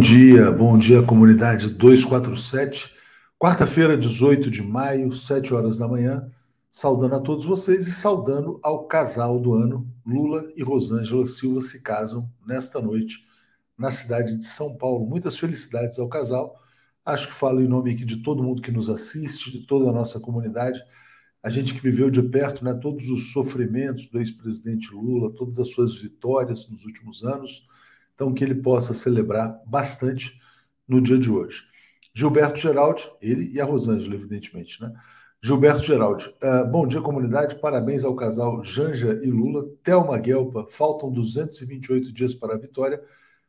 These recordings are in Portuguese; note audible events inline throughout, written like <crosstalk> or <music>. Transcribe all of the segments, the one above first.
Bom dia, bom dia, comunidade 247. Quarta-feira, 18 de maio, 7 horas da manhã. Saudando a todos vocês e saudando ao casal do ano. Lula e Rosângela Silva se casam nesta noite na cidade de São Paulo. Muitas felicidades ao casal. Acho que falo em nome aqui de todo mundo que nos assiste, de toda a nossa comunidade. A gente que viveu de perto né, todos os sofrimentos do ex-presidente Lula, todas as suas vitórias nos últimos anos então, que ele possa celebrar bastante no dia de hoje. Gilberto Geraldi, ele e a Rosângela, evidentemente, né? Gilberto Geraldi, uh, bom dia, comunidade. Parabéns ao casal Janja e Lula. Thelma Guelpa, faltam 228 dias para a vitória.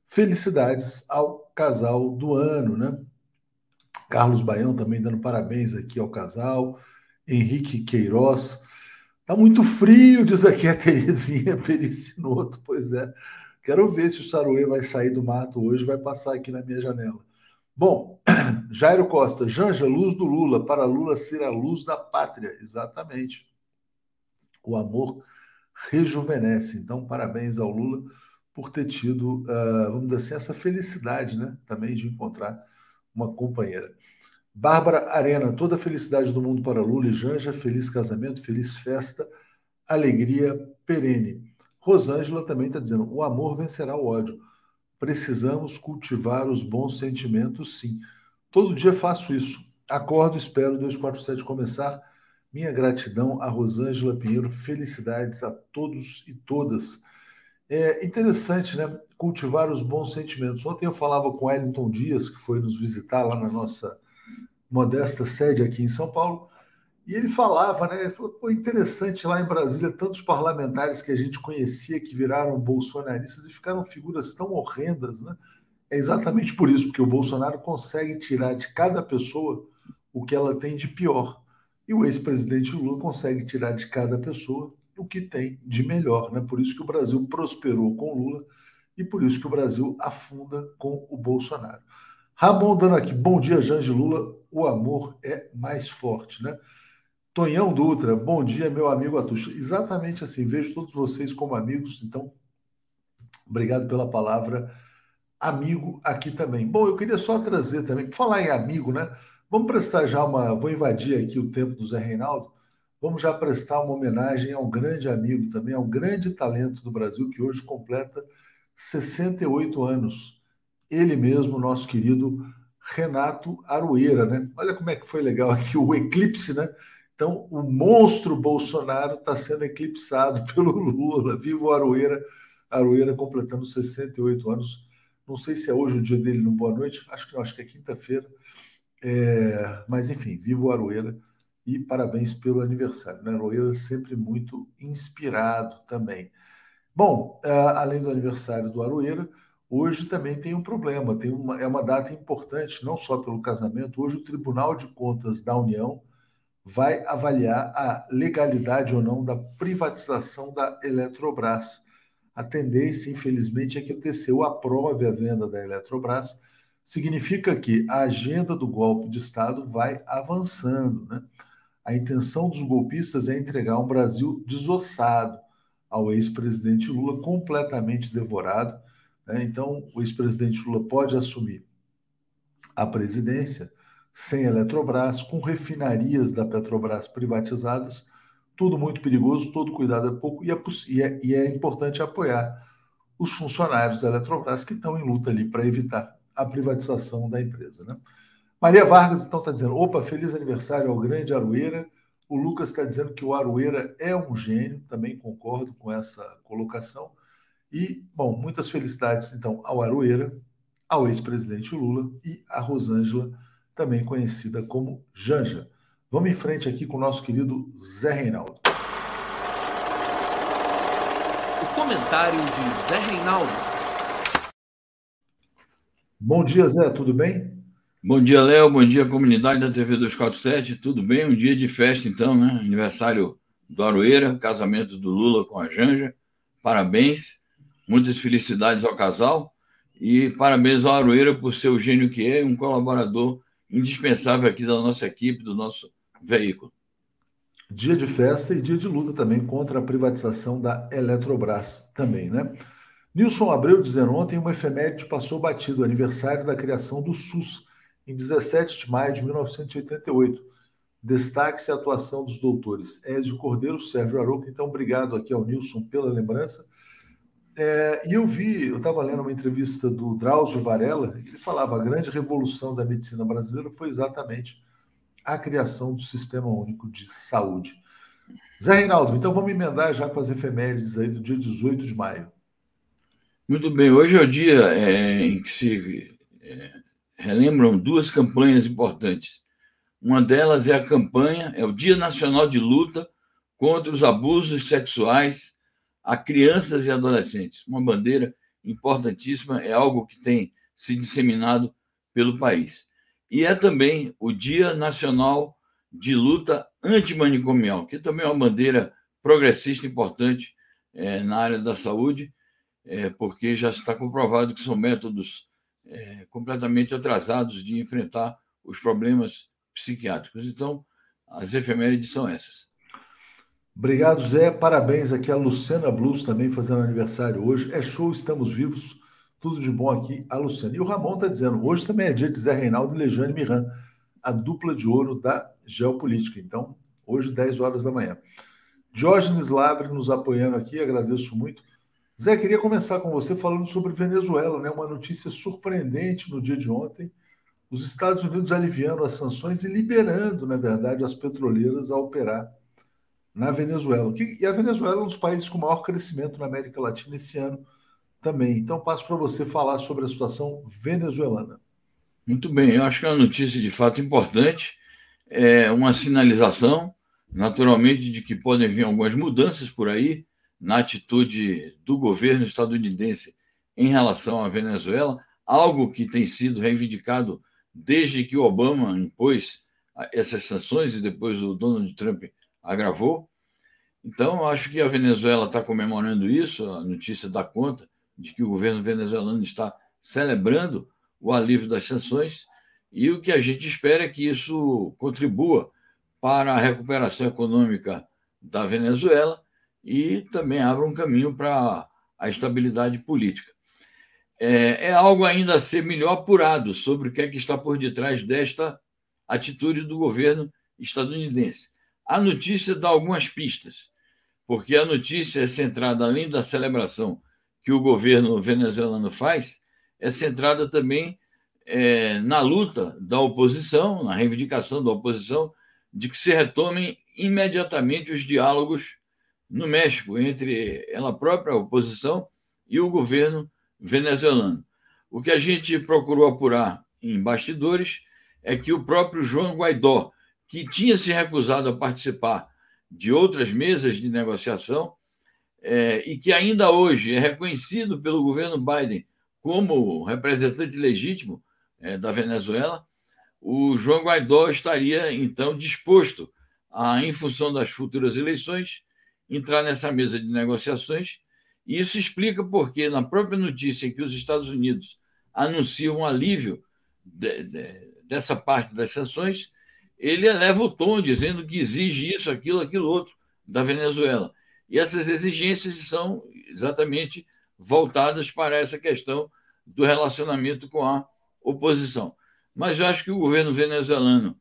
Felicidades ao casal do ano, né? Carlos Baião também dando parabéns aqui ao casal. Henrique Queiroz. Tá muito frio, diz aqui a Terezinha Pericinoto. Pois é. Quero ver se o Saruê vai sair do mato hoje, vai passar aqui na minha janela. Bom, <clears throat> Jairo Costa, Janja, luz do Lula, para Lula ser a luz da pátria. Exatamente. O amor rejuvenesce. Então, parabéns ao Lula por ter tido, uh, vamos dizer assim, essa felicidade, né? Também de encontrar uma companheira. Bárbara Arena, toda a felicidade do mundo para Lula e Janja, feliz casamento, feliz festa, alegria perene. Rosângela também está dizendo: o amor vencerá o ódio. Precisamos cultivar os bons sentimentos, sim. Todo dia faço isso. Acordo, espero 247 começar. Minha gratidão a Rosângela Pinheiro. Felicidades a todos e todas. É interessante, né? Cultivar os bons sentimentos. Ontem eu falava com Wellington Dias, que foi nos visitar lá na nossa modesta sede aqui em São Paulo. E ele falava, né? Ele falou, pô, interessante lá em Brasília, tantos parlamentares que a gente conhecia que viraram bolsonaristas e ficaram figuras tão horrendas, né? É exatamente por isso, porque o Bolsonaro consegue tirar de cada pessoa o que ela tem de pior. E o ex-presidente Lula consegue tirar de cada pessoa o que tem de melhor, né? Por isso que o Brasil prosperou com Lula e por isso que o Brasil afunda com o Bolsonaro. Ramon dando aqui, bom dia, Jange Lula, o amor é mais forte, né? Tonhão Dutra, bom dia, meu amigo Atucho. Exatamente assim, vejo todos vocês como amigos, então, obrigado pela palavra amigo aqui também. Bom, eu queria só trazer também, falar em amigo, né? Vamos prestar já uma. Vou invadir aqui o tempo do Zé Reinaldo. Vamos já prestar uma homenagem ao grande amigo também, ao grande talento do Brasil, que hoje completa 68 anos. Ele mesmo, nosso querido Renato Aroeira, né? Olha como é que foi legal aqui o eclipse, né? Então, o monstro Bolsonaro está sendo eclipsado <laughs> pelo Lula. Viva o Aroeira, Aroeira completando 68 anos. Não sei se é hoje o dia dele no Boa Noite, acho que não, acho que é quinta-feira. É, mas, enfim, viva o Aroeira e parabéns pelo aniversário. Né? Aroeira sempre muito inspirado também. Bom, além do aniversário do Aroeira, hoje também tem um problema, tem uma, é uma data importante, não só pelo casamento. Hoje o Tribunal de Contas da União vai avaliar a legalidade ou não da privatização da Eletrobras. A tendência, infelizmente, é que o TCU aprove a venda da Eletrobras. Significa que a agenda do golpe de Estado vai avançando. Né? A intenção dos golpistas é entregar um Brasil desossado ao ex-presidente Lula, completamente devorado. Né? Então, o ex-presidente Lula pode assumir a presidência sem Eletrobras, com refinarias da Petrobras privatizadas, tudo muito perigoso, todo cuidado é pouco, e é, e é, e é importante apoiar os funcionários da Eletrobras que estão em luta ali para evitar a privatização da empresa. Né? Maria Vargas então está dizendo: opa, feliz aniversário ao grande Aroeira. O Lucas está dizendo que o Aroeira é um gênio, também concordo com essa colocação. E, bom, muitas felicidades então ao Aroeira, ao ex-presidente Lula e à Rosângela também conhecida como Janja. Vamos em frente aqui com o nosso querido Zé Reinaldo. O comentário de Zé Reinaldo. Bom dia, Zé, tudo bem? Bom dia, Léo. Bom dia, comunidade da TV 247. Tudo bem? Um dia de festa, então, né? Aniversário do Aroeira, casamento do Lula com a Janja. Parabéns. Muitas felicidades ao casal. E parabéns ao Aroeira por ser o gênio que é, um colaborador indispensável aqui da nossa equipe, do nosso veículo. Dia de festa e dia de luta também contra a privatização da Eletrobras também, né? Nilson Abreu dizendo: ontem uma efeméride passou batido, aniversário da criação do SUS, em 17 de maio de 1988. Destaque-se a atuação dos doutores Ézio Cordeiro, Sérgio Arouca. Então, obrigado aqui ao Nilson pela lembrança. É, e eu vi, eu estava lendo uma entrevista do Drauzio Varela, ele falava a grande revolução da medicina brasileira foi exatamente a criação do Sistema Único de Saúde. Zé Reinaldo, então vamos emendar já com as efemérides aí do dia 18 de maio. Muito bem, hoje é o dia é, em que se é, relembram duas campanhas importantes. Uma delas é a campanha, é o Dia Nacional de Luta contra os Abusos Sexuais a crianças e adolescentes. Uma bandeira importantíssima, é algo que tem se disseminado pelo país. E é também o Dia Nacional de Luta Antimanicomial, que também é uma bandeira progressista importante é, na área da saúde, é, porque já está comprovado que são métodos é, completamente atrasados de enfrentar os problemas psiquiátricos. Então, as efemérides são essas. Obrigado, Zé. Parabéns aqui a Luciana Blues também fazendo aniversário hoje. É show, estamos vivos. Tudo de bom aqui, a Luciana. E o Ramon está dizendo: hoje também é dia de Zé Reinaldo e Lejane Miran, a dupla de ouro da geopolítica. Então, hoje, 10 horas da manhã. Diógenes Labre nos apoiando aqui, agradeço muito. Zé, queria começar com você falando sobre Venezuela, né? Uma notícia surpreendente no dia de ontem. Os Estados Unidos aliviando as sanções e liberando, na verdade, as petroleiras a operar na Venezuela. E a Venezuela é um dos países com maior crescimento na América Latina esse ano também. Então, passo para você falar sobre a situação venezuelana. Muito bem, eu acho que é uma notícia de fato importante, é uma sinalização, naturalmente, de que podem vir algumas mudanças por aí na atitude do governo estadunidense em relação à Venezuela, algo que tem sido reivindicado desde que o Obama impôs essas sanções e depois o Donald Trump agravou. Então, acho que a Venezuela está comemorando isso, a notícia dá conta de que o governo venezuelano está celebrando o alívio das sanções, e o que a gente espera é que isso contribua para a recuperação econômica da Venezuela e também abra um caminho para a estabilidade política. É, é, algo ainda a ser melhor apurado sobre o que é que está por detrás desta atitude do governo estadunidense. A notícia dá algumas pistas, porque a notícia é centrada, além da celebração que o governo venezuelano faz, é centrada também é, na luta da oposição, na reivindicação da oposição, de que se retomem imediatamente os diálogos no México entre ela própria, a oposição, e o governo venezuelano. O que a gente procurou apurar em bastidores é que o próprio João Guaidó, que tinha se recusado a participar de outras mesas de negociação é, e que ainda hoje é reconhecido pelo governo Biden como representante legítimo é, da Venezuela, o João Guaidó estaria então disposto a, em função das futuras eleições, entrar nessa mesa de negociações. E isso explica porque, na própria notícia em que os Estados Unidos anunciam um alívio de, de, dessa parte das sanções, ele eleva o tom, dizendo que exige isso, aquilo, aquilo outro da Venezuela. E essas exigências são exatamente voltadas para essa questão do relacionamento com a oposição. Mas eu acho que o governo venezuelano,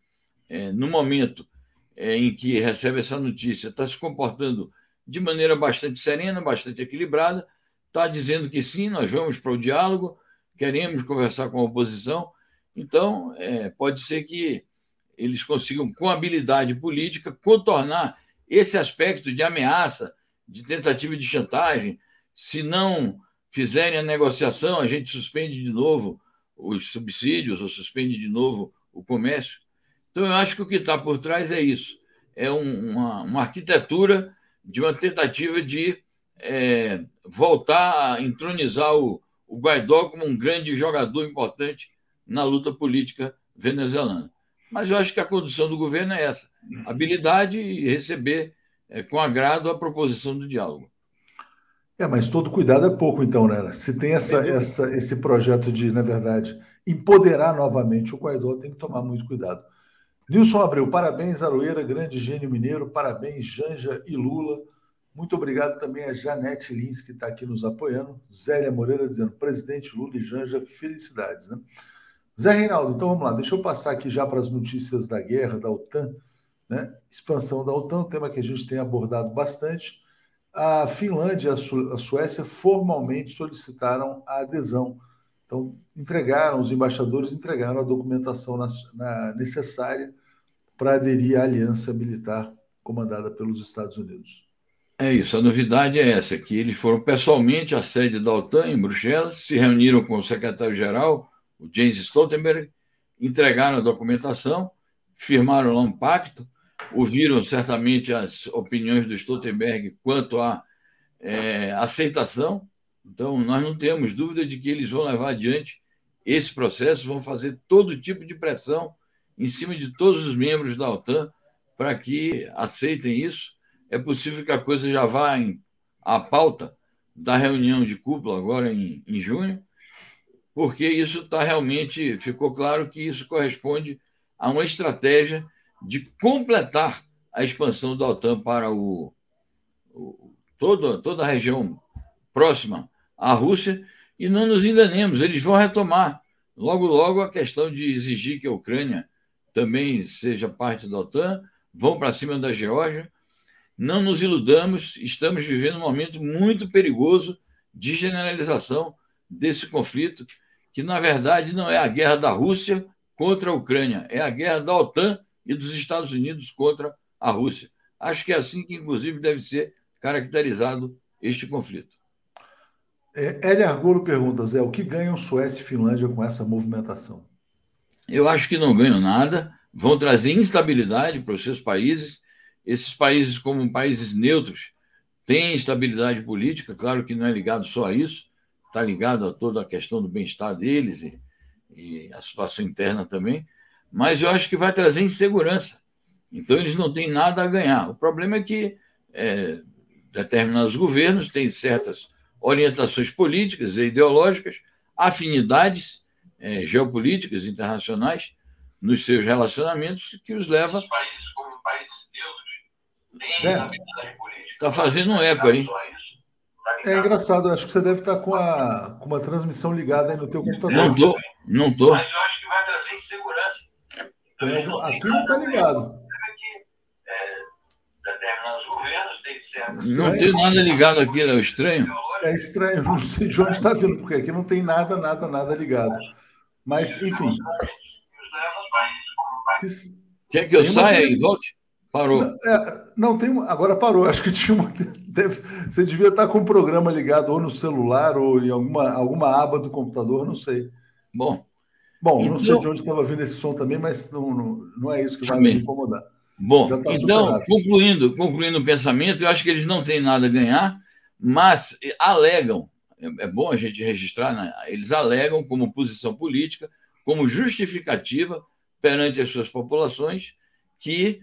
é, no momento é, em que recebe essa notícia, está se comportando de maneira bastante serena, bastante equilibrada, está dizendo que sim, nós vamos para o diálogo, queremos conversar com a oposição. Então, é, pode ser que eles consigam, com habilidade política, contornar esse aspecto de ameaça, de tentativa de chantagem. Se não fizerem a negociação, a gente suspende de novo os subsídios ou suspende de novo o comércio. Então, eu acho que o que está por trás é isso: é uma, uma arquitetura de uma tentativa de é, voltar a entronizar o, o Guaidó como um grande jogador importante na luta política venezuelana. Mas eu acho que a condução do governo é essa: habilidade e receber é, com agrado a proposição do diálogo. É, mas todo cuidado é pouco, então, né? Se tem essa, essa, esse projeto de, na verdade, empoderar novamente o Guaidó, tem que tomar muito cuidado. Nilson Abreu, parabéns, Aroeira, grande gênio mineiro, parabéns, Janja e Lula. Muito obrigado também a Janete Lins, que está aqui nos apoiando. Zélia Moreira dizendo, presidente Lula e Janja, felicidades. Né? Zé Reinaldo, então vamos lá, deixa eu passar aqui já para as notícias da guerra, da OTAN. Né? Expansão da OTAN, um tema que a gente tem abordado bastante. A Finlândia e a, Su a Suécia formalmente solicitaram a adesão. Então, entregaram, os embaixadores entregaram a documentação na, na necessária para aderir à aliança militar comandada pelos Estados Unidos. É isso, a novidade é essa, que eles foram pessoalmente à sede da OTAN em Bruxelas, se reuniram com o secretário-geral, o James Stoltenberg, entregaram a documentação, firmaram lá um pacto, ouviram certamente as opiniões do Stoltenberg quanto à é, aceitação, então nós não temos dúvida de que eles vão levar adiante esse processo, vão fazer todo tipo de pressão em cima de todos os membros da OTAN para que aceitem isso. É possível que a coisa já vá em, à pauta da reunião de cúpula agora em, em junho, porque isso está realmente ficou claro que isso corresponde a uma estratégia de completar a expansão da OTAN para o, o toda, toda a região próxima à Rússia e não nos enganemos, eles vão retomar logo logo a questão de exigir que a Ucrânia também seja parte da OTAN, vão para cima da Geórgia. Não nos iludamos, estamos vivendo um momento muito perigoso de generalização desse conflito, que na verdade não é a guerra da Rússia contra a Ucrânia, é a guerra da OTAN e dos Estados Unidos contra a Rússia. Acho que é assim que, inclusive, deve ser caracterizado este conflito. É, Elia Argolo pergunta, Zé, o que ganham Suécia e Finlândia com essa movimentação? Eu acho que não ganham nada, vão trazer instabilidade para os seus países. Esses países, como países neutros, têm estabilidade política, claro que não é ligado só a isso, está ligado a toda a questão do bem-estar deles e, e a situação interna também, mas eu acho que vai trazer insegurança. Então, eles não têm nada a ganhar. O problema é que é, determinados governos têm certas orientações políticas e ideológicas, afinidades é, geopolíticas internacionais nos seus relacionamentos que os leva. Os países como países neutros Está fazendo um eco aí. É engraçado, acho que você deve estar com, a, com uma transmissão ligada aí no teu computador. Não estou, não estou. Mas eu acho que vai trazer insegurança. Então, aqui não está ligado. Não tem nada ligado aqui, é estranho. É estranho, não sei de onde está vindo, porque aqui não tem nada, nada, nada ligado. Mas, enfim. Quer que eu saia e volte? Parou. É, não, tem agora parou. <laughs> Acho que tinha uma. Deve, você devia estar com o programa ligado ou no celular ou em alguma, alguma aba do computador, não sei. Bom. Bom, então, não sei de onde estava vindo esse som também, mas não, não, não é isso que vai me incomodar. Bom, tá então, concluindo, concluindo o pensamento, eu acho que eles não têm nada a ganhar, mas alegam é, é bom a gente registrar, né? eles alegam como posição política, como justificativa perante as suas populações, que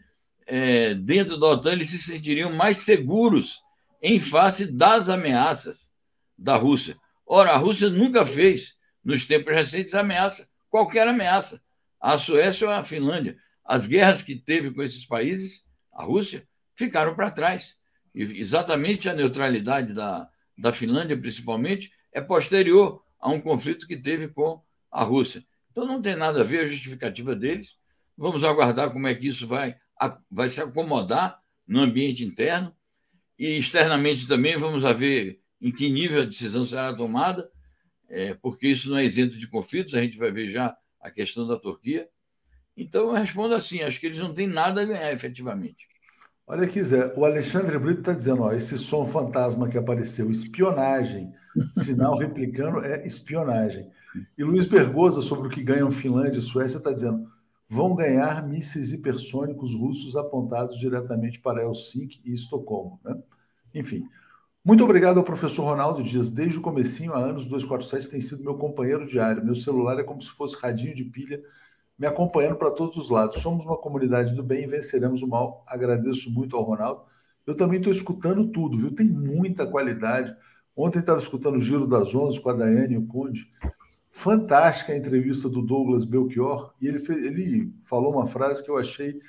é, dentro da OTAN eles se sentiriam mais seguros em face das ameaças da Rússia. Ora, a Rússia nunca fez, nos tempos recentes, ameaça, qualquer ameaça. A Suécia ou a Finlândia. As guerras que teve com esses países, a Rússia, ficaram para trás. E exatamente a neutralidade da, da Finlândia, principalmente, é posterior a um conflito que teve com a Rússia. Então não tem nada a ver a justificativa deles. Vamos aguardar como é que isso vai, vai se acomodar no ambiente interno e externamente também vamos ver em que nível a decisão será tomada, é, porque isso não é isento de conflitos, a gente vai ver já a questão da Turquia. Então eu respondo assim: acho que eles não têm nada a ganhar efetivamente. Olha aqui, Zé, o Alexandre Brito está dizendo: ó, esse som fantasma que apareceu, espionagem, sinal replicando é espionagem. E Luiz Bergosa, sobre o que ganham Finlândia e Suécia, está dizendo: vão ganhar mísseis hipersônicos russos apontados diretamente para Helsinki e Estocolmo. Né? Enfim. Muito obrigado ao professor Ronaldo Dias. Desde o comecinho, há anos, 247 tem sido meu companheiro diário. Meu celular é como se fosse radinho de pilha me acompanhando para todos os lados. Somos uma comunidade do bem e venceremos o mal. Agradeço muito ao Ronaldo. Eu também estou escutando tudo, viu? Tem muita qualidade. Ontem estava escutando o Giro das Onze com a Daiane e o Conde. Fantástica a entrevista do Douglas Belchior. E ele, fez, ele falou uma frase que eu achei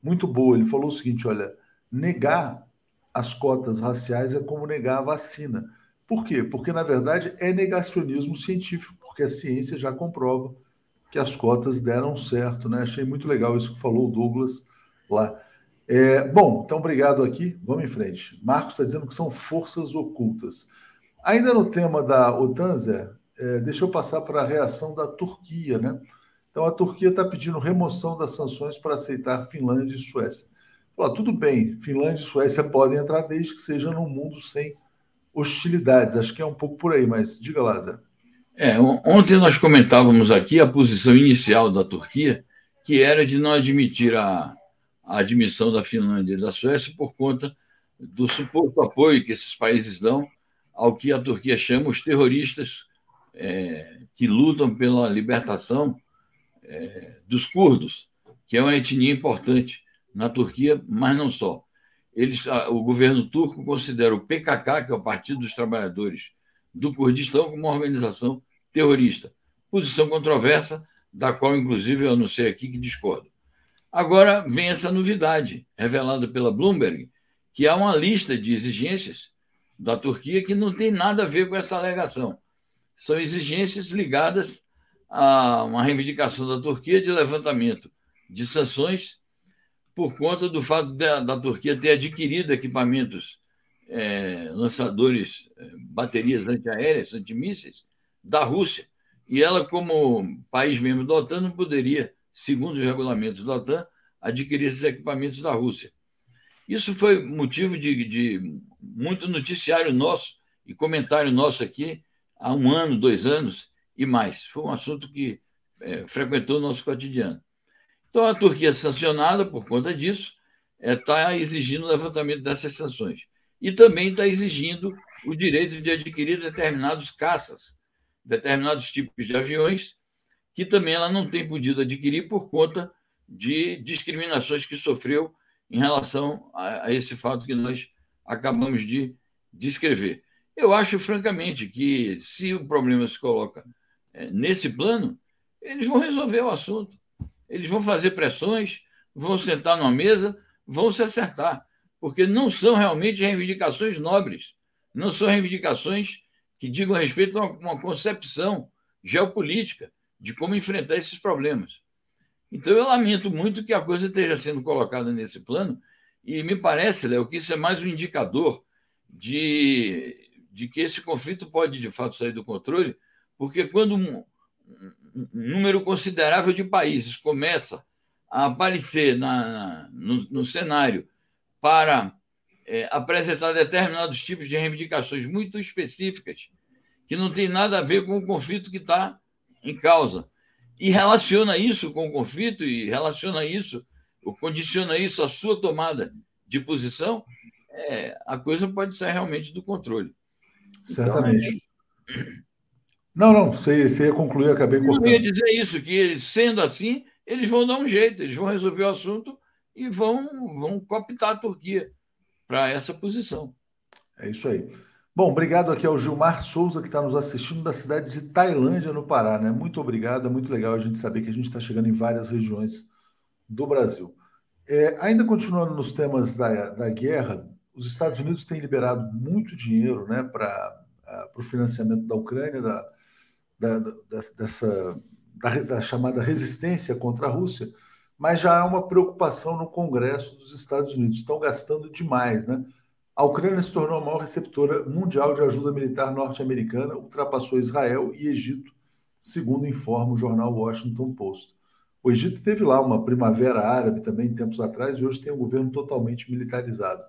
muito boa. Ele falou o seguinte: olha, negar as cotas raciais é como negar a vacina. Por quê? Porque, na verdade, é negacionismo científico, porque a ciência já comprova que as cotas deram certo, né? Achei muito legal isso que falou o Douglas lá. É, bom, então obrigado aqui. Vamos em frente. Marcos está dizendo que são forças ocultas. Ainda no tema da OTAN, Zé, é, deixa eu passar para a reação da Turquia, né? Então a Turquia está pedindo remoção das sanções para aceitar Finlândia e Suécia. Fala, tudo bem, Finlândia e Suécia podem entrar desde que seja num mundo sem hostilidades. Acho que é um pouco por aí, mas diga lá, Zé. É, ontem nós comentávamos aqui a posição inicial da Turquia, que era de não admitir a, a admissão da Finlândia e da Suécia por conta do suposto apoio que esses países dão ao que a Turquia chama os terroristas é, que lutam pela libertação é, dos curdos, que é uma etnia importante na Turquia, mas não só. Eles, o governo turco considera o PKK, que é o Partido dos Trabalhadores do Kurdistão, como uma organização terrorista. Posição controversa, da qual, inclusive, eu anunciei aqui que discordo. Agora vem essa novidade, revelada pela Bloomberg, que há uma lista de exigências da Turquia que não tem nada a ver com essa alegação. São exigências ligadas a uma reivindicação da Turquia de levantamento de sanções por conta do fato da, da Turquia ter adquirido equipamentos é, lançadores, é, baterias antiaéreas, antimísseis, da Rússia. E ela, como país membro da OTAN, não poderia, segundo os regulamentos da OTAN, adquirir esses equipamentos da Rússia. Isso foi motivo de, de muito noticiário nosso e comentário nosso aqui há um ano, dois anos e mais. Foi um assunto que é, frequentou o nosso cotidiano. Então, a Turquia, sancionada por conta disso, está é, exigindo o levantamento dessas sanções. E também está exigindo o direito de adquirir determinados caças, determinados tipos de aviões, que também ela não tem podido adquirir por conta de discriminações que sofreu em relação a, a esse fato que nós acabamos de descrever. Eu acho, francamente, que se o problema se coloca é, nesse plano, eles vão resolver o assunto. Eles vão fazer pressões, vão sentar numa mesa, vão se acertar, porque não são realmente reivindicações nobres, não são reivindicações que digam respeito a uma concepção geopolítica de como enfrentar esses problemas. Então, eu lamento muito que a coisa esteja sendo colocada nesse plano, e me parece, Léo, que isso é mais um indicador de, de que esse conflito pode, de fato, sair do controle, porque quando um, um número considerável de países começa a aparecer na, no, no cenário para é, apresentar determinados tipos de reivindicações muito específicas, que não tem nada a ver com o conflito que está em causa. E relaciona isso com o conflito e relaciona isso, ou condiciona isso à sua tomada de posição, é, a coisa pode sair realmente do controle. Certamente. Então, é... Não, não, você, você ia concluir, acabei cortando. Eu ia dizer isso, que sendo assim, eles vão dar um jeito, eles vão resolver o assunto e vão, vão cooptar a Turquia para essa posição. É isso aí. Bom, obrigado aqui ao Gilmar Souza, que está nos assistindo da cidade de Tailândia, no Pará. Né? Muito obrigado, é muito legal a gente saber que a gente está chegando em várias regiões do Brasil. É, ainda continuando nos temas da, da guerra, os Estados Unidos têm liberado muito dinheiro né, para o financiamento da Ucrânia, da, da, da, dessa, da, da chamada resistência contra a Rússia, mas já há uma preocupação no Congresso dos Estados Unidos. Estão gastando demais, né? A Ucrânia se tornou a maior receptora mundial de ajuda militar norte-americana, ultrapassou Israel e Egito, segundo informa o jornal Washington Post. O Egito teve lá uma primavera árabe também tempos atrás e hoje tem um governo totalmente militarizado.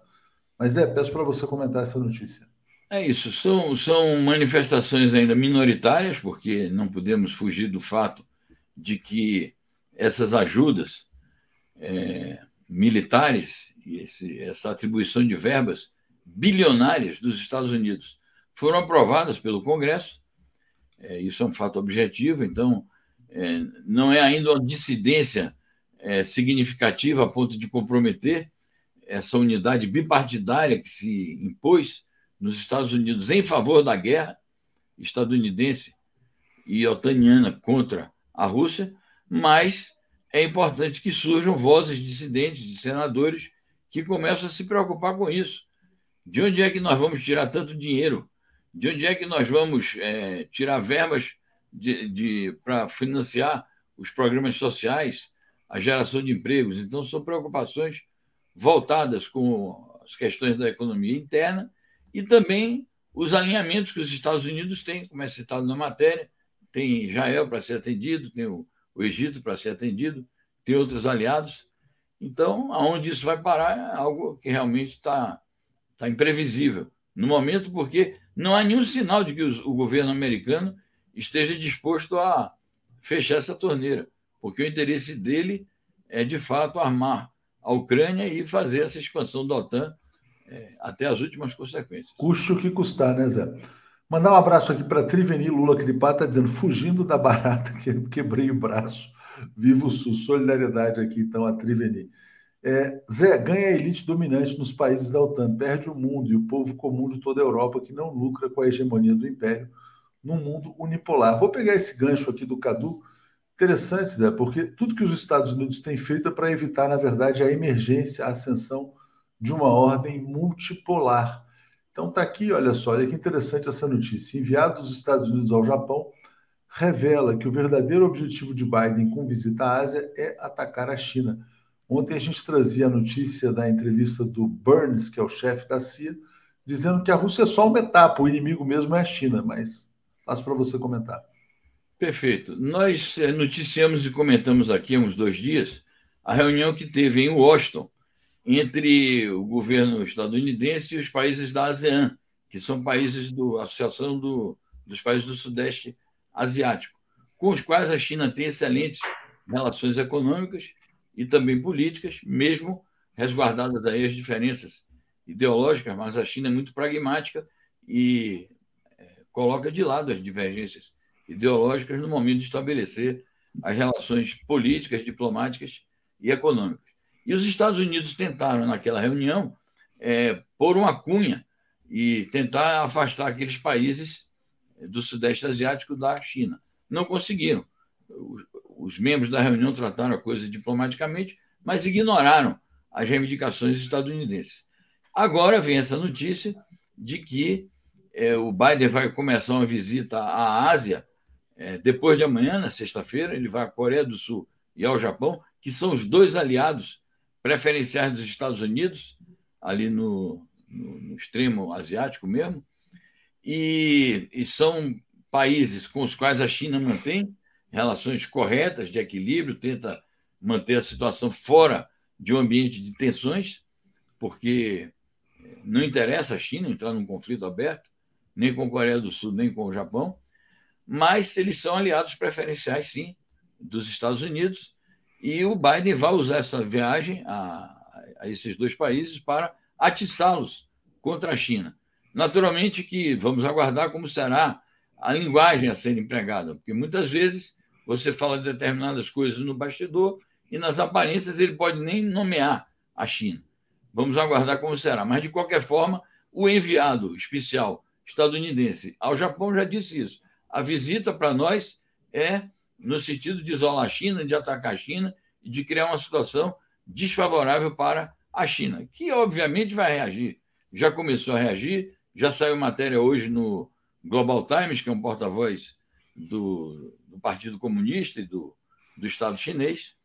Mas é, peço para você comentar essa notícia. É isso, são, são manifestações ainda minoritárias, porque não podemos fugir do fato de que essas ajudas é, militares e esse, essa atribuição de verbas bilionárias dos Estados Unidos foram aprovadas pelo Congresso. É, isso é um fato objetivo, então é, não é ainda uma dissidência é, significativa a ponto de comprometer essa unidade bipartidária que se impôs nos Estados Unidos em favor da guerra estadunidense e otaniana contra a Rússia, mas é importante que surjam vozes dissidentes de senadores que começam a se preocupar com isso. De onde é que nós vamos tirar tanto dinheiro? De onde é que nós vamos é, tirar verbas de, de para financiar os programas sociais, a geração de empregos? Então, são preocupações voltadas com as questões da economia interna e também os alinhamentos que os Estados Unidos têm, como é citado na matéria, tem Israel para ser atendido, tem o, Egito para ser atendido, tem outros aliados. Então, aonde isso vai parar é algo que realmente está tá imprevisível. No momento, porque não há nenhum sinal de que o governo americano esteja disposto a fechar essa torneira, porque o interesse dele é, de fato, armar a Ucrânia e fazer essa expansão da OTAN é, até as últimas consequências. Custe o que custar, né, Zé? Mandar um abraço aqui para Triveni Lula Cripá, está dizendo, fugindo da barata, que quebrei o braço. Vivo o Sul. Solidariedade aqui, então, a Triveni. É, Zé, ganha a elite dominante nos países da OTAN, perde o mundo e o povo comum de toda a Europa que não lucra com a hegemonia do Império num mundo unipolar. Vou pegar esse gancho aqui do Cadu. Interessante, Zé, porque tudo que os Estados Unidos têm feito é para evitar, na verdade, a emergência, a ascensão de uma ordem multipolar. Então tá aqui, olha só, olha que interessante essa notícia. Enviado dos Estados Unidos ao Japão revela que o verdadeiro objetivo de Biden com visita à Ásia é atacar a China. Ontem a gente trazia a notícia da entrevista do Burns, que é o chefe da CIA, dizendo que a Rússia é só uma etapa, o inimigo mesmo é a China, mas passo para você comentar. Perfeito. Nós eh, noticiamos e comentamos aqui há uns dois dias a reunião que teve em Washington entre o governo estadunidense e os países da ASEAN, que são países da Associação do, dos Países do Sudeste Asiático, com os quais a China tem excelentes relações econômicas e também políticas, mesmo resguardadas aí as diferenças ideológicas, mas a China é muito pragmática e é, coloca de lado as divergências ideológicas no momento de estabelecer as relações políticas, diplomáticas e econômicas. E os Estados Unidos tentaram, naquela reunião, é, pôr uma cunha e tentar afastar aqueles países do Sudeste Asiático da China. Não conseguiram. Os, os membros da reunião trataram a coisa diplomaticamente, mas ignoraram as reivindicações estadunidenses. Agora vem essa notícia de que é, o Biden vai começar uma visita à Ásia é, depois de amanhã, na sexta-feira, ele vai à Coreia do Sul e ao Japão, que são os dois aliados preferenciais dos Estados Unidos, ali no, no, no extremo asiático mesmo, e, e são países com os quais a China mantém relações corretas, de equilíbrio, tenta manter a situação fora de um ambiente de tensões, porque não interessa a China entrar num conflito aberto, nem com a Coreia do Sul, nem com o Japão, mas eles são aliados preferenciais, sim, dos Estados Unidos, e o Biden vai usar essa viagem a, a esses dois países para atiçá-los contra a China. Naturalmente que vamos aguardar como será a linguagem a ser empregada, porque muitas vezes você fala de determinadas coisas no bastidor e nas aparências ele pode nem nomear a China. Vamos aguardar como será. Mas, de qualquer forma, o enviado especial estadunidense ao Japão já disse isso. A visita para nós é no sentido de isolar a China, de atacar a China e de criar uma situação desfavorável para a China, que obviamente vai reagir. Já começou a reagir, já saiu matéria hoje no Global Times, que é um porta-voz do, do, Partido Comunista e do, do Estado chinês.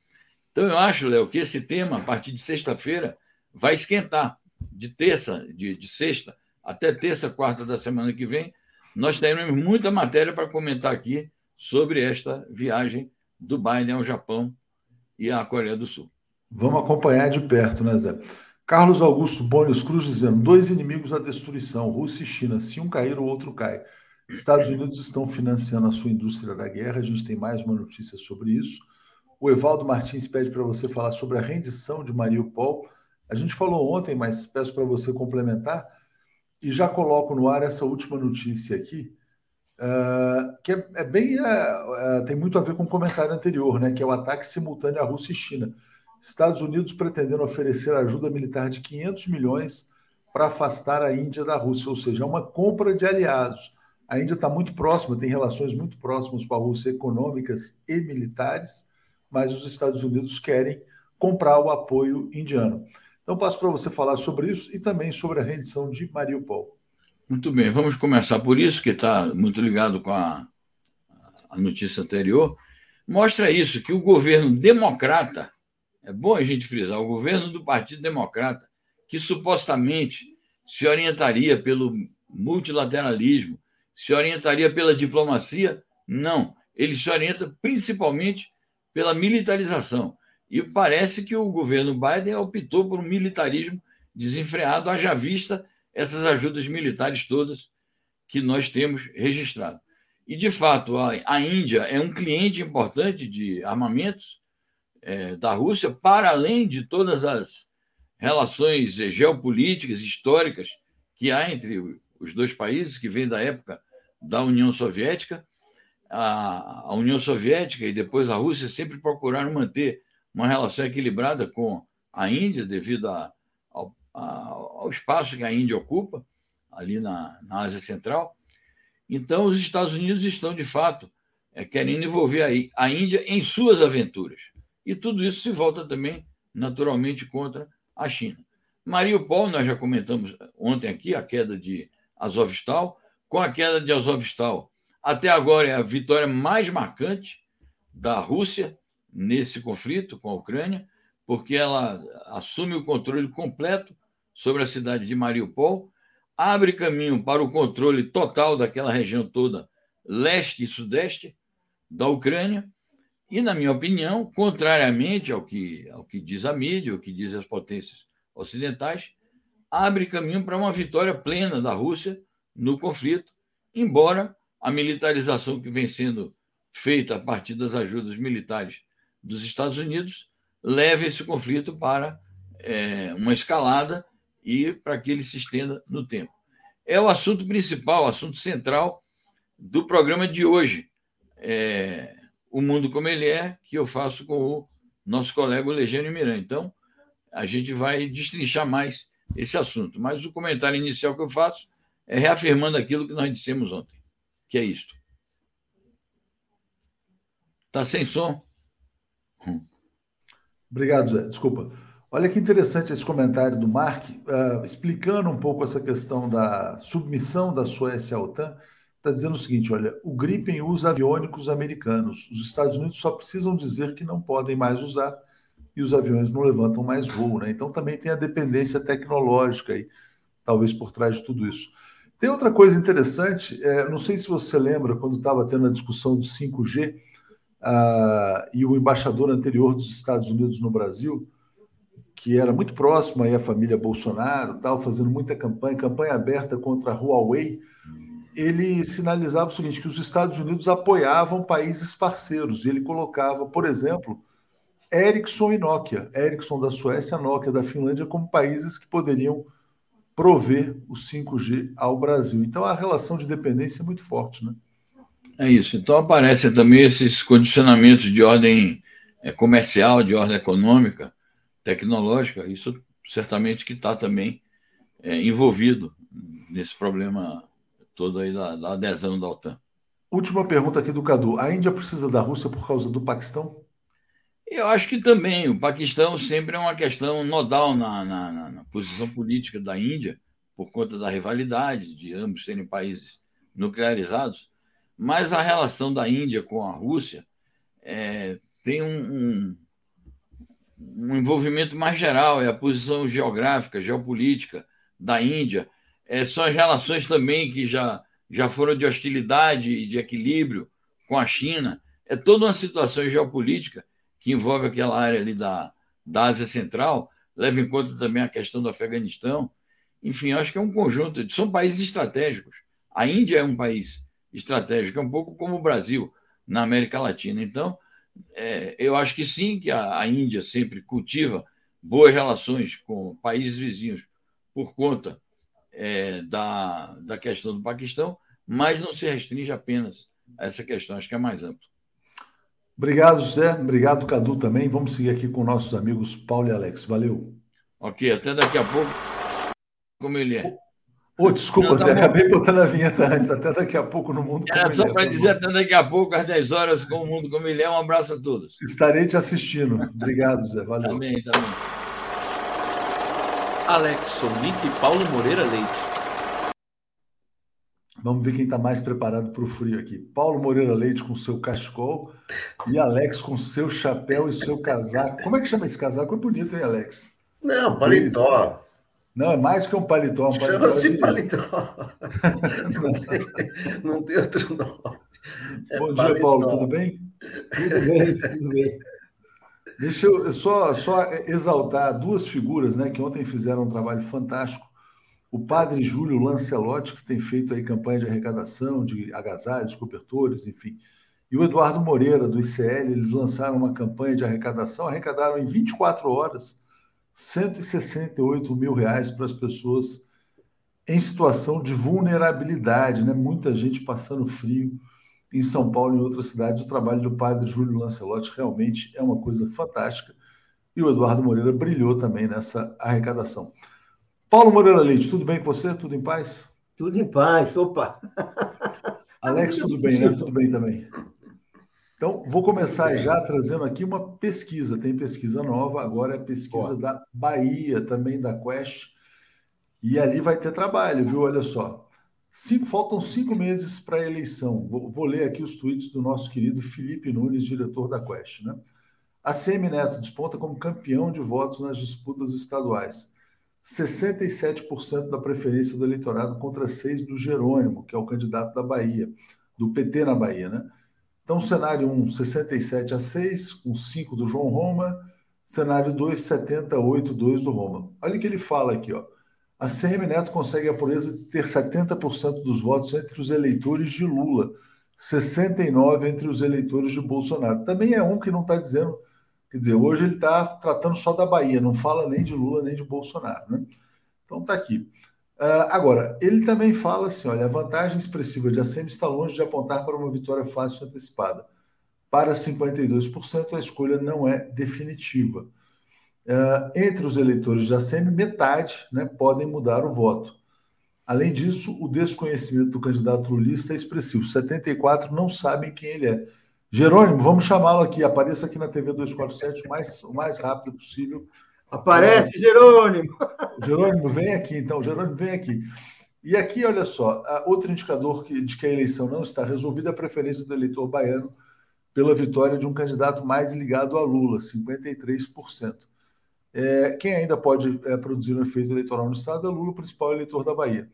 Então, eu acho, Léo, que esse tema, a partir de sexta-feira, vai esquentar. De terça, de, de sexta até terça, quarta da semana que vem, nós teremos muita matéria para comentar aqui sobre esta viagem do Biden ao Japão e à Coreia do Sul. Vamos acompanhar de perto, né, Zé? Carlos Augusto Bônios Cruz dizendo: dois inimigos da destruição, Rússia e China. Se um cair, o outro cai. Estados Unidos estão financiando a sua indústria da guerra. A gente tem mais uma notícia sobre isso. O Evaldo Martins pede para você falar sobre a rendição de Mariupol. A gente falou ontem, mas peço para você complementar. E já coloco no ar essa última notícia aqui, uh, que é, é bem. Uh, uh, tem muito a ver com o comentário anterior, né? Que é o ataque simultâneo à Rússia e China. Estados Unidos pretendendo oferecer ajuda militar de 500 milhões para afastar a Índia da Rússia, ou seja, é uma compra de aliados. A Índia está muito próxima, tem relações muito próximas com a Rússia, econômicas e militares, mas os Estados Unidos querem comprar o apoio indiano. Então, passo para você falar sobre isso e também sobre a rendição de Mariupol. Muito bem, vamos começar por isso, que está muito ligado com a, a notícia anterior. Mostra isso, que o governo democrata, é bom a gente frisar, o governo do Partido Democrata, que supostamente se orientaria pelo multilateralismo, se orientaria pela diplomacia, não. Ele se orienta principalmente pela militarização. E parece que o governo Biden optou por um militarismo desenfreado, haja vista essas ajudas militares todas que nós temos registrado. E, de fato, a, a Índia é um cliente importante de armamentos é, da Rússia, para além de todas as relações geopolíticas, históricas que há entre os dois países, que vêm da época da União Soviética. A, a União Soviética e depois a Rússia sempre procuraram manter uma relação equilibrada com a Índia, devido a, ao, a, ao, espaço que a Índia ocupa, ali na, na, Ásia Central. Então, os Estados Unidos estão, de fato, é, querendo envolver a, a Índia em suas aventuras. E tudo isso se volta também, naturalmente, contra a China. Mariupol, nós já comentamos ontem aqui, a queda de Azovstal. Com a queda de Azovstal, até agora é a vitória mais marcante da Rússia nesse conflito com a Ucrânia, porque ela assume o controle completo sobre a cidade de Mariupol, abre caminho para o controle total daquela região toda, leste e sudeste da Ucrânia, e, na minha opinião, contrariamente ao que, ao que diz a mídia, ao que diz as potências ocidentais, abre caminho para uma vitória plena da Rússia no conflito, embora a militarização que vem sendo feita a partir das ajudas militares dos Estados Unidos leve esse conflito para é, uma escalada e para que ele se estenda no tempo. É o assunto principal, o assunto central do programa de hoje. É, o Mundo Como Ele É, que eu faço com o nosso colega Legênio Miranda. Então, a gente vai destrinchar mais esse assunto. Mas o comentário inicial que eu faço é reafirmando aquilo que nós dissemos ontem, que é isto. Está sem som? Obrigado, Zé. Desculpa. Olha que interessante esse comentário do Mark, uh, explicando um pouco essa questão da submissão da Suécia à OTAN. Está dizendo o seguinte: olha, o Gripen usa aviônicos americanos. Os Estados Unidos só precisam dizer que não podem mais usar e os aviões não levantam mais voo. Né? Então também tem a dependência tecnológica aí, talvez por trás de tudo isso. Tem outra coisa interessante, é, não sei se você lembra, quando estava tendo a discussão do 5G, uh, e o embaixador anterior dos Estados Unidos no Brasil, que era muito próximo aí à família Bolsonaro, tal, fazendo muita campanha, campanha aberta contra a Huawei, ele sinalizava o seguinte, que os Estados Unidos apoiavam países parceiros. Ele colocava, por exemplo, Ericsson e Nokia, Ericsson da Suécia, Nokia da Finlândia, como países que poderiam prover o 5G ao Brasil. Então a relação de dependência é muito forte, né? É isso. Então aparecem também esses condicionamentos de ordem é, comercial, de ordem econômica, tecnológica. Isso certamente que está também é, envolvido nesse problema todo aí da, da adesão da OTAN. Última pergunta aqui do Cadu. A Índia precisa da Rússia por causa do Paquistão? Eu acho que também. O Paquistão sempre é uma questão nodal na, na, na posição política da Índia, por conta da rivalidade de ambos serem países nuclearizados. Mas a relação da Índia com a Rússia é, tem um, um, um, envolvimento mais geral, é a posição geográfica, geopolítica da Índia. É, são as relações também que já, já foram de hostilidade e de equilíbrio com a China. É toda uma situação geopolítica que envolve aquela área ali da, da Ásia Central, leva em conta também a questão do Afeganistão. Enfim, acho que é um conjunto, são países estratégicos. A Índia é um país estratégico, é um pouco como o Brasil na América Latina. Então, é, eu acho que sim, que a, a Índia sempre cultiva boas relações com países vizinhos por conta é, da, da questão do Paquistão, mas não se restringe apenas a essa questão, acho que é mais amplo. Obrigado, Zé. Obrigado, Cadu, também. Vamos seguir aqui com nossos amigos Paulo e Alex. Valeu. Ok, até daqui a pouco. Como ele é. Ô, oh, desculpa, Não, tá Zé, bom. acabei botando a vinheta antes. Até daqui a pouco no Mundo Era só para é, dizer até daqui a pouco, às 10 horas, com o Mundo Como Ele é. Um abraço a todos. Estarei te assistindo. Obrigado, Zé. Valeu. Também, também. Alex Sonic e Paulo Moreira Leite. Vamos ver quem está mais preparado para o frio aqui. Paulo Moreira Leite com seu cachecol e Alex com seu chapéu e seu casaco. Como é que chama esse casaco? É bonito, hein, Alex? Não, paletó. Não, é mais que um paletó. Um Chama-se paletó. <laughs> não, tem, não tem outro nome. É Bom dia, Paulo. Tudo bem? Tudo bem, tudo bem. Deixa eu só, só exaltar duas figuras né, que ontem fizeram um trabalho fantástico o padre Júlio Lancelotti, que tem feito aí campanha de arrecadação de agasalhos, cobertores, enfim. E o Eduardo Moreira, do ICL, eles lançaram uma campanha de arrecadação, arrecadaram em 24 horas 168 mil reais para as pessoas em situação de vulnerabilidade, né? Muita gente passando frio em São Paulo e em outras cidades. O trabalho do padre Júlio Lancelotti realmente é uma coisa fantástica. E o Eduardo Moreira brilhou também nessa arrecadação. Paulo Moreira Leite, tudo bem com você? Tudo em paz? Tudo em paz, opa! Alex, tudo bem, né? Tudo bem também. Então, vou começar já trazendo aqui uma pesquisa. Tem pesquisa nova, agora é pesquisa da Bahia, também da Quest. E ali vai ter trabalho, viu? Olha só. Cinco, faltam cinco meses para a eleição. Vou, vou, ler aqui os tweets do nosso querido Felipe Nunes, diretor da Quest. Né? A CM Neto desponta como campeão de votos nas disputas estaduais. 67% da preferência do eleitorado contra 6% do Jerônimo, que é o candidato da Bahia, do PT na Bahia, né? Então, cenário 1, 67 a 6, com 5 do João Roma. Cenário 2, 78, 2 do Roma. Olha o que ele fala aqui, ó. A CM Neto consegue a pureza de ter 70% dos votos entre os eleitores de Lula, 69% entre os eleitores de Bolsonaro. Também é um que não está dizendo Quer dizer, hoje ele está tratando só da Bahia, não fala nem de Lula nem de Bolsonaro. Né? Então está aqui. Uh, agora, ele também fala assim: olha, a vantagem expressiva de ACM está longe de apontar para uma vitória fácil antecipada. Para 52%, a escolha não é definitiva. Uh, entre os eleitores de ACM, metade né, podem mudar o voto. Além disso, o desconhecimento do candidato lulista é expressivo. 74 não sabem quem ele é. Jerônimo, vamos chamá-lo aqui. Apareça aqui na TV 247 o mais, o mais rápido possível. Aparece, Jerônimo! <laughs> Jerônimo, vem aqui, então. Jerônimo, vem aqui. E aqui, olha só, outro indicador de que a eleição não está resolvida é a preferência do eleitor baiano pela vitória de um candidato mais ligado a Lula, 53%. É, quem ainda pode é, produzir um efeito eleitoral no Estado é Lula, o principal eleitor da Bahia.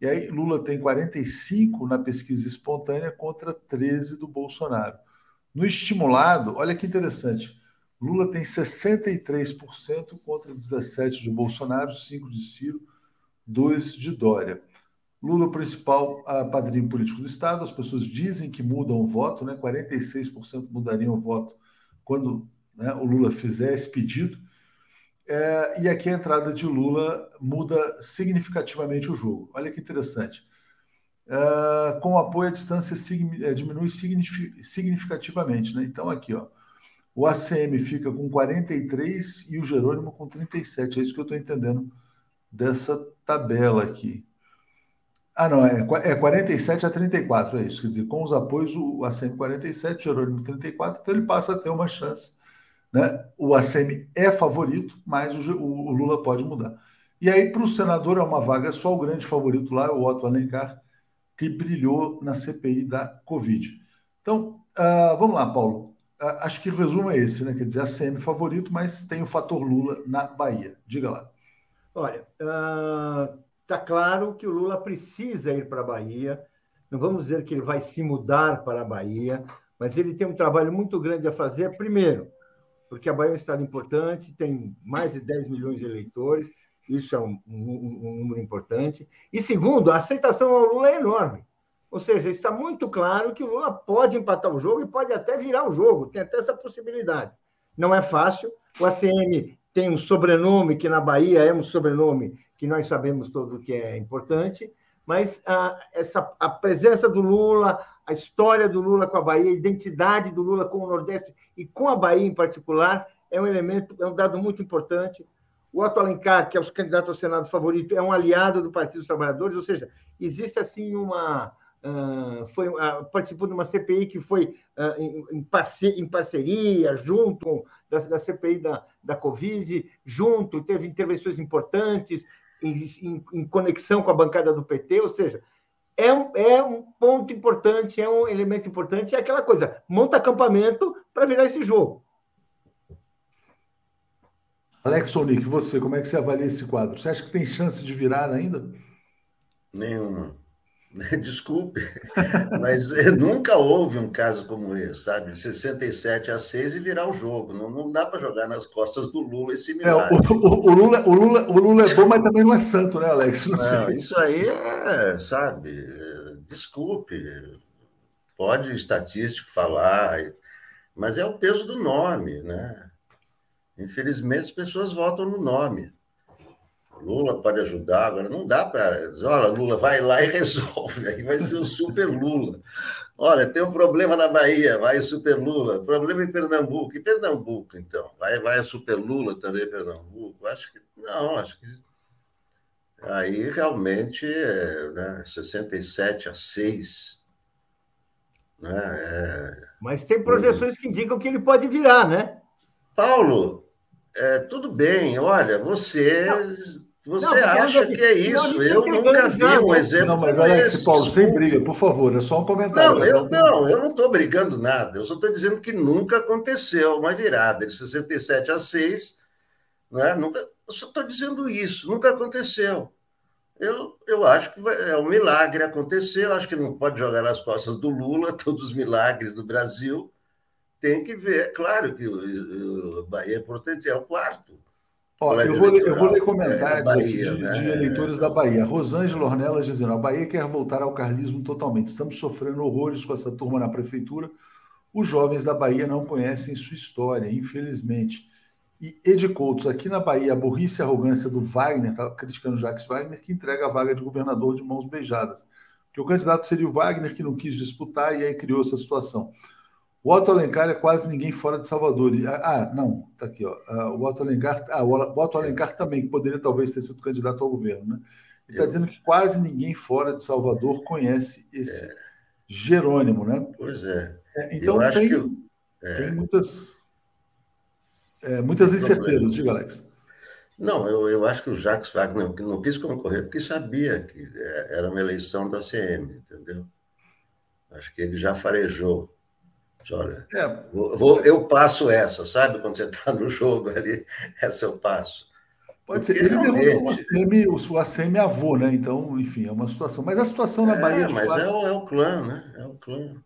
E aí, Lula tem 45 na pesquisa espontânea contra 13 do Bolsonaro. No estimulado, olha que interessante. Lula tem 63% contra 17% de Bolsonaro, 5% de Ciro, 2% de Dória. Lula, principal padrinho político do Estado, as pessoas dizem que mudam o voto, né? 46% mudariam o voto quando né, o Lula fizer esse pedido. É, e aqui a entrada de Lula muda significativamente o jogo. Olha que interessante. Uh, com apoio à distância eh, diminui significativamente. Né? Então, aqui, ó, o ACM fica com 43 e o Jerônimo com 37. É isso que eu estou entendendo dessa tabela aqui. Ah, não, é, é 47 a 34, é isso. Quer dizer, com os apoios, o ACM 47, o Jerônimo 34, então ele passa a ter uma chance. Né? O ACM é favorito, mas o, o Lula pode mudar. E aí, para o senador, é uma vaga só, o grande favorito lá, o Otto Alencar, que brilhou na CPI da Covid. Então, uh, vamos lá, Paulo. Acho que o resumo é esse, né? Quer dizer, a CM favorito, mas tem o fator Lula na Bahia. Diga lá. Olha, está uh, claro que o Lula precisa ir para a Bahia. Não vamos dizer que ele vai se mudar para a Bahia, mas ele tem um trabalho muito grande a fazer. Primeiro, porque a Bahia é um estado importante, tem mais de 10 milhões de eleitores isso é um, um, um, número importante. E segundo, a aceitação ao Lula é enorme. Ou seja, está muito claro que o Lula pode empatar o jogo e pode até virar o jogo, tem até essa possibilidade. Não é fácil. O ACM tem um sobrenome que na Bahia é um sobrenome que nós sabemos todo que é importante, mas a, essa, a presença do Lula, a história do Lula com a Bahia, a identidade do Lula com o Nordeste e com a Bahia em particular, é um elemento, é um dado muito importante o Otto Alencar, que é o candidato ao Senado favorito, é um aliado do Partido dos Trabalhadores, ou seja, existe assim uma, uh, foi, uh, participou de uma CPI que foi uh, em, em, parceria, em, parceria, junto da, da, CPI da, da Covid, junto, teve intervenções importantes, em, em, em conexão com a bancada do PT, ou seja, é um, é um ponto importante, é um elemento importante, é aquela coisa, monta acampamento para virar esse jogo. Alex Onick, você, como é que você avalia esse quadro? Você acha que tem chance de virar ainda? Nenhuma. <laughs> Desculpe, mas eh, nunca houve um caso como esse, sabe? 67 a 6 e virar o jogo. Não, não dá para jogar nas costas do Lula esse milagre. É, o, o, o, Lula, o, Lula, o Lula é bom, mas também não é santo, né, Alex? Não, não isso aí é, sabe? Desculpe, pode estatístico falar, mas é o peso do nome, né? Infelizmente, as pessoas votam no nome. Lula pode ajudar, agora não dá para dizer, olha, Lula vai lá e <laughs> resolve, aí vai ser o super Lula. Olha, tem um problema na Bahia, vai super Lula, problema em Pernambuco, e Pernambuco, então, vai, vai super Lula também Pernambuco, acho que, não, acho que aí realmente, é, né, 67 a 6, né, é... Mas tem projeções que indicam que ele pode virar, né? Paulo, é, tudo bem, olha, você você não, acha que é isso? Eu nunca vi um exemplo. Não, mas Alex, Paulo, sem briga, por favor, é só um comentário. Não, eu não, eu não estou brigando nada. Eu só estou dizendo que nunca aconteceu uma virada de 67 a 6. Né? Nunca, eu só estou dizendo isso, nunca aconteceu. Eu, eu acho que é um milagre acontecer. Eu acho que não pode jogar nas costas do Lula <laughs> todos os milagres do Brasil. Tem que ver. Claro que o, o Bahia é importante, é o quarto. Ó, eu, vou, eu vou ler comentários é, Bahia, de, né? de, eleitores da Bahia. Rosângela Ornelas dizendo: a Bahia quer voltar ao carlismo totalmente. Estamos sofrendo horrores com essa turma na prefeitura. Os jovens da Bahia não conhecem sua história, infelizmente. E Ed Coutos, aqui na Bahia, a burrice e a arrogância do Wagner, está criticando Jacques Wagner, que entrega a vaga de governador de mãos beijadas. Que o candidato seria o Wagner, que não quis disputar, e aí criou essa situação. O Otto Alencar é quase ninguém fora de Salvador. Ah, ah não, tá aqui, ó. Ah, o Otto Alencar, ah, o Otto Alencar também, que poderia talvez ter sido candidato ao governo, né? Ele está dizendo que quase ninguém fora de Salvador conhece esse é. Jerônimo, né? Pois é. é então tem, eu... é. tem muitas, é, muitas incertezas, diga, Alex. Não, eu, eu acho que o Jacques Wagner não, não quis concorrer porque sabia que é, era uma eleição da CM, entendeu? Acho que ele já farejou Olha, é, vou, eu passo essa, sabe? Quando você está no jogo ali, essa eu passo. Pode ser. Ele o ACM, o ACM avô, né? Então, enfim, é uma situação. Mas a situação na é, Bahia. Mas fato... é, o, é o clã, né? É o clã.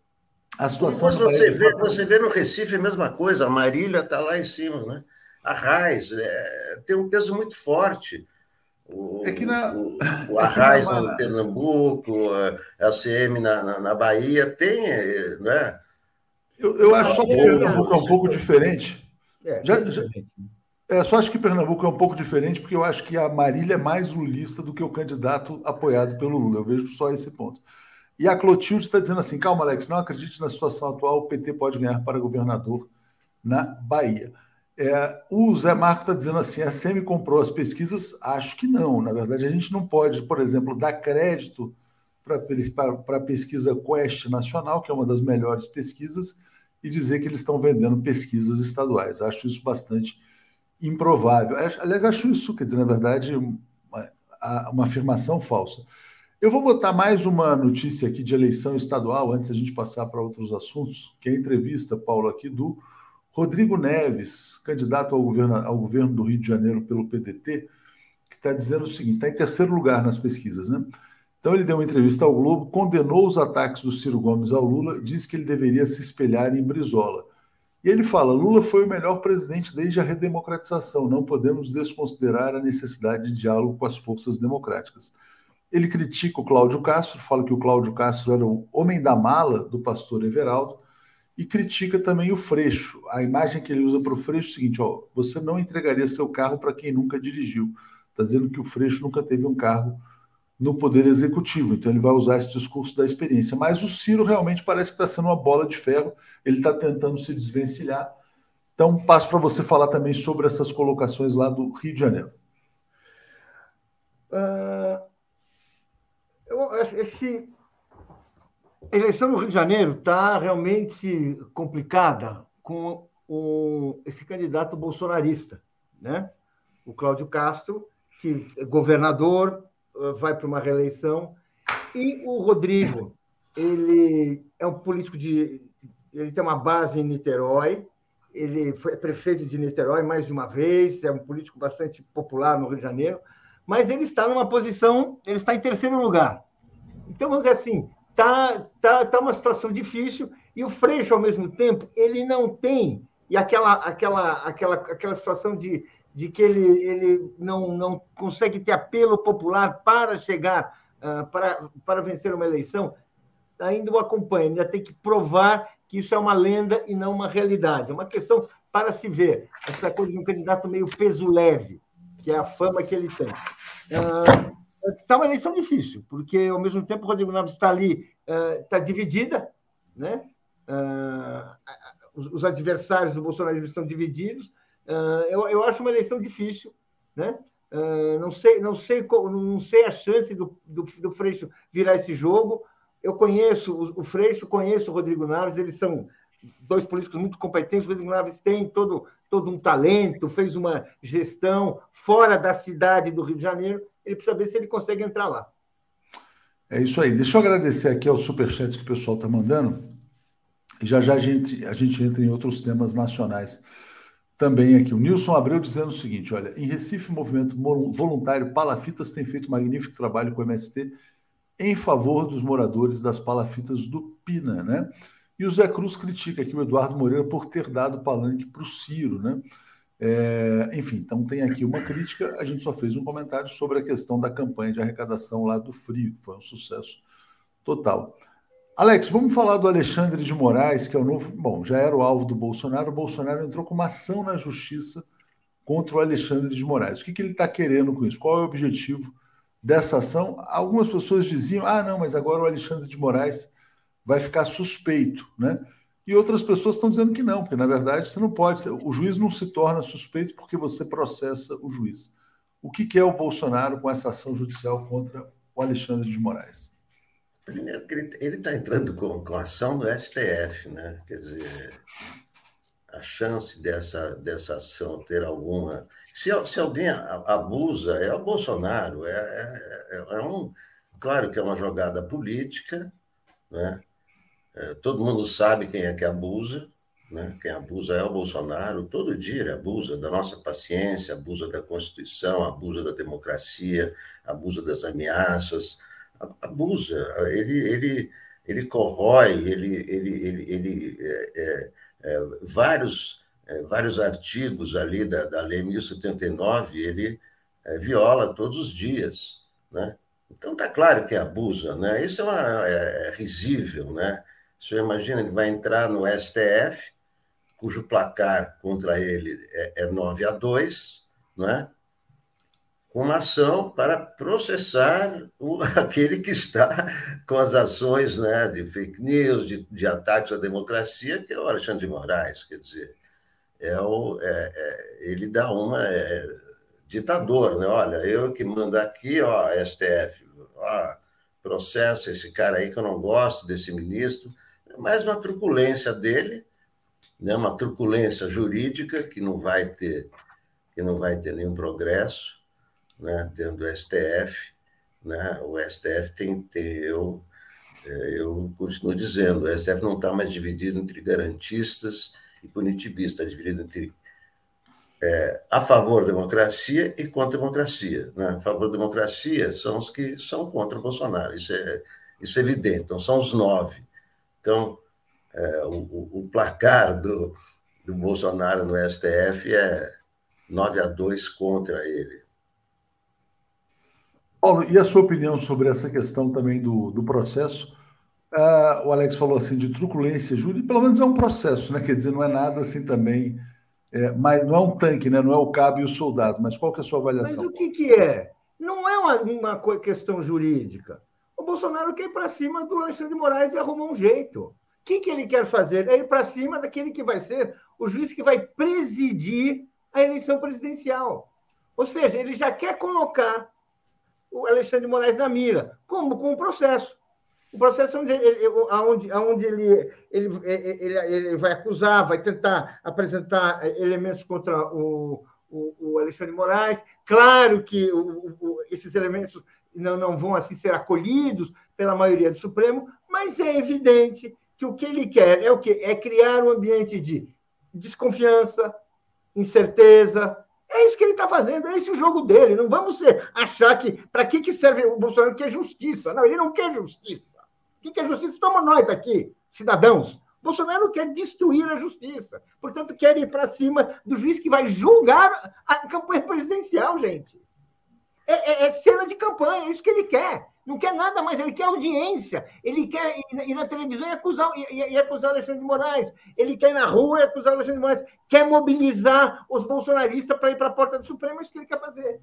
A situação Depois você, vê, você vê no Recife a mesma coisa, a Marília está lá em cima, né? A Raiz é, tem um peso muito forte. O, é que na, o, <coughs> o Arraiz é no Pernambuco, a ACM na, na, na Bahia, tem, né? Eu, eu acho só que Pernambuco é um pouco diferente. É, já, já, é, só acho que Pernambuco é um pouco diferente, porque eu acho que a Marília é mais lulista do que o candidato apoiado pelo Lula. Eu vejo só esse ponto. E a Clotilde está dizendo assim: calma, Alex, não acredite na situação atual, o PT pode ganhar para governador na Bahia. É, o Zé Marco está dizendo assim: a SEMI comprou as pesquisas? Acho que não. Na verdade, a gente não pode, por exemplo, dar crédito para a pesquisa Quest Nacional, que é uma das melhores pesquisas, e dizer que eles estão vendendo pesquisas estaduais. Acho isso bastante improvável. Aliás, acho isso, quer dizer, na verdade, uma, uma afirmação falsa. Eu vou botar mais uma notícia aqui de eleição estadual, antes a gente passar para outros assuntos, que é a entrevista, Paulo, aqui do Rodrigo Neves, candidato ao governo, ao governo do Rio de Janeiro pelo PDT, que está dizendo o seguinte: está em terceiro lugar nas pesquisas, né? Então ele deu uma entrevista ao Globo, condenou os ataques do Ciro Gomes ao Lula, disse que ele deveria se espelhar em Brizola. E ele fala: Lula foi o melhor presidente desde a redemocratização, não podemos desconsiderar a necessidade de diálogo com as forças democráticas. Ele critica o Cláudio Castro, fala que o Cláudio Castro era o homem da mala do pastor Everaldo, e critica também o Freixo. A imagem que ele usa para o Freixo é o seguinte: ó, você não entregaria seu carro para quem nunca dirigiu. Está dizendo que o Freixo nunca teve um carro no Poder Executivo. Então, ele vai usar esse discurso da experiência. Mas o Ciro realmente parece que está sendo uma bola de ferro, ele está tentando se desvencilhar. Então, passo para você falar também sobre essas colocações lá do Rio de Janeiro. Uh, esse, A eleição no Rio de Janeiro está realmente complicada com o, esse candidato bolsonarista, né? O Cláudio Castro, que é governador, vai para uma reeleição, e o Rodrigo, ele é um político de. Ele tem uma base em Niterói, ele foi prefeito de Niterói mais de uma vez, é um político bastante popular no Rio de Janeiro, mas ele está numa posição, ele está em terceiro lugar. Então, vamos dizer assim, está tá, tá uma situação difícil e o Freixo, ao mesmo tempo, ele não tem, e aquela, aquela, aquela, aquela situação de, de que ele, ele não, não consegue ter apelo popular para chegar, uh, para, para vencer uma eleição, ainda o acompanha, ainda tem que provar que isso é uma lenda e não uma realidade. É uma questão para se ver. Essa coisa de um candidato meio peso leve, que é a fama que ele tem. Está uma eleição difícil, porque, ao mesmo tempo, o Rodrigo Naves está ali, está dividida, né? os adversários do bolsonarismo estão divididos. Eu, eu acho uma eleição difícil, né? não sei, não sei, não sei a chance do, do, do Freixo virar esse jogo eu conheço o Freixo, conheço o Rodrigo Naves, eles são dois políticos muito competentes. O Rodrigo Naves tem todo, todo um talento, fez uma gestão fora da cidade do Rio de Janeiro. Ele precisa ver se ele consegue entrar lá. É isso aí. Deixa eu agradecer aqui aos superchats que o pessoal está mandando. Já já a gente, a gente entra em outros temas nacionais também aqui. O Nilson Abreu dizendo o seguinte: olha, em Recife, o movimento voluntário Palafitas tem feito um magnífico trabalho com o MST em favor dos moradores das palafitas do Pina, né? E o Zé Cruz critica aqui o Eduardo Moreira por ter dado palanque para o Ciro, né? É, enfim, então tem aqui uma crítica. A gente só fez um comentário sobre a questão da campanha de arrecadação lá do Frio, que foi um sucesso total. Alex, vamos falar do Alexandre de Moraes, que é o novo. Bom, já era o alvo do Bolsonaro. O Bolsonaro entrou com uma ação na justiça contra o Alexandre de Moraes. O que, que ele está querendo com isso? Qual é o objetivo dessa ação, algumas pessoas diziam: ah, não, mas agora o Alexandre de Moraes vai ficar suspeito, né? E outras pessoas estão dizendo que não, porque na verdade você não pode, o juiz não se torna suspeito porque você processa o juiz. O que, que é o Bolsonaro com essa ação judicial contra o Alexandre de Moraes? Primeiro, ele está entrando com, com ação do STF, né? Quer dizer, a chance dessa, dessa ação ter alguma se, se alguém abusa, é o Bolsonaro. É, é, é, é um, claro que é uma jogada política, né? É, todo mundo sabe quem é que abusa, né? Quem abusa é o Bolsonaro. Todo dia ele abusa da nossa paciência, abusa da Constituição, abusa da democracia, abusa das ameaças, abusa. Ele, ele, ele corrói, ele, ele, ele, ele é, é, é vários é, vários artigos ali da, da Lei 1079, ele é, viola todos os dias, né? Então está claro que abusa, né? Isso é, uma, é, é risível, né? Você imagina, ele vai entrar no STF, cujo placar contra ele é, é 9 a 2, né? Uma ação para processar o, <laughs> aquele que está com as ações né, de fake news, de, de ataques à democracia, que é o Alexandre de Moraes. Quer dizer, é o, é, é, ele dá uma é, ditador, né? Olha, eu que mando aqui, ó, STF, ó, processa esse cara aí que eu não gosto desse ministro, é mais uma truculência dele, né? Uma truculência jurídica que não vai ter que não vai ter nenhum progresso, né? Dentro do STF, né? O STF tem ter eu é, eu continuo dizendo, o STF não está mais dividido entre garantistas e punitivista, dividido entre é, a favor da democracia e contra a democracia. Né? A favor da democracia são os que são contra o Bolsonaro, isso é, isso é evidente, então são os nove. Então, é, o, o, placar do, do Bolsonaro no STF é 9 a 2 contra ele. Paulo, e a sua opinião sobre essa questão também do, do processo? Uh, o Alex falou assim de truculência jurídica, pelo menos é um processo, né? Quer dizer, não é nada assim também, é, mas não é um tanque, né? Não é o cabo e o soldado. Mas qual que é a sua avaliação? Mas o que, que é? Não é uma, uma questão jurídica. O Bolsonaro quer ir para cima do Alexandre de Moraes e arrumar um jeito. O que, que ele quer fazer? É ir para cima daquele que vai ser o juiz que vai presidir a eleição presidencial. Ou seja, ele já quer colocar o Alexandre de Moraes na mira. Como? Com o processo. O processo onde ele, onde, onde ele, ele, ele, ele vai acusar, vai tentar apresentar elementos contra o, o, o Alexandre Moraes. Claro que o, o, esses elementos não, não vão assim ser acolhidos pela maioria do Supremo, mas é evidente que o que ele quer é o quê? É criar um ambiente de desconfiança, incerteza. É isso que ele está fazendo, é esse o jogo dele. Não vamos achar que. Para que, que serve o Bolsonaro que é justiça? Não, ele não quer justiça. O que é justiça? Estamos nós aqui, cidadãos. Bolsonaro quer destruir a justiça. Portanto, quer ir para cima do juiz que vai julgar a campanha presidencial, gente. É, é, é, cena de campanha, é isso que ele quer. Não quer nada mais, ele quer audiência. Ele quer ir, na televisão e acusar, e, acusar Alexandre de Moraes. Ele quer ir na rua e acusar Alexandre de Moraes. Quer mobilizar os bolsonaristas para ir para a porta do Supremo, é isso que ele quer fazer.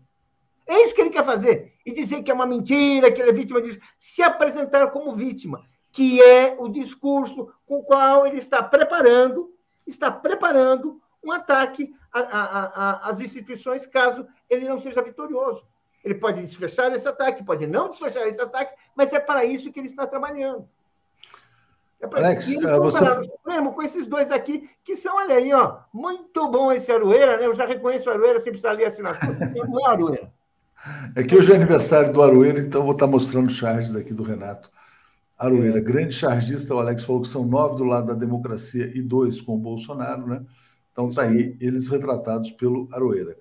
É isso que ele quer fazer. E dizer que é uma mentira, que ele é vítima disso. Se apresentar como vítima, que é o discurso com o qual ele está preparando, está preparando um ataque às instituições, caso ele não seja vitorioso. Ele pode desfechar esse ataque, pode não desfechar esse ataque, mas é para isso que ele está trabalhando. É para Alex, uh, você... o Supremo com esses dois aqui, que são, olha aí, ó, muito bom esse Aroeira, né? Eu já reconheço o Aroeira sem precisar ler a assinatura. Não é Aroeira. É que hoje é aniversário do Aroeira, então vou estar mostrando charges aqui do Renato Aroeira. É. Grande chargista, o Alex falou que são nove do lado da democracia e dois com o Bolsonaro, né? Então tá aí, eles retratados pelo Aroeira.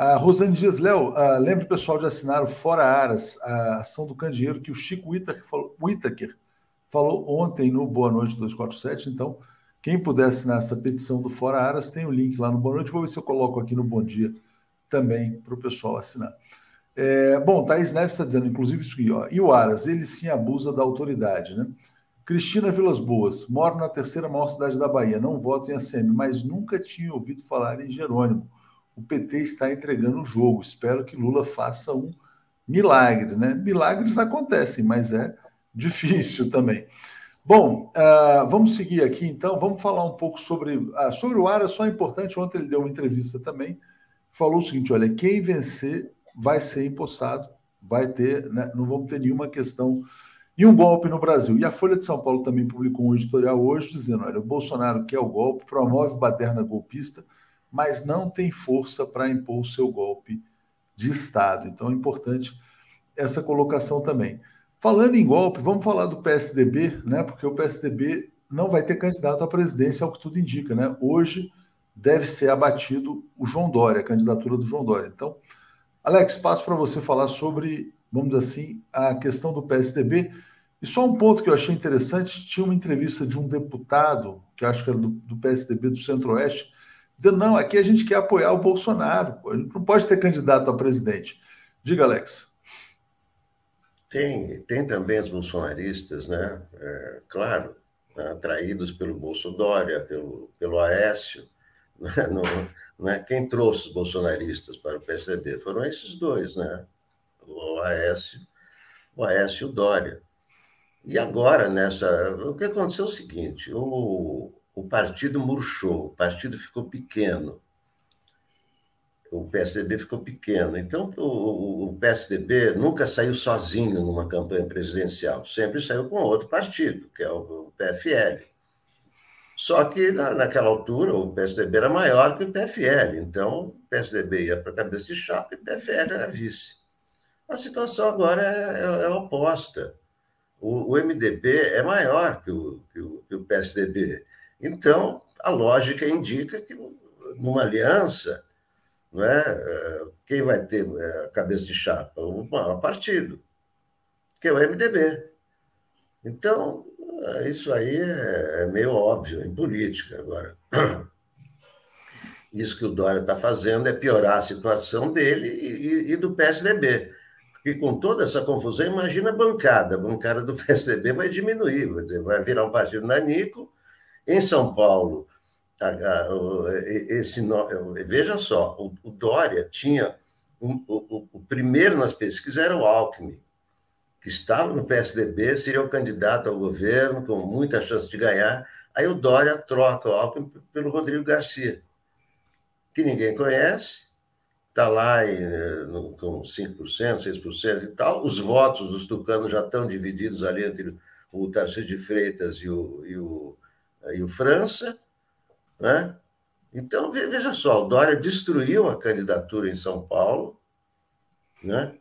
A Rosane Dias, Léo, uh, lembre o pessoal de assinar o Fora Aras, a ação do candeeiro que o Chico Whittaker falou, Whittaker falou ontem no Boa Noite 247. Então, quem puder assinar essa petição do Fora Aras, tem o link lá no Boa Noite. Vou ver se eu coloco aqui no Bom Dia também para o pessoal assinar. É, bom, Thaís Neves está dizendo, inclusive, isso aqui, ó. E o Aras, ele sim abusa da autoridade, né? Cristina Vilas Boas, moro na terceira maior cidade da Bahia, não voto em ACM, mas nunca tinha ouvido falar em Jerônimo. O PT está entregando o jogo. Espero que Lula faça um milagre, né? Milagres acontecem, mas é difícil também. Bom, uh, vamos seguir aqui então. Vamos falar um pouco sobre, uh, sobre o Aras. Só é importante, ontem ele deu uma entrevista também. Falou o seguinte: olha, quem vencer vai ser empossado, vai ter, né, não vamos ter nenhuma questão e um golpe no Brasil. E a Folha de São Paulo também publicou um editorial hoje dizendo: olha, o Bolsonaro quer o golpe, promove baderna golpista, mas não tem força para impor o seu golpe de Estado. Então é importante essa colocação também. Falando em golpe, vamos falar do PSDB, né? Porque o PSDB não vai ter candidato à presidência, ao que tudo indica, né? Hoje deve ser abatido o João Dória, a candidatura do João Dória. Então, Alex, passo para você falar sobre, vamos dizer assim, a questão do PSDB. E só um ponto que eu achei interessante: tinha uma entrevista de um deputado, que acho que era do, do PSDB do Centro-Oeste, dizendo: não, aqui a gente quer apoiar o Bolsonaro, a gente não pode ter candidato a presidente. Diga, Alex. Tem, tem também os bolsonaristas, né? É, claro, atraídos pelo Bolsonaro, pelo, pelo Aécio, <laughs> Não, não é quem trouxe os bolsonaristas para o PSDB, foram esses dois, né? O Aécio, o Aécio e o Dória. E agora, nessa. O que aconteceu é o seguinte: o, o partido murchou, o partido ficou pequeno. O PSDB ficou pequeno. Então, o, o PSDB nunca saiu sozinho numa campanha presidencial, sempre saiu com outro partido, que é o, PFL. Só que na, naquela altura o PSDB era maior que o PFL, então o PSDB ia para a cabeça de chapa e o PFL era vice. A situação agora é, é, é oposta. O, o, MDB é maior que o, que o, que o PSDB. Então, a lógica indica que numa aliança, não é, é quem vai ter é, a cabeça de chapa? O maior partido, que é o MDB. Então, isso aí é, é meio óbvio em política. Agora, isso que o Dória está fazendo é piorar a situação dele e, e, do PSDB. Porque com toda essa confusão, imagina a bancada. A bancada do PSDB vai diminuir, vai virar um partido nanico. Em São Paulo, esse, veja só, o, o Dória tinha. Um, o, o primeiro nas pesquisas era o Alckmin que estava no PSDB, seria o candidato ao governo, com muita chance de ganhar. Aí o Dória troca o Alckmin pelo Rodrigo Garcia, que ninguém conhece, está lá em, com 5%, 6% e tal. Os votos dos tucanos já estão divididos ali entre o Tarcísio de Freitas e o, e o, e o França, né? Então, veja só, o Dória destruiu a candidatura em São Paulo, né?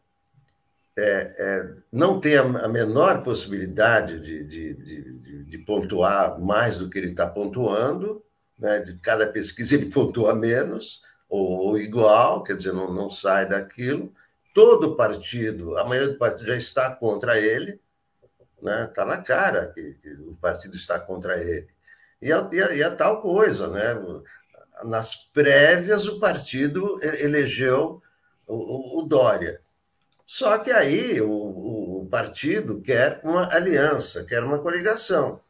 É, é, não tem a, menor possibilidade de, de, de, de, pontuar mais do que ele está pontuando, né? de cada pesquisa ele <laughs> pontua menos ou, ou igual, quer dizer, não, não sai daquilo. Todo partido, a maioria do partido já está contra ele, né? Está na cara que, que, o partido está contra ele. E a, e, a, e a tal coisa, né? Nas prévias, o partido elegeu o, o, o Dória. Só que aí o, o, partido quer uma aliança, quer uma coligação.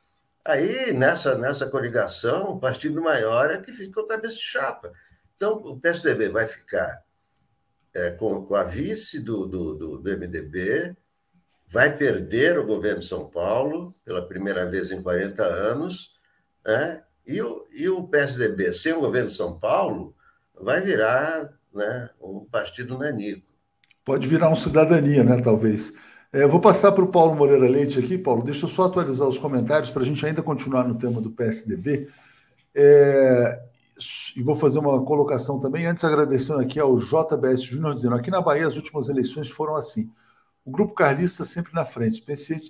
Aí, nessa, nessa coligação, o partido maior é que fica cabeça de chapa. Então, o PSDB vai ficar é, com, com, a vice do, do, do, do MDB, vai perder o governo de São Paulo pela primeira vez em 40 anos, né? e, o, e o PSDB, sem o governo de São Paulo, vai virar né, um partido nanico. Pode virar um cidadania, né? Talvez. É, vou passar para o Paulo Moreira Leite aqui, Paulo. Deixa eu só atualizar os comentários para a gente ainda continuar no tema do PSDB. É, e vou fazer uma colocação também, antes agradecendo aqui ao JBS Júnior, dizendo: aqui na Bahia as últimas eleições foram assim. O grupo carlista sempre na frente,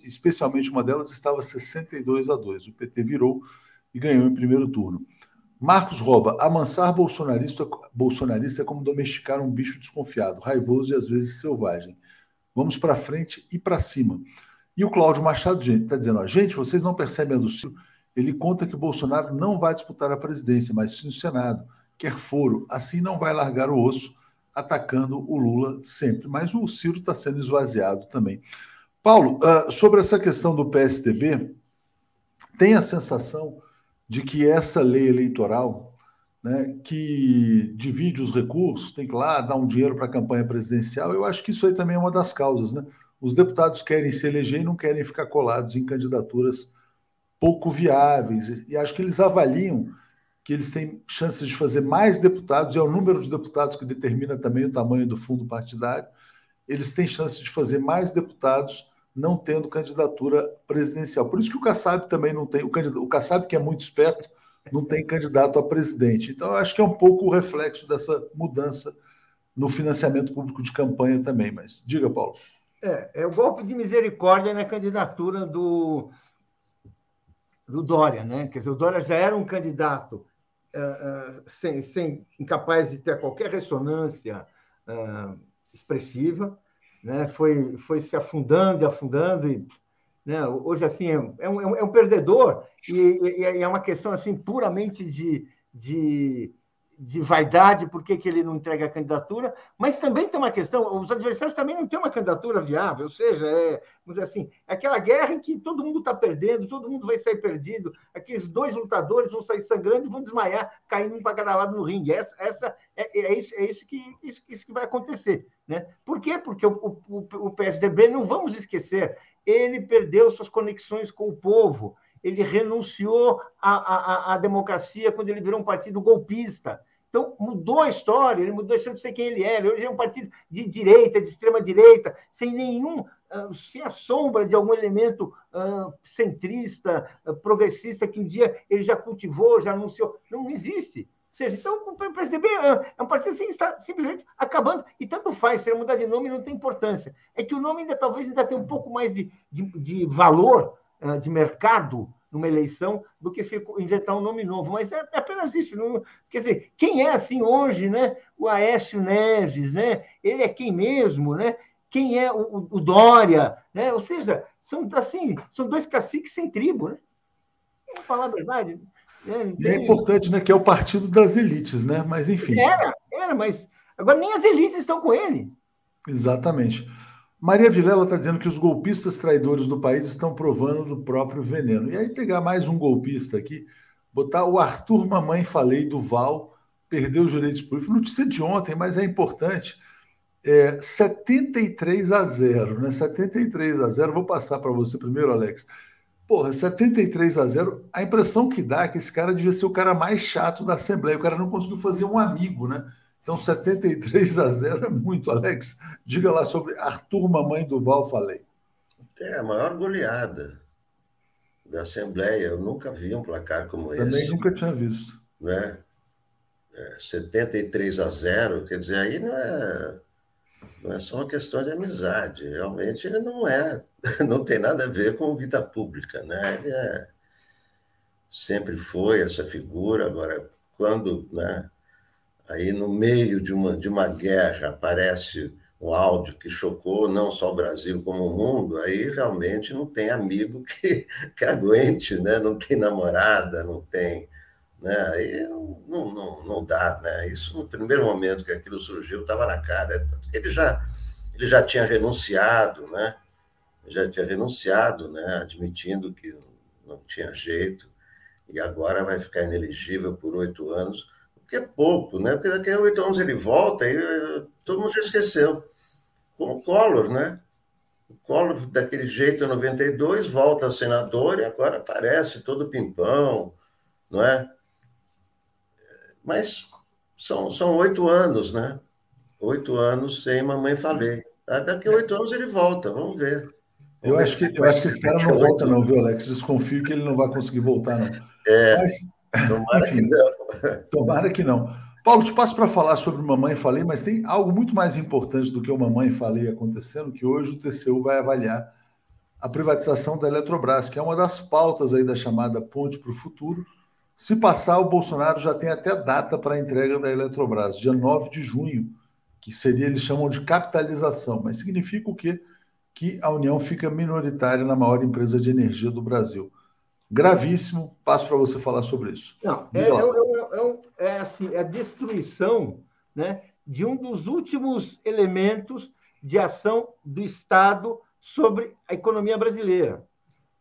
especialmente uma delas estava 62 a 2. O PT virou e ganhou em primeiro turno. Marcos Roba, amansar bolsonarista, bolsonarista é como domesticar um bicho desconfiado, raivoso e às vezes selvagem. Vamos para frente e para cima. E o Cláudio Machado está dizendo: ó, gente, vocês não percebem a do Ciro? Ele conta que Bolsonaro não vai disputar a presidência, mas sim o Senado. Quer foro, assim não vai largar o osso atacando o Lula sempre. Mas o Ciro está sendo esvaziado também. Paulo, uh, sobre essa questão do PSDB, tem a sensação de que essa lei eleitoral, né, que divide os recursos, tem que lá dar um dinheiro para a campanha presidencial, eu acho que isso aí também é uma das causas. Né? Os deputados querem se eleger e não querem ficar colados em candidaturas pouco viáveis. E acho que eles avaliam que eles têm chances de fazer mais deputados, e é o número de deputados que determina também o tamanho do fundo partidário. Eles têm chances de fazer mais deputados não tendo candidatura presidencial. Por isso que o Kassab também não tem, o, candidato, o Kassab, que é muito esperto, não tem candidato a presidente. Então, acho que é um pouco o reflexo dessa mudança no financiamento público de campanha também. Mas diga, Paulo. É, é o golpe de misericórdia na candidatura do, do Dória, né? Quer dizer, o Dória já era um candidato uh, sem, sem, incapaz de ter qualquer ressonância uh, expressiva, né? foi, foi se afundando e afundando, e né? hoje assim é, é, um, é um perdedor, e, e, e, é uma questão assim puramente de, de de vaidade, por que, que ele não entrega a candidatura, mas também tem uma questão, os adversários também não têm uma candidatura viável, ou seja, é, vamos assim, é aquela guerra em que todo mundo está perdendo, todo mundo vai sair perdido, aqueles dois lutadores vão sair sangrando e vão desmaiar, caindo um para cada lado no ringue. Essa, essa é, é, isso, é isso, que, isso, isso que vai acontecer. Né? Por quê? Porque o, o, o PSDB, não vamos esquecer, ele perdeu suas conexões com o povo, ele renunciou à, à, à democracia quando ele virou um partido golpista. Então, mudou a história, ele mudou, deixou de ser quem ele era. Hoje é um partido de direita, de extrema-direita, sem nenhum, uh, sem a sombra de algum elemento uh, centrista, uh, progressista, que um dia ele já cultivou, já anunciou. Não, existe. Ou seja, então, o PSDB é um partido assim, está simplesmente acabando. E tanto faz, se ele mudar de nome, não tem importância. É que o nome ainda talvez ainda tenha um pouco mais de, de, de valor de mercado numa eleição do que se inventar um nome novo. Mas é, apenas isso. Não, quer dizer, quem é assim hoje, né? O Aécio Neves, né? Ele é quem mesmo, né? Quem é o, o Dória, né? Ou seja, são assim, são dois caciques sem tribo, né? Vamos falar a verdade. E é importante, né? Que é o partido das elites, né? Mas enfim. Era, era, mas agora nem as elites estão com ele. Exatamente. Maria Vilela está dizendo que os golpistas traidores do país estão provando do próprio veneno. E aí pegar mais um golpista aqui, botar o Arthur Mamãe Falei do Val, perdeu os direitos políticos. Notícia de ontem, mas é importante. É 73 a 0, né? 73 a 0. Vou passar para você primeiro, Alex. Porra, 73 a 0. A impressão que dá é que esse cara devia ser o cara mais chato da Assembleia. O cara não conseguiu fazer um amigo, né? Então, 73 a 0 é muito, Alex. Diga lá sobre Arthur Mamãe Duval, falei. É a maior goleada. da Assembleia. Eu nunca vi um placar como Também esse. Também nunca tinha visto. Né? É, 73 a 0, quer dizer, aí não é, não é só uma questão de amizade. Realmente ele não é, <laughs> não tem nada a ver com vida pública. Né? Ele é, sempre foi essa figura. Agora, quando né, aí no meio de uma, de uma guerra aparece um áudio que chocou não só o Brasil como o mundo, aí realmente não tem amigo <laughs> que, que aguente, né? não tem namorada, não tem. Né? Aí não, não, não dá. Né? Isso no primeiro momento que aquilo surgiu estava na cara. Ele já, ele já tinha renunciado, né? já tinha renunciado, né? admitindo que não tinha jeito, e agora vai ficar inelegível por oito anos que é pouco, né? Porque daqui a oito anos ele volta e eh, todo mundo já esqueceu. Como o Collor, né? O Collor, daquele jeito, em 92, volta a senador e agora aparece todo pimpão, não é? Mas são, são oito anos, né? Oito anos sem mamãe falei. Daqui a oito anos ele volta, vamos ver. Eu acho que, eu acho que esse cara não volta, não, viu, Alex? Desconfio que ele não vai conseguir voltar, não. É. Mas, Tomara Enfim, que não. Tomara que não. Paulo, te passo para falar sobre Mamãe Falei, mas tem algo muito mais importante do que o Mamãe Falei acontecendo, que hoje o TCU vai avaliar a privatização da Eletrobras, que é uma das pautas aí da chamada Ponte para o Futuro. Se passar, o Bolsonaro já tem até data para a entrega da Eletrobras, dia 9 de junho, que seria, eles chamam de capitalização, mas significa o quê? Que a União fica minoritária na maior empresa de energia do Brasil gravíssimo. Passo para você falar sobre isso. Não, é, é, é, é, assim, é a destruição né, de um dos últimos elementos de ação do Estado sobre a economia brasileira.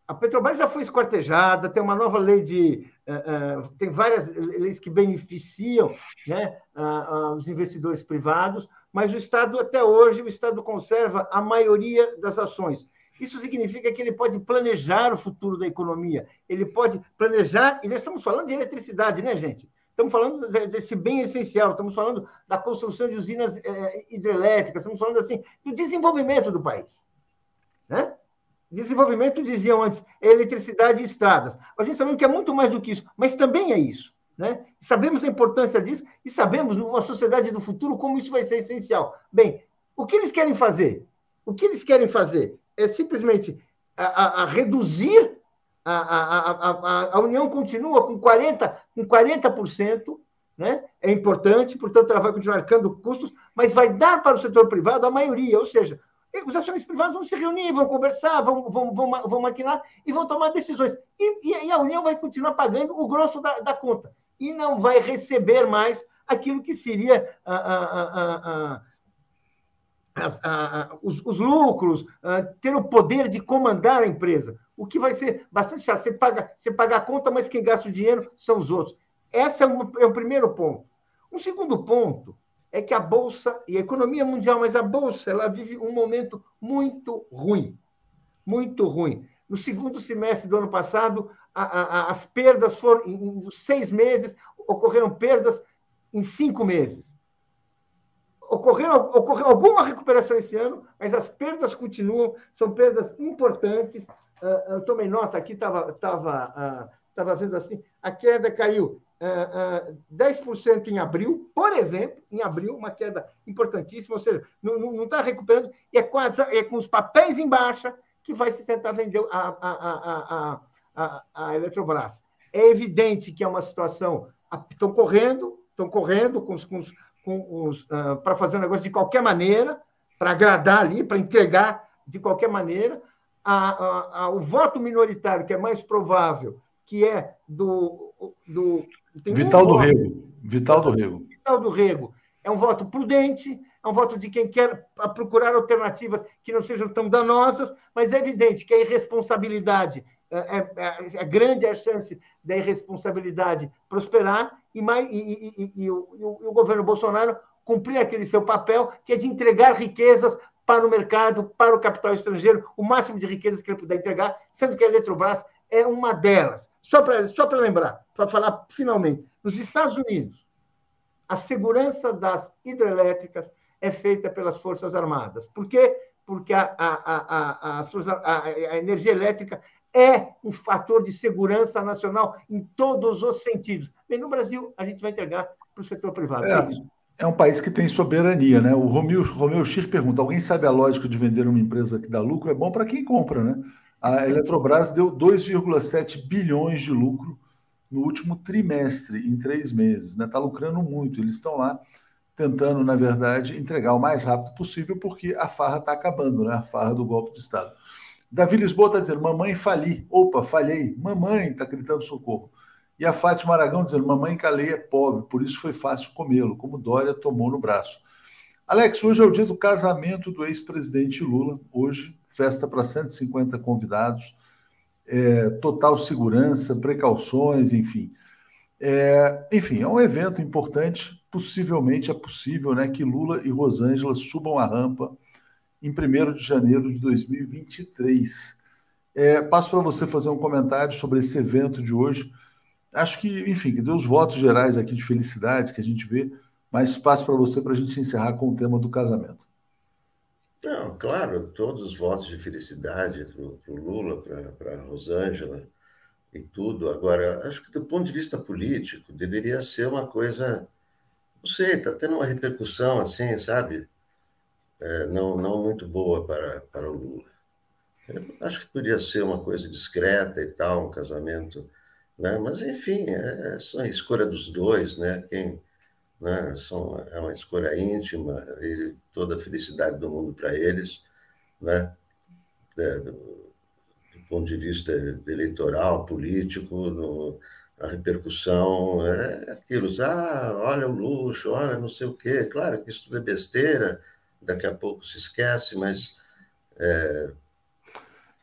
A Petrobras já foi esquartejada, tem uma nova lei de. Uh, uh, tem várias leis que beneficiam né, uh, os investidores privados, mas o Estado, até hoje, o Estado conserva a maioria das ações. Isso significa que ele pode planejar o futuro da economia, ele pode planejar, e nós estamos falando de eletricidade, né, gente? Estamos falando desse bem essencial, estamos falando da construção de usinas é, hidrelétricas, estamos falando assim do desenvolvimento do país. Né? Desenvolvimento, diziam antes, é eletricidade e estradas. A gente sabe que é muito mais do que isso, mas também é isso. Né? Sabemos a importância disso e sabemos, numa sociedade do futuro, como isso vai ser essencial. Bem, o que eles querem fazer? O que eles querem fazer? É simplesmente a, a, a reduzir a, a, União continua com 40%, com 40%, né? é importante, portanto, ela vai continuar arcando custos, mas vai dar para o setor privado a maioria, ou seja, os acionistas privados vão se reunir, vão conversar, vão, vão, vão, vão maquinar e vão tomar decisões. E, e a União vai continuar pagando o grosso da, da, conta e não vai receber mais aquilo que seria a, a, a, as, a, os, os, lucros, a, ter o poder de comandar a empresa. O que vai ser bastante chato. Você paga, você paga a conta, mas quem gasta o dinheiro são os outros. Esse é, um, é o primeiro ponto. Um segundo ponto é que a Bolsa, e a economia mundial, mas a Bolsa, ela vive um momento muito ruim. Muito ruim. No segundo semestre do ano passado, a, a, as perdas foram, em, em seis meses, ocorreram perdas em cinco meses ocorreu, ocorreu alguma recuperação esse ano, mas as perdas continuam, são perdas importantes. Uh, eu tomei nota aqui, estava tava, uh, tava vendo assim, a queda caiu uh, uh, 10% em abril, por exemplo, em abril, uma queda importantíssima, ou seja, não está recuperando, e é com, é com os papéis em baixa que vai se tentar vender a, a, a, a, a Eletrobras. É evidente que é uma situação. Estão correndo, estão correndo com os, com os uh, ah, para fazer um negócio de qualquer maneira, para agradar ali, para entregar de qualquer maneira. A, a, a, o voto minoritário, que é mais provável, que é do. do Vital um do voto, Rego. Vital do Rego. Vital do Rego. É um voto prudente, é um voto de quem quer procurar alternativas que não sejam tão danosas, mas é evidente que a irresponsabilidade é, é, é, é grande a chance da irresponsabilidade prosperar e, mais, e, e, e, o, e, o, governo Bolsonaro cumprir aquele seu papel, que é de entregar riquezas para o mercado, para o capital estrangeiro, o máximo de riquezas que ele puder entregar, sendo que a Eletrobras é uma delas. Só para só lembrar, para falar finalmente, nos Estados Unidos, a segurança das hidrelétricas é feita pelas Forças Armadas. Por quê? Porque a, a, a, a, a energia elétrica é um fator de segurança nacional em todos os sentidos. Bem, no Brasil, a gente vai entregar para o setor privado. É, é, um país que tem soberania, né? O Romeu, Romeu Schir pergunta: alguém sabe a lógica de vender uma empresa que dá lucro? É bom para quem compra, né? A Eletrobras deu 2,7 bilhões de lucro no último trimestre, em três meses. Está né? Tá lucrando muito. Eles estão lá tentando, na verdade, entregar o mais rápido possível, porque a farra está acabando, né? a farra do golpe de Estado. Davi Lisboa está dizendo: Mamãe, fali. Opa, falhei. Mamãe está gritando socorro. E a Fátima Aragão dizendo: Mamãe Calei é pobre, por isso foi fácil comê-lo, como Dória tomou no braço. Alex, hoje é o dia do casamento do ex-presidente Lula. Hoje, festa para 150 convidados, é, total segurança, precauções, enfim. É, enfim, é um evento importante. Possivelmente é possível né, que Lula e Rosângela subam a rampa em 1 de janeiro de 2023. É, passo para você fazer um comentário sobre esse evento de hoje. Acho que, enfim, que deu os votos gerais aqui de felicidades que a gente vê, mas passo para você para a gente encerrar com o tema do casamento. Não, claro, todos os votos de felicidade para o Lula, para a Rosângela e tudo. Agora, acho que do ponto de vista político, deveria ser uma coisa, não sei, está tendo uma repercussão assim, sabe? É, não, não muito boa para, para o Lula. Eu acho que poderia ser uma coisa discreta e tal, um casamento, né? mas enfim, é, é a escolha dos dois, né? Quem, né? São, é uma escolha íntima e toda a felicidade do mundo para eles, né? É, do, do, ponto de vista eleitoral, político, no, a repercussão é aquilo, ah, olha o luxo, olha não sei o quê, claro que isso tudo é besteira, daqui a pouco se esquece, mas. É,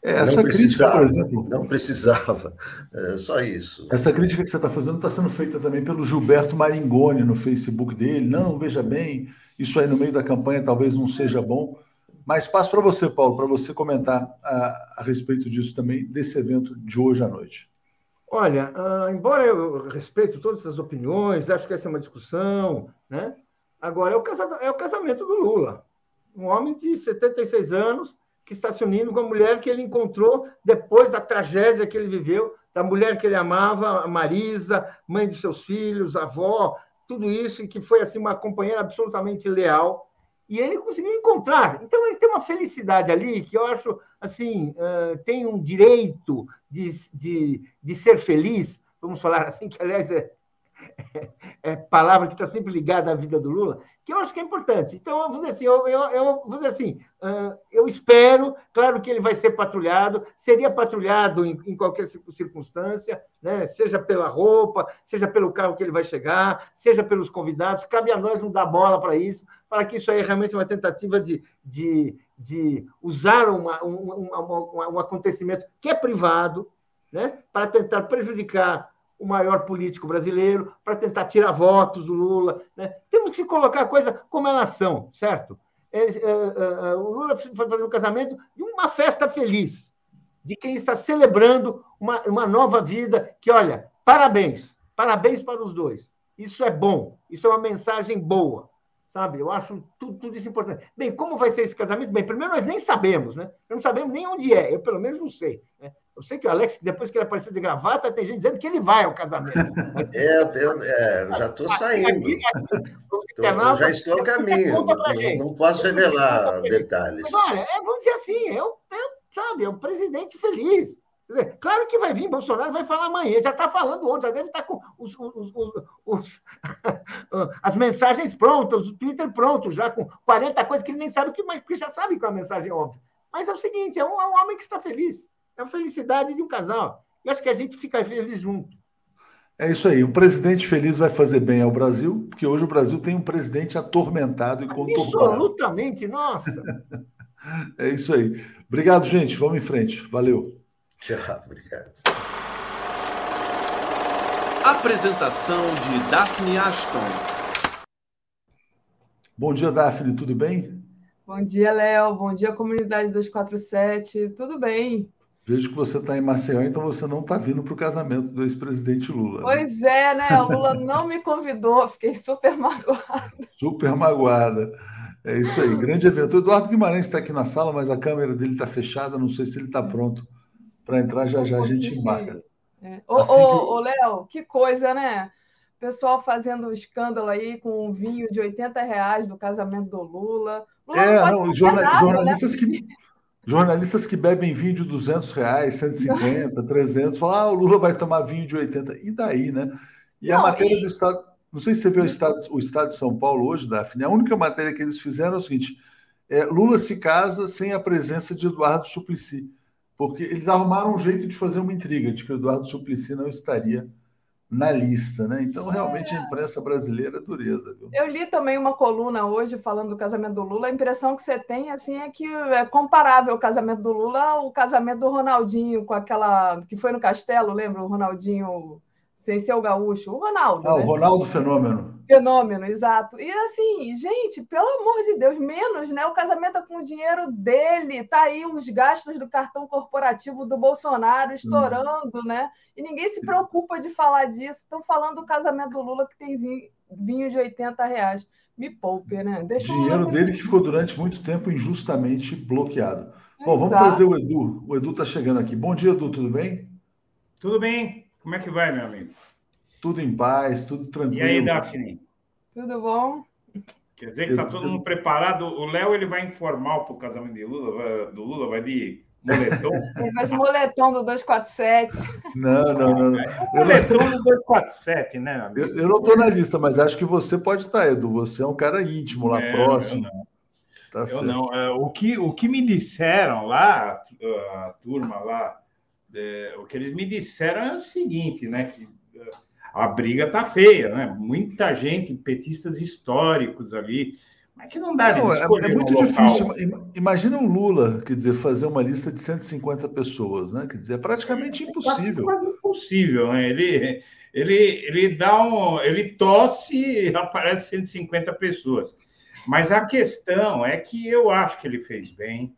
é, essa crítica, por exemplo. Não precisava, é, só isso. Essa crítica que você está fazendo está sendo feita também pelo Gilberto Maringoni no Facebook dele. Não, veja bem, isso aí no meio da campanha talvez não seja bom. Mas passo para você, Paulo, para você comentar a, a, respeito disso também, desse evento de hoje à noite. Olha, uh, embora eu respeito todas essas opiniões, acho que essa é uma discussão, né? Agora, é o, casamento, é o casamento do Lula. Um homem de 76 anos que está se unindo com a mulher que ele encontrou depois da tragédia que ele viveu, da mulher que ele amava, a Marisa, mãe dos seus filhos, avó, tudo isso, e que foi assim uma companheira absolutamente leal. E ele conseguiu encontrar. Então, ele tem uma felicidade ali que eu acho, assim, uh, tem um direito de, de, de ser feliz, vamos falar assim, que, aliás, é, é, palavra que está sempre ligada à vida do Lula, que eu acho que é importante. Então, eu vou dizer assim, eu, eu, eu vou dizer assim, uh, eu espero, claro que ele vai ser patrulhado, seria patrulhado em, em, qualquer circunstância, né? seja pela roupa, seja pelo carro que ele vai chegar, seja pelos convidados, cabe a nós não dar bola para isso, para que isso aí é realmente uma tentativa de, de, de usar uma, um, um, um acontecimento que é privado, né? para tentar prejudicar o maior político brasileiro, para tentar tirar votos do Lula. Né? Temos que colocar a coisa como elas são, certo? É, é, é, o Lula foi fazer um casamento de uma festa feliz, de quem está celebrando uma, uma nova vida, que, olha, parabéns, parabéns para os dois. Isso é bom, isso é uma mensagem boa, sabe? Eu acho tudo, tudo isso importante. Bem, como vai ser esse casamento? Bem, primeiro nós nem sabemos, né? Não sabemos nem onde é, eu pelo menos não sei. Né? Eu sei que o Alex, depois que ele apareceu de gravata, tem gente dizendo que ele vai ao casamento. <laughs> É, eu, é, já estou saindo. eu já estou a caminho. Não, não, posso revelar detalhes. Mas, olha, é, vamos dizer assim, eu, eu, sabe, é um presidente feliz. Dizer, claro que vai vir, Bolsonaro vai falar amanhã, já está falando ontem, já deve estar tá com os, os, os, <laughs> as mensagens prontas, o Twitter pronto, já com 40 coisas que ele nem sabe o que porque já sabe que é uma mensagem óbvia. Mas é o seguinte, é um, é um homem que está feliz. É a felicidade de um casal. Eu acho que a gente fica feliz junto. É isso aí. Um presidente feliz vai fazer bem ao Brasil, porque hoje o Brasil tem um presidente atormentado e conturbado. Absolutamente, nossa. <laughs> é isso aí. Obrigado, gente. Vamos em frente. Valeu. Tchau, obrigado. Apresentação de Daphne Ashton. Bom dia, Daphne. Tudo bem? Bom dia, Léo. Bom dia, comunidade 247. Tudo bem? Vejo que você está em Maceió, então você não está vindo para o casamento do ex-presidente Lula. Né? Pois né? é, né? O Lula não me convidou, fiquei super magoada. Super magoada. É isso aí, grande evento. O Eduardo Guimarães está aqui na sala, mas a câmera dele está fechada, não sei se ele está pronto para entrar já já a gente embarca. É. Ô, assim ô, que... Léo, que coisa, né? Pessoal fazendo escândalo aí com um vinho de 80 reais do casamento do Lula. Lula é, não, não jornal, nada, jornalistas né? que jornalistas que bebem vinho de 200 reais, 150, 300, <laughs> falam, ah, o Lula vai tomar vinho de 80. E daí, né? E não, a matéria e... do Estado... Não sei se você viu o Estado, o Estado de São Paulo hoje, Daphne. A única matéria que eles fizeram é o seguinte: é, Lula se casa sem a presença de Eduardo Suplicy. Porque eles arrumaram um jeito de fazer uma intriga de que o Eduardo Suplicy não estaria na lista, né? Então, realmente, a imprensa brasileira é dureza. Viu? Eu li também uma coluna hoje falando do casamento do Lula. A impressão que você tem assim é que é comparável o casamento do Lula ao casamento do Ronaldinho com aquela que foi no Castelo, lembra? O Ronaldinho sem ser o gaúcho, o Ronaldo. Ah, né? o Ronaldo Fenômeno. Fenômeno, exato. E assim, gente, pelo amor de Deus, menos, né? O casamento é com o dinheiro dele, tá aí os gastos do cartão corporativo do Bolsonaro estourando, uhum. né? E ninguém se preocupa de falar disso. Estão falando do casamento do Lula que tem vinho de 80 reais. Me poupe, né? Deixa dinheiro dele que ficou durante muito tempo injustamente bloqueado. Bom, vamos trazer o Edu. O Edu está chegando aqui. Bom dia, Edu, tudo bem? Tudo bem. Como é que vai, meu amigo? Tudo em paz, tudo tranquilo. E aí, Daphne? Tudo bom? Quer dizer que está todo mundo preparado. O Léo ele vai informal para o casamento de Lula, do Lula, vai de moletom. <laughs> Ele vai de moletom do 247. Não, não, não. não. moletom do 247, né? Amigo? Eu, eu não estou na lista, mas acho que você pode estar, Edu. Você é um cara íntimo lá é, próximo. Eu não. Tá eu certo. não. É, o, que, o que me disseram lá, a turma lá é, o que eles me disseram é o seguinte, né? Que é, a briga tá feia, né? Muita gente, petistas históricos ali, mas que não dá não, é, é, muito difícil. Imagina o Lula, quer dizer, fazer uma lista de 150 pessoas, né? Quer dizer, é praticamente é, impossível. É impossível, né? Ele, ele, ele dá um. Ele tosse e aparece 150 pessoas. Mas a questão é que eu acho que ele fez bem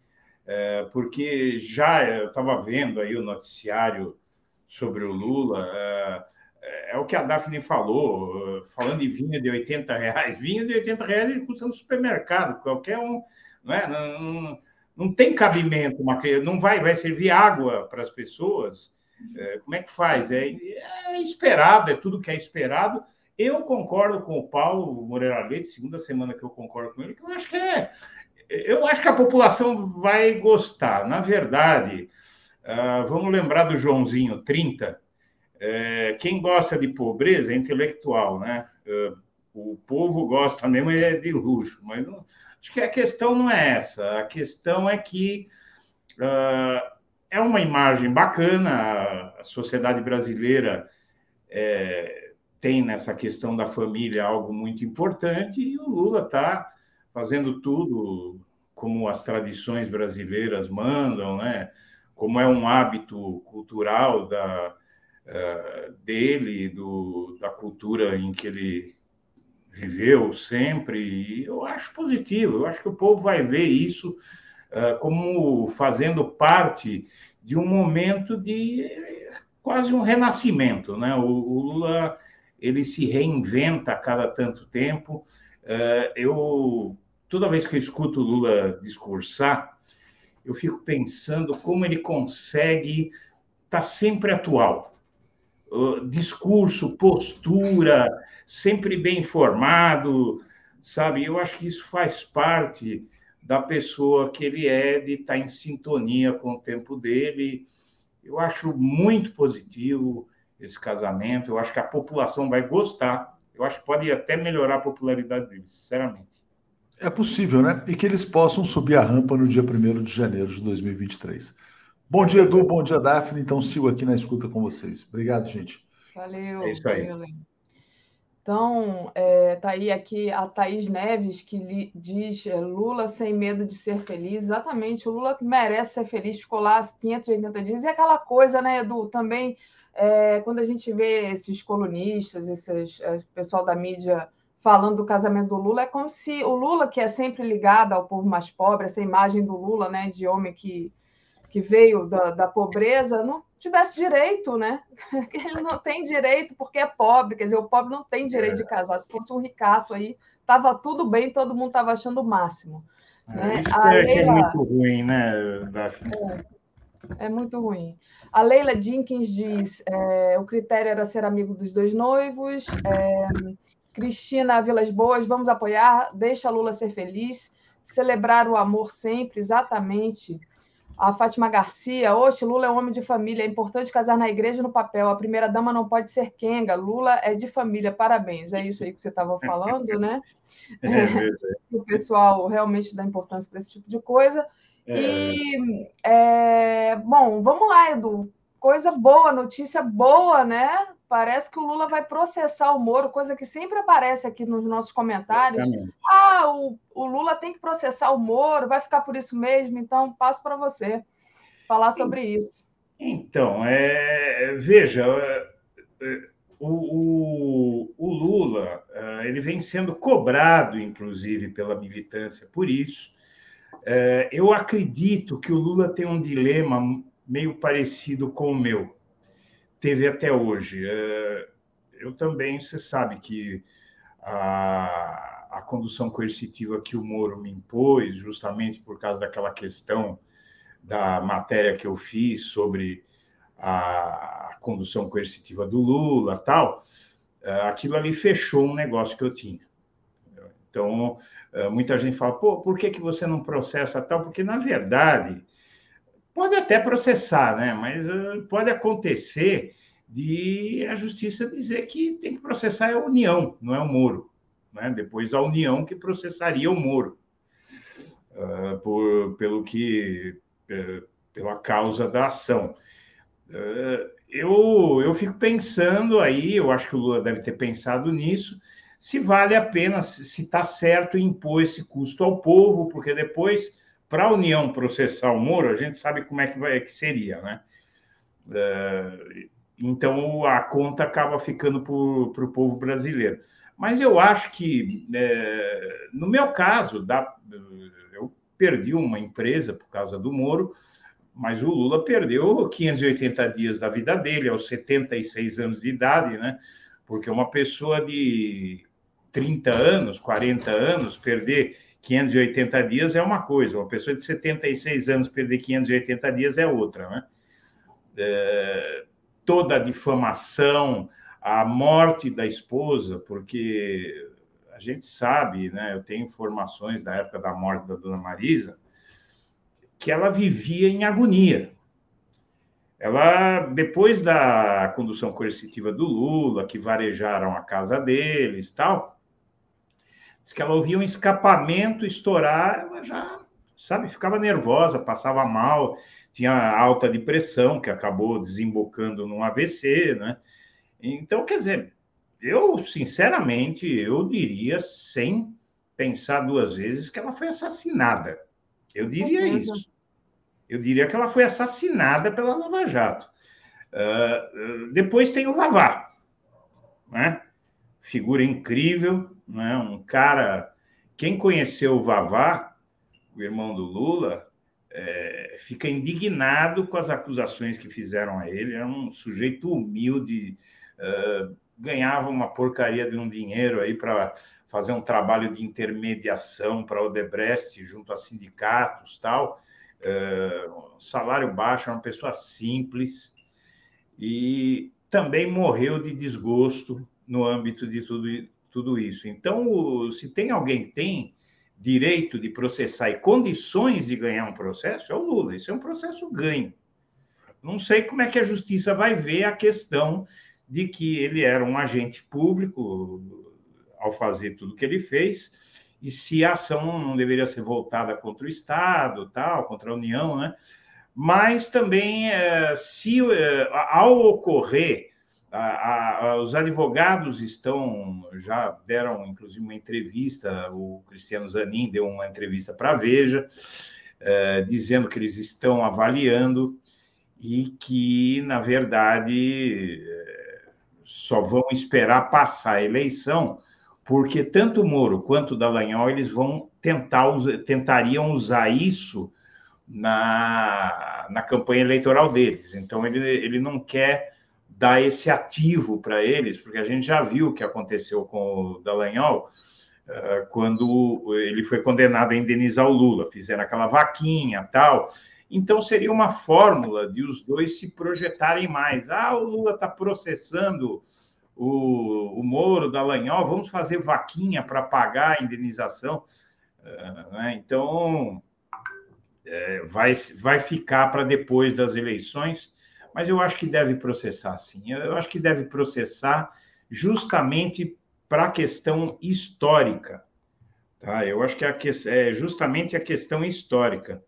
é, porque já eu estava vendo aí o noticiário sobre o Lula, é, é, o que a Daphne falou, falando em vinho de 80 reais. Vinho de 80 reais ele custa no supermercado, qualquer um, não, é? não, não, não tem cabimento, uma, não vai, vai servir água para as pessoas. É, como é que faz? É, é esperado, é tudo que é esperado. Eu concordo com o Paulo Moreira Leite, segunda semana que eu concordo com ele, que eu acho que é, eu acho que a população vai gostar. Na verdade, uh, vamos lembrar do Joãozinho 30. Uh, quem gosta de pobreza é intelectual, né? Uh, o povo gosta mesmo é de luxo, mas não, acho que a questão não é essa. A questão é que ah, é uma imagem bacana. A sociedade brasileira é, tem nessa questão da família algo muito importante e o Lula está fazendo tudo como as tradições brasileiras mandam, né? Como é um hábito cultural da uh, dele, do, da cultura em que ele viveu sempre. E eu acho positivo. Eu acho que o povo vai ver isso uh, como fazendo parte de um momento de quase um renascimento, né? O, o Lula ele se reinventa a cada tanto tempo. Uh, eu toda vez que eu escuto o Lula discursar, eu fico pensando como ele consegue estar tá sempre atual. Uh, discurso, postura, sempre bem informado, sabe? Eu acho que isso faz parte da pessoa que ele é, de estar tá em sintonia com o tempo dele. Eu acho muito positivo esse casamento, eu acho que a população vai gostar, eu acho que pode até melhorar a popularidade dele, sinceramente. É possível, né? E que eles possam subir a rampa no dia 1 de janeiro de 2023. Bom dia, Edu. Bom dia, Daphne. Então, sigo aqui na escuta com vocês. Obrigado, gente. Valeu. É isso aí. Valeu. Então, é, tá aí aqui a Thaís Neves, que li, diz é, Lula sem medo de ser feliz. Exatamente, o Lula merece ser feliz, ficou lá 580 dias. E aquela coisa, né, Edu, também, é, quando a gente vê esses colunistas, esses é, pessoal da mídia falando do casamento do Lula, é como se o Lula, que é sempre ligado ao povo mais pobre, essa imagem do Lula, né, de homem que, que veio da, da pobreza, não tivesse direito, né? <laughs> Ele não tem direito porque é pobre, quer dizer, o pobre não tem direito é. de casar. Se fosse um ricaço aí, estava tudo bem, todo mundo estava achando o máximo. É, né? Isso é, Leila... que é muito ruim, né, Daphne? É. É muito ruim. A Leila Jenkins diz: é, o critério era ser amigo dos dois noivos. Cristina Vilas Boas, vamos apoiar, deixa Lula ser feliz, celebrar o amor sempre, exatamente. A Fátima Garcia, oxe, Lula é um homem de família, é importante casar na igreja no papel. A primeira dama não pode ser Kenga, Lula é de família, parabéns. É isso aí que você estava falando, né? <laughs> É, <laughs> o pessoal realmente dá importância para esse tipo de coisa. É. E, é, bom, vamos lá, Edu. Coisa boa, notícia boa, né? Parece que o Lula vai processar o Moro, coisa que sempre aparece aqui nos nossos comentários. Ah, o, o, Lula tem que processar o Moro, vai ficar por isso mesmo. Então, passo para você falar sobre isso. Então, é, veja, é, é, o, o, o, Lula é, ele vem sendo cobrado, inclusive, pela militância por isso. Eu acredito que o Lula tem um dilema meio parecido com o meu teve até hoje. É, eu também, você sabe que a, a condução coercitiva que o Moro me impôs, justamente por causa daquela questão da matéria que eu fiz sobre a condução coercitiva do Lula, tal, é, aquilo ali fechou um negócio que eu tinha. Então, é, muita gente fala, pô, por que, que você não processa tal? Porque, na verdade, Pode até processar, né? Mas uh, pode acontecer de a justiça dizer que tem que processar a União, não é o Moro. Né? Depois a União que processaria o Moro, uh, por, pelo que, uh, pela causa da ação. Uh, eu, eu fico pensando aí, eu acho que o Lula deve ter pensado nisso, se vale a pena, se está certo impor esse custo ao povo, porque depois para a União processar o Moro, a gente sabe como é que, vai, que seria, né? É, então a conta acaba ficando para o povo brasileiro. Mas eu acho que, é, no meu caso, dá, eu perdi uma empresa por causa do Moro, mas o Lula perdeu 580 dias da vida dele, aos 76 anos de idade, né? Porque uma pessoa de 30 anos, 40 anos, perder 580 dias é uma coisa, uma pessoa de 76 anos perder 580 dias é outra, né? É, toda a difamação, a morte da esposa, porque a gente sabe, né? Eu tenho informações da época da morte da dona Marisa, que ela vivia em agonia. Ela, depois da condução coercitiva do Lula, que varejaram a casa deles, tal, Diz que ela ouvia um escapamento estourar, ela já, sabe, ficava nervosa, passava mal, tinha alta de pressão, que acabou desembocando num AVC, né? Então, quer dizer, eu, sinceramente, eu diria, sem pensar duas vezes, que ela foi assassinada. Eu diria isso. Eu diria que ela foi assassinada pela Lava Jato. Uh, depois tem o Vavá, né? Figura incrível, né? um cara. Quem conheceu o Vavá, o irmão do Lula, é, fica indignado com as acusações que fizeram a ele. Era um sujeito humilde, uh, ganhava uma porcaria de um dinheiro aí para fazer um trabalho de intermediação para o Odebrecht junto a sindicatos tal. Uh, salário baixo, era uma pessoa simples e também morreu de desgosto no âmbito de tudo, tudo isso. Então, se tem alguém que tem direito de processar e condições de ganhar um processo, é o Lula. Isso é um processo ganho. Não sei como é que a justiça vai ver a questão de que ele era um agente público ao fazer tudo que ele fez e se a ação não deveria ser voltada contra o Estado, tal, contra a União, né? Mas também, eh, se eh, ao ocorrer a, a, os advogados estão, já deram inclusive uma entrevista, o Cristiano Zanin deu uma entrevista para a Veja, é, dizendo que eles estão avaliando e que, na verdade, é, só vão esperar passar a eleição, porque tanto o Moro quanto o Dallagnol eles vão tentar, tentariam usar isso na, na campanha eleitoral deles. Então, ele, ele não quer dar esse ativo para eles, porque a gente já viu o que aconteceu com o Dallagnol uh, quando ele foi condenado a indenizar o Lula. Fizeram aquela vaquinha tal, Então, seria uma fórmula de os dois se projetarem mais. Ah, o Lula está processando o, o Moro, Dallagnol, vamos fazer vaquinha para pagar a indenização. Uh, né? Então, é, vai, vai ficar para depois das eleições, mas eu acho que deve processar, sim. Eu acho que deve processar justamente para a questão histórica. Tá? Eu acho que é, é justamente a questão histórica.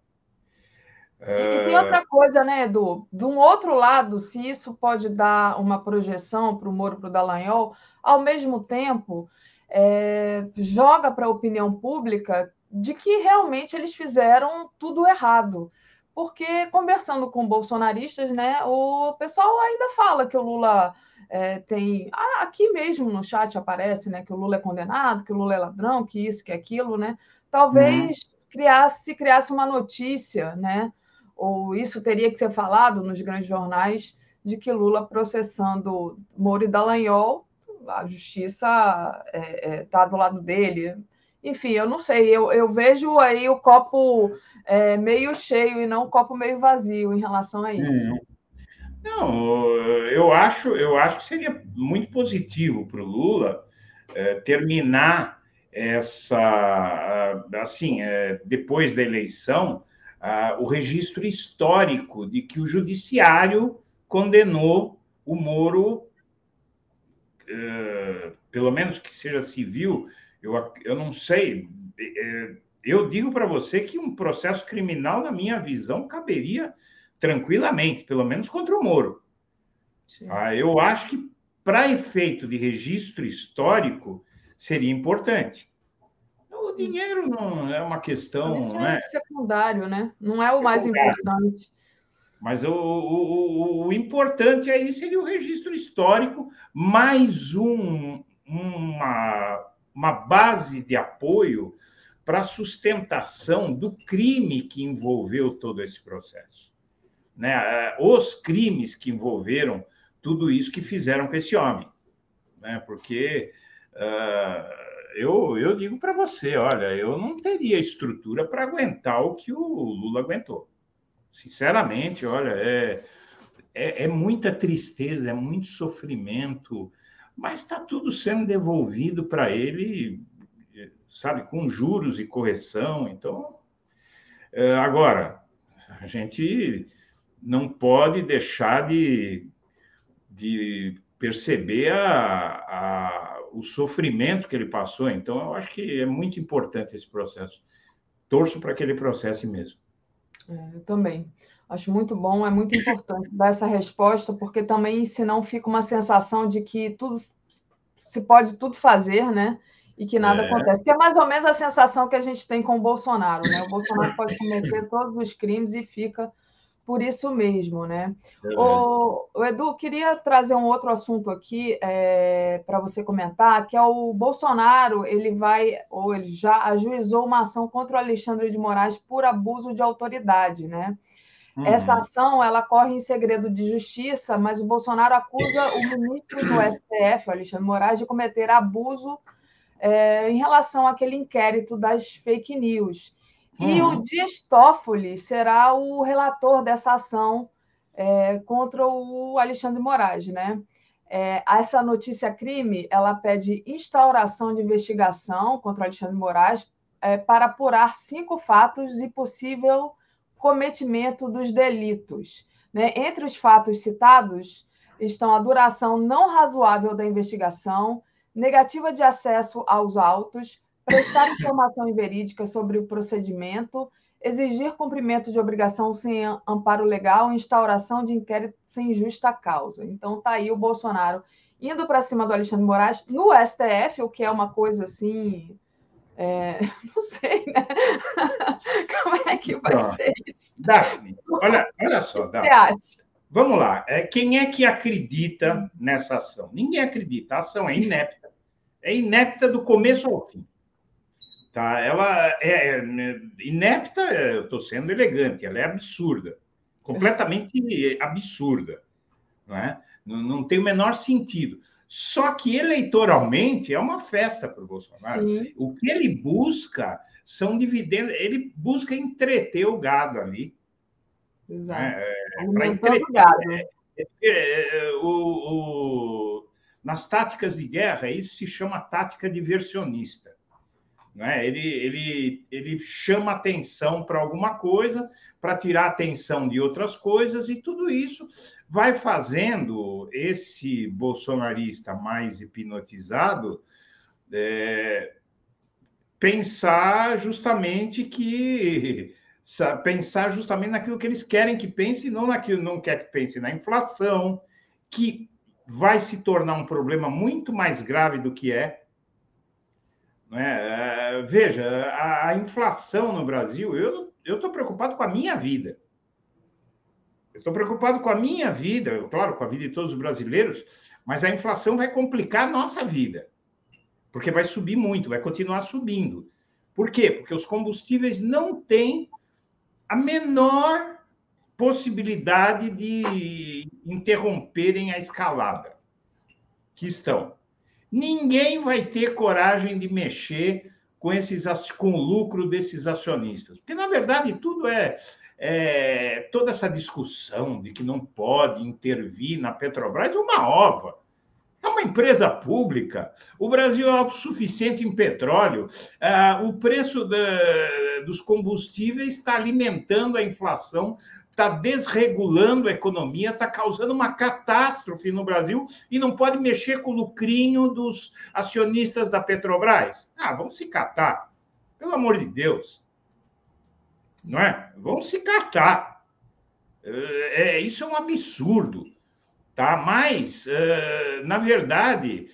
E, e tem outra coisa, né, Edu? De um outro lado, se isso pode dar uma projeção para o Moro, para o Dallagnol, ao mesmo tempo, é, joga para a opinião pública de que realmente eles fizeram tudo errado. Porque, conversando com bolsonaristas, né, o pessoal ainda fala que o Lula é, tem. Ah, aqui mesmo no chat aparece né, que o Lula é condenado, que o Lula é ladrão, que isso, que aquilo, né? Talvez uhum. criasse, se criasse uma notícia, né? Ou isso teria que ser falado nos grandes jornais de que Lula processando Moro e Dallagnol, a justiça está é, é, tá do lado dele. Enfim, eu não sei, eu, eu vejo aí o copo é, meio cheio e não o copo meio vazio em relação a isso. Hum. Não, eu acho, eu acho que seria muito positivo para o Lula é, terminar essa, assim, é, depois da eleição, o registro histórico de que o judiciário condenou o Moro, é, pelo menos que seja civil, eu, eu não sei. É, eu digo para você que um processo criminal, na minha visão, caberia tranquilamente, pelo menos contra o Moro. Ah, eu acho que, para efeito de registro histórico, seria importante. O dinheiro não é uma questão. Isso é né? secundário, né? Não é o mais importante. Mas o, o, o, importante aí seria o registro histórico, mais um, uma, uma base de apoio para a sustentação do crime que envolveu todo esse processo. Né? É, os crimes que envolveram tudo isso que fizeram com esse homem. Né? Porque uh, eu, eu digo para você: olha, eu não teria estrutura para aguentar o que o Lula aguentou. Sinceramente, olha, é, é, é muita tristeza, é muito sofrimento mas está tudo sendo devolvido para ele, sabe, com juros e correção. Então, é, agora, a gente não pode deixar de, de perceber a, a, o sofrimento que ele passou. Então, eu acho que é muito importante esse processo. Torço para que ele processe mesmo. É, eu também. Acho muito bom, é muito importante dar essa resposta, porque também senão fica uma sensação de que tudo se pode tudo fazer, né? E que nada é. acontece. Que é mais ou menos a sensação que a gente tem com o Bolsonaro, né? O Bolsonaro pode cometer todos os crimes e fica por isso mesmo, né? O, o, Edu, queria trazer um outro assunto aqui é, para você comentar, que é o Bolsonaro, ele vai, ou ele já ajuizou uma ação contra o Alexandre de Moraes por abuso de autoridade, né? Uhum. Essa ação ela corre em segredo de justiça, mas o Bolsonaro acusa o ministro do STF, Alexandre Moraes, de cometer abuso é, em relação àquele inquérito das fake news. E uhum. o Dias Toffoli será o relator dessa ação é, contra o Alexandre Moraes, né? É, essa notícia crime, ela pede instauração de investigação contra o Alexandre Moraes é, para apurar cinco fatos e possível cometimento dos delitos. Né? Entre os fatos citados estão a duração não razoável da investigação, negativa de acesso aos autos, prestar <coughs> informação inverídica sobre o procedimento, exigir cumprimento de obrigação sem amparo legal, instauração de inquérito sem justa causa. Então está aí o Bolsonaro indo para cima do Alexandre Moraes no STF, o que é uma coisa assim é, <laughs> não sei, né? <laughs> Como é que vai ser isso? Daphne, olha, olha só, Daphne. Você acha? Vamos lá. É, quem é que acredita nessa ação? Ninguém acredita. A ação é inepta. É inepta do começo ao fim. Tá? Ela é, é inepta, eu estou sendo elegante, ela é absurda. Completamente absurda. Não, é? não, não tem o menor sentido. Só que eleitoralmente é uma festa para o Bolsonaro. Sim. O que ele busca são dividendos, ele busca entreter o gado ali. Exato. É, Alimentando gado. É, é, é, o, o, nas táticas de guerra, isso se chama tática diversionista. Né? Ele, ele, ele chama atenção para alguma coisa, para tirar atenção de outras coisas, e tudo isso vai fazendo esse bolsonarista mais hipnotizado é, pensar justamente que pensar justamente naquilo que eles querem que pense, e não naquilo não quer que pense na inflação, que vai se tornar um problema muito mais grave do que é. Né? Veja, a, a inflação no Brasil, eu estou preocupado com a minha vida. Eu estou preocupado com a minha vida, claro, com a vida de todos os brasileiros, mas a inflação vai complicar a nossa vida, porque vai subir muito, vai continuar subindo. Por quê? Porque os combustíveis não têm a menor possibilidade de interromperem a escalada que estão. Ninguém vai ter coragem de mexer com esses com o lucro desses acionistas, porque na verdade tudo é, é toda essa discussão de que não pode intervir na Petrobras é uma ova. É uma empresa pública. O Brasil é autossuficiente em petróleo. Ah, o preço dos combustíveis está alimentando a inflação, está desregulando a economia, está causando uma catástrofe no Brasil e não pode mexer com o lucrinho dos acionistas da Petrobras. Ah, vamos se catar. Pelo amor de Deus. Não é? Vamos se catar. É, é isso é um absurdo. Tá? Mas, na verdade,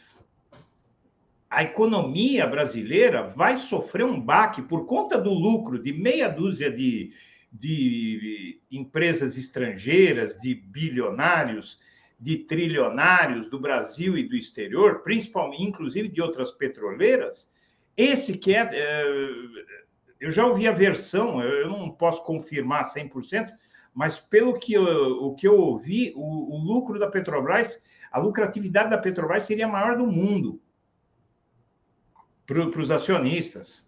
a economia brasileira vai sofrer um baque por conta do lucro de meia dúzia de, de empresas estrangeiras, de bilionários, de trilionários do Brasil e do exterior, principalmente, inclusive de outras petroleiras. Esse que é. Eh, eu já ouvi a versão, eu não posso confirmar 100%, mas pelo que eu, o que eu ouvi, o, o lucro da Petrobras, a lucratividade da Petrobras seria a maior do mundo para os acionistas.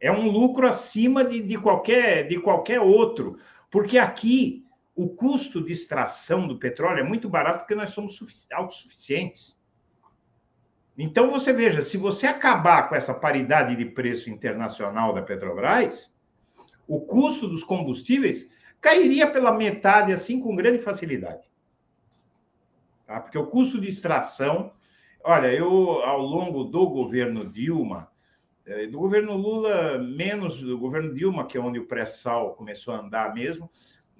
É um lucro acima de, de, qualquer, de qualquer outro, porque aqui o custo de extração do petróleo é muito barato porque nós somos autossuficientes. Então, você veja, se você acabar com essa paridade de preço internacional da Petrobras, o custo dos combustíveis cairia pela metade assim com grande facilidade. Tá? Porque o custo de extração, olha, eu ao longo do governo Dilma, do governo Lula, menos do governo Dilma, que é onde o pré-sal começou a andar mesmo,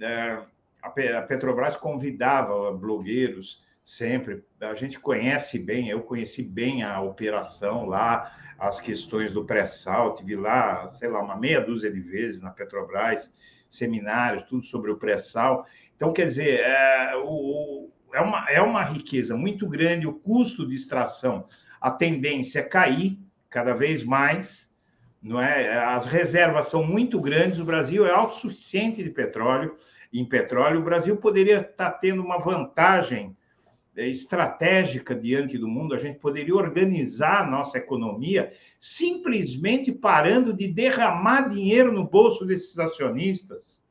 eh, a Petrobras convidava blogueiros sempre. A gente conhece bem, eu conheci bem a operação lá, as questões do pré-sal, tive lá, sei lá, uma meia dúzia de vezes na Petrobras seminários, tudo sobre o pré-sal. Então, quer dizer, é, o, é, uma, é uma riqueza muito grande, o custo de extração, a tendência é cair cada vez mais, não é? As reservas são muito grandes, o Brasil é autossuficiente de petróleo, em petróleo, o Brasil poderia estar tendo uma vantagem é, estratégica diante do mundo, a gente poderia organizar a nossa economia simplesmente parando de derramar dinheiro no bolso desses acionistas.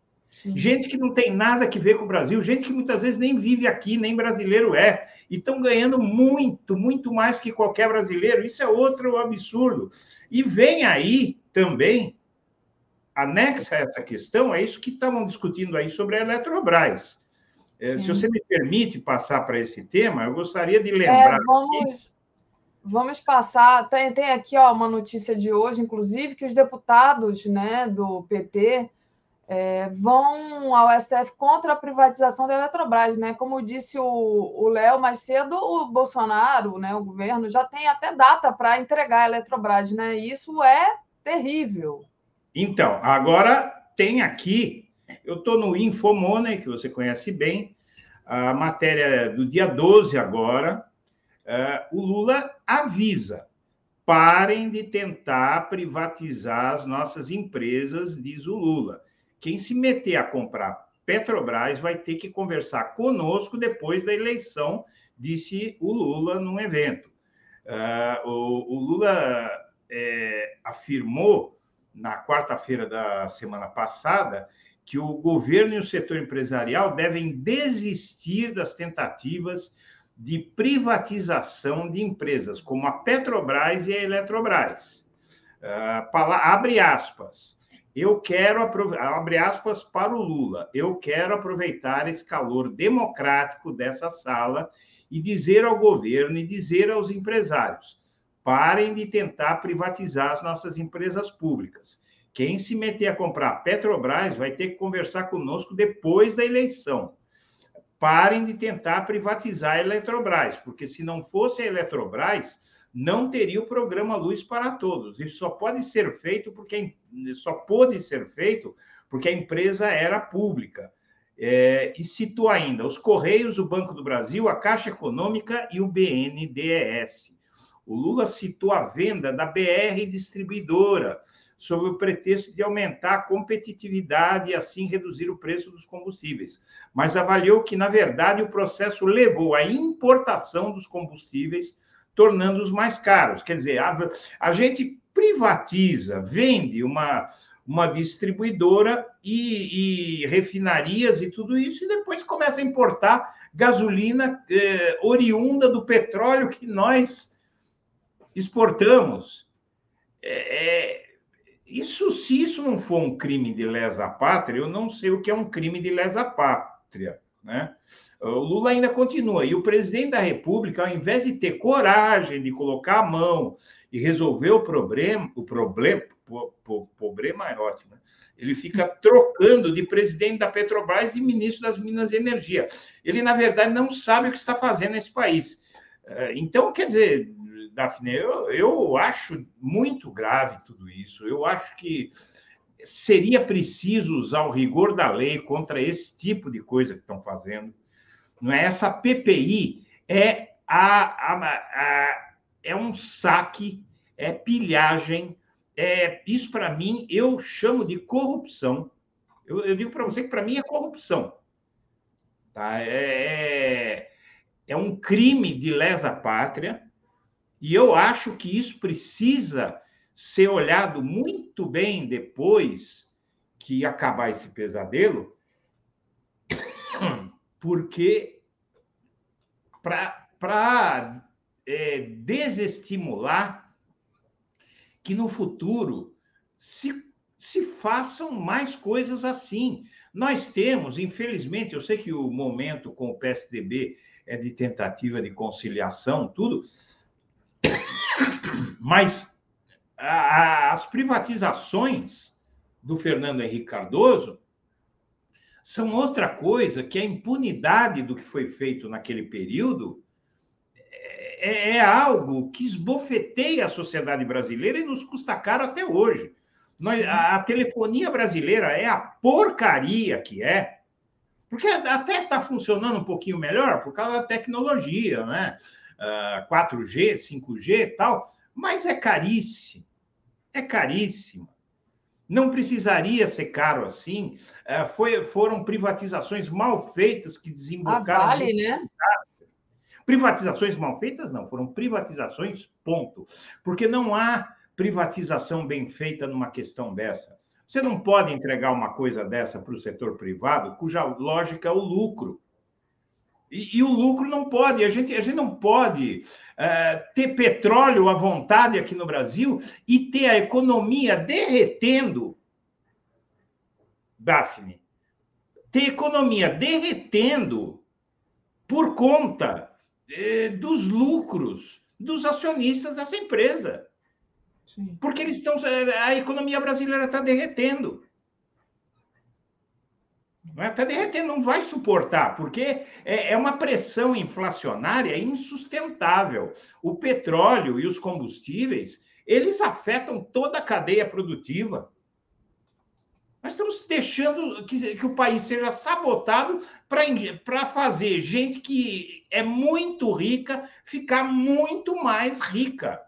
Sim. Gente que não tem nada a ver com o Brasil, gente que muitas vezes nem vive aqui, nem brasileiro é, e estão ganhando muito, muito mais que qualquer brasileiro. Isso é outro absurdo. E vem aí também, anexa a essa questão, é isso que estavam discutindo aí sobre a Eletrobras. É, se você me permite passar para esse tema, eu gostaria de lembrar. É, vamos, vamos passar. Tem, tem aqui ó, uma notícia de hoje, inclusive, que os deputados né, do PT é, vão ao STF contra a privatização da Eletrobras. Né? Como disse o Léo mais cedo, o Bolsonaro, né, o governo, já tem até data para entregar a Eletrobras. Né? E isso é terrível. Então, agora tem aqui eu estou no Infomoney, que você conhece bem, a matéria do dia 12 agora. Uh, o Lula avisa: parem de tentar privatizar as nossas empresas, diz o Lula. Quem se meter a comprar Petrobras vai ter que conversar conosco depois da eleição, disse o Lula num evento. Uh, o, o, Lula é, afirmou na quarta-feira da semana passada que o governo e o setor empresarial devem desistir das tentativas de privatização de empresas como a Petrobras e a Eletrobras. Uh, abre aspas. Eu quero abre aspas para o Lula. Eu quero aproveitar esse calor democrático dessa sala e dizer ao governo e dizer aos empresários: parem de tentar privatizar as nossas empresas públicas. Quem se meter a comprar Petrobras vai ter que conversar conosco depois da eleição. Parem de tentar privatizar a Eletrobras, porque se não fosse a Eletrobras, não teria o programa Luz para Todos. Isso só pode ser feito porque só pôde ser feito porque a empresa era pública. É, e citou ainda os Correios, o Banco do Brasil, a Caixa Econômica e o BNDES. O Lula citou a venda da BR Distribuidora, sob o pretexto de aumentar a competitividade e assim reduzir o preço dos combustíveis, mas avaliou que, na verdade, o processo levou à importação dos combustíveis, tornando-os mais caros. Quer dizer, a, a gente privatiza, vende uma, uma distribuidora e, e, refinarias e tudo isso, e depois começa a importar gasolina eh, oriunda do petróleo que nós exportamos. É, é isso, se isso não for um crime de lesa pátria, eu não sei o que é um crime de lesa pátria, né? O Lula ainda continua. E o presidente da República, ao invés de ter coragem de colocar a mão e resolver o problema, o problema, o problema é ótimo, né? ele fica trocando de presidente da Petrobras e ministro das Minas e Energia. Ele, na verdade, não sabe o que está fazendo nesse país. É, então, quer dizer, Daphne, eu, eu acho muito grave tudo isso. Eu acho que seria preciso usar o rigor da lei contra esse tipo de coisa que estão fazendo. Não é essa PPI é a, a, a é um saque, é pilhagem. É, isso para mim eu chamo de corrupção. Eu, eu digo para você que para mim é corrupção. Tá? É, é, é um crime de lesa pátria e eu acho que isso precisa ser olhado muito bem depois que acabar esse pesadelo, <coughs> porque para é, desestimular que no futuro se, se façam mais coisas assim. Nós temos, infelizmente, eu sei que o momento com o PSDB é de tentativa de conciliação, tudo, <coughs> mas a, as privatizações do Fernando Henrique Cardoso são outra coisa que a impunidade do que foi feito naquele período é, é algo que esbofeteia a sociedade brasileira e nos custa caro até hoje. Nós, a, a telefonia brasileira é a porcaria que é, porque até está funcionando um pouquinho melhor por causa da tecnologia, né? uh, 4G, 5G e tal, mas é caríssimo. É caríssimo. Não precisaria ser caro assim. Uh, foi, foram privatizações mal feitas que desembocaram. Ah, vale, né? Privatizações mal feitas, não, foram privatizações, ponto. Porque não há privatização bem feita numa questão dessa. Você não pode entregar uma coisa dessa para o setor privado, cuja lógica é o lucro. E, e, o lucro não pode, a gente, a gente não pode uh, ter petróleo à vontade aqui no Brasil e ter a economia derretendo, Daphne, ter economia derretendo por conta eh, dos lucros dos acionistas dessa empresa. Sim. Porque eles estão. Eh, a economia brasileira está derretendo. Está derretendo, não vai suportar, porque é, é uma pressão inflacionária insustentável. O petróleo e os combustíveis, eles afetam toda a cadeia produtiva. Nós estamos deixando que, que o país seja sabotado para fazer gente que é muito rica ficar muito mais rica.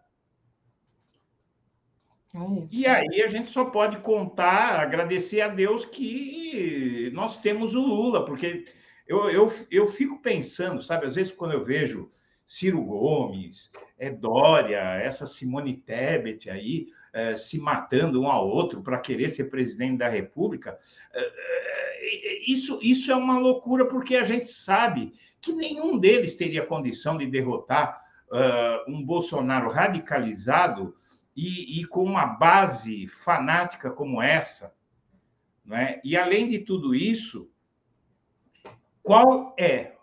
É e aí a gente só pode contar, agradecer a Deus que nós temos o Lula, porque eu, eu, eu fico pensando, sabe, às vezes quando eu vejo Ciro Gomes, é Dória, essa Simone Tebet aí, é, se matando um ao outro para querer ser presidente da República, é, isso, isso é uma loucura, porque a gente sabe que nenhum deles teria condição de derrotar uh, um Bolsonaro radicalizado e, e, com uma base fanática como essa. Né? E, além de tudo isso, qual é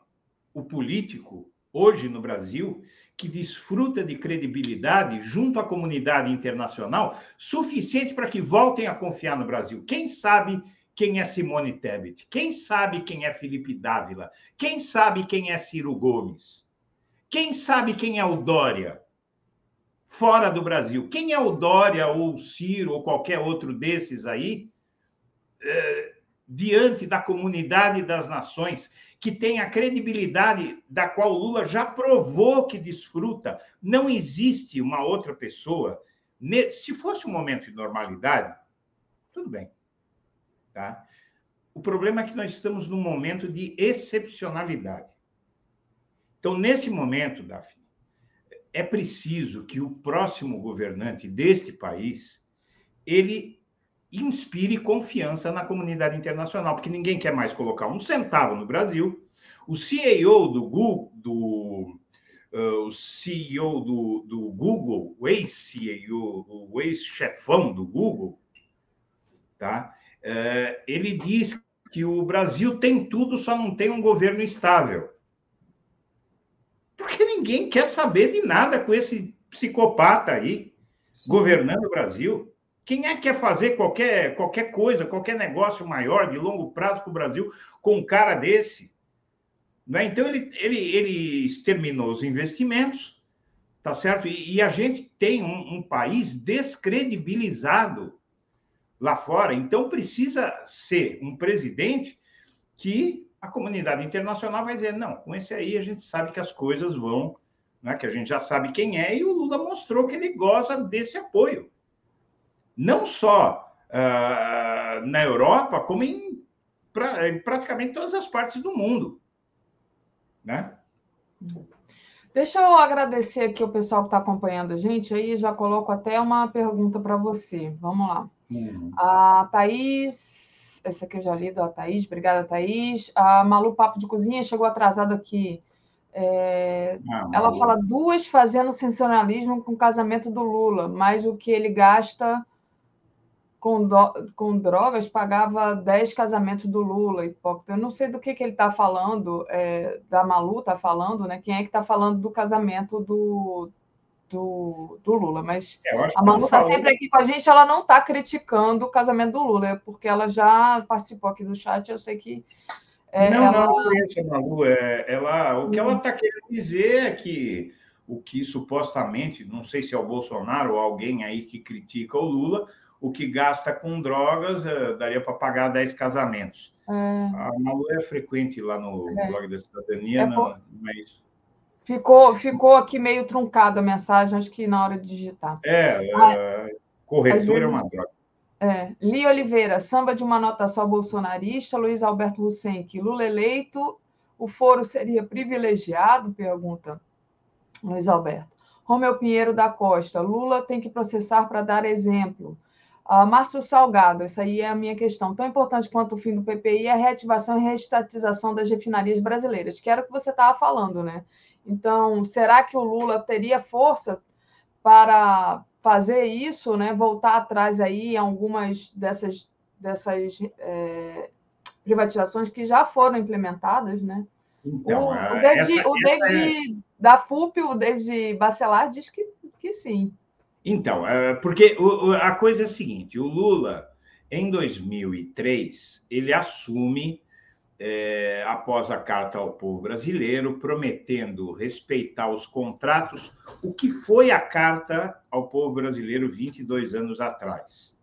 o político hoje no Brasil que desfruta de credibilidade junto à comunidade internacional suficiente para que voltem a confiar no Brasil? Quem sabe quem é Simone Tebet? Quem sabe quem é Felipe Dávila? Quem sabe quem é Ciro Gomes? Quem sabe quem é o Dória? Fora do Brasil. Quem é o Dória ou o Ciro ou qualquer outro desses aí? É, diante da comunidade das nações, que tem a credibilidade da qual Lula já provou que desfruta. Não existe uma outra pessoa. Se fosse um momento de normalidade, tudo bem. Tá? O problema é que nós estamos num momento de excepcionalidade. Então, nesse momento, Daphne, é preciso que o próximo governante deste país ele inspire confiança na comunidade internacional, porque ninguém quer mais colocar um centavo no Brasil. O CEO do Google, do, uh, o CEO do, do Google, o ex-CEO, o ex-chefão do Google, tá? É, ele diz que o Brasil tem tudo, só não tem um governo estável. Ninguém quer saber de nada com esse psicopata aí Sim. governando o Brasil. Quem é que quer fazer qualquer, qualquer coisa, qualquer negócio maior, de longo prazo para o Brasil, com um cara desse? Né? Então, ele, ele, ele exterminou os investimentos, tá certo? E, e a gente tem um, um país descredibilizado lá fora. Então, precisa ser um presidente que a comunidade internacional vai dizer: não, com esse aí a gente sabe que as coisas vão, né, que a gente já sabe quem é, e o Lula mostrou que ele goza desse apoio. Não só uh, na Europa, como em, pra, em praticamente todas as partes do mundo. Né? Deixa eu agradecer aqui o pessoal que está acompanhando a gente, aí já coloco até uma pergunta para você. Vamos lá. Uhum. A Thaís, essa aqui eu já li da Thaís, obrigada, Thaís. A Malu Papo de Cozinha chegou atrasado aqui. É, ah, ela fala duas fazendo sensacionalismo com o casamento do Lula, mas o que ele gasta com, do, com drogas pagava 10 casamentos do Lula, hipócrita. Eu não sei do que, que ele está falando, é, da Malu está falando, né? Quem é que está falando do casamento do, do, do Lula, mas é, a Manu está sempre aqui com a gente, ela não está criticando o casamento do Lula, é porque ela já participou aqui do chat, eu sei que. É, não, ela... não, não, Malu, é, ela, o que ela está querendo dizer é que o que supostamente, não sei se é o Bolsonaro ou alguém aí que critica o Lula, o que gasta com drogas é, daria para pagar 10 casamentos. É. A Malu é frequente lá no é. blog da cidadania, é não, não é isso. Ficou, ficou aqui meio truncada a mensagem, acho que na hora de digitar. É, é corretor é uma droga. É. Li Oliveira, samba de uma nota só bolsonarista, Luiz Alberto Husenck, Lula eleito, o foro seria privilegiado? Pergunta Luiz Alberto. Romeu Pinheiro da Costa, Lula tem que processar para dar exemplo. Uh, Márcio Salgado, essa aí é a minha questão. Tão importante quanto o fim do PPI é a reativação e reestatização das refinarias brasileiras, que era o que você estava falando, né? Então, será que o Lula teria força para fazer isso, né? Voltar atrás aí em algumas dessas, dessas é, privatizações que já foram implementadas, né? Então, o, o David, essa, o David é... da FUP, o David Bacelar, diz que, que sim. Então, é, porque a coisa é a seguinte: o Lula, em 2003, ele assume, é, após a carta ao povo brasileiro, prometendo respeitar os contratos, o que foi a carta ao povo brasileiro 22 anos atrás.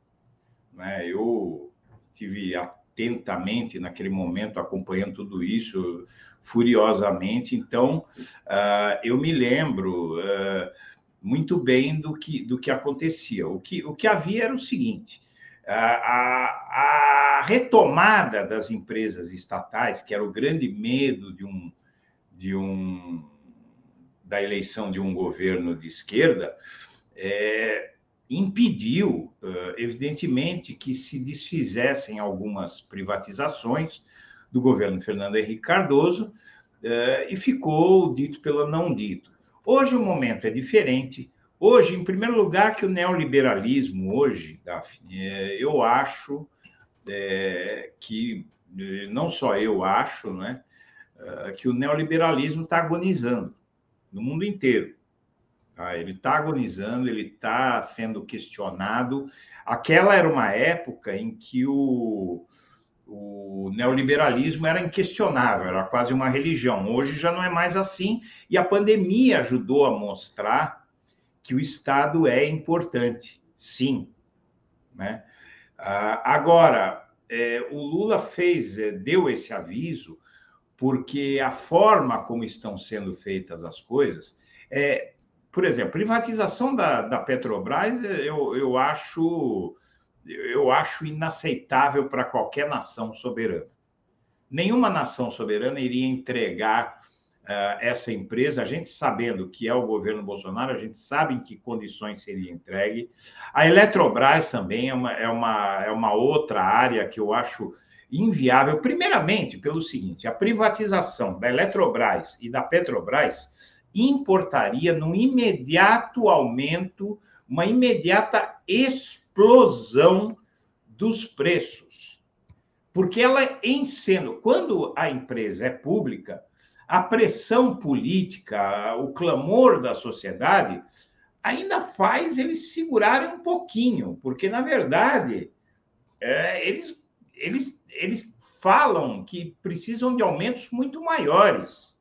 Né? Eu tive atentamente naquele momento acompanhando tudo isso furiosamente, então uh, eu me lembro. Uh, muito bem do que, do que acontecia. O que, o que havia era o seguinte: a, a, retomada das empresas estatais, que era o grande medo de um, de um da eleição de um governo de esquerda, é, impediu, evidentemente, que se desfizessem algumas privatizações do governo Fernando Henrique Cardoso e ficou dito pela não dito. Hoje o momento é diferente. Hoje, em primeiro lugar, que o neoliberalismo hoje, Daphne, eu acho é, que não só eu acho, né, que o neoliberalismo está agonizando no mundo inteiro. Tá? Ele está agonizando, ele está sendo questionado. Aquela era uma época em que o, o neoliberalismo era inquestionável, era quase uma religião. Hoje já não é mais assim, e a pandemia ajudou a mostrar que o Estado é importante, sim. Né? Ah, agora, é, o Lula fez, é, deu esse aviso, porque a forma como estão sendo feitas as coisas é por exemplo, privatização da, da Petrobras, eu, eu, acho, eu acho inaceitável para qualquer nação soberana. Nenhuma nação soberana iria entregar uh, essa empresa, a gente sabendo que é o governo Bolsonaro, a gente sabe em que condições seria entregue. A Eletrobras também é uma, é uma, é uma outra área que eu acho inviável, primeiramente pelo seguinte: a privatização da Eletrobras e da Petrobras importaria num imediato aumento, uma imediata explosão dos preços. Porque ela sendo, quando a empresa é pública, a pressão política, o clamor da sociedade ainda faz eles segurarem um pouquinho, porque na verdade é, eles, eles, eles falam que precisam de aumentos muito maiores.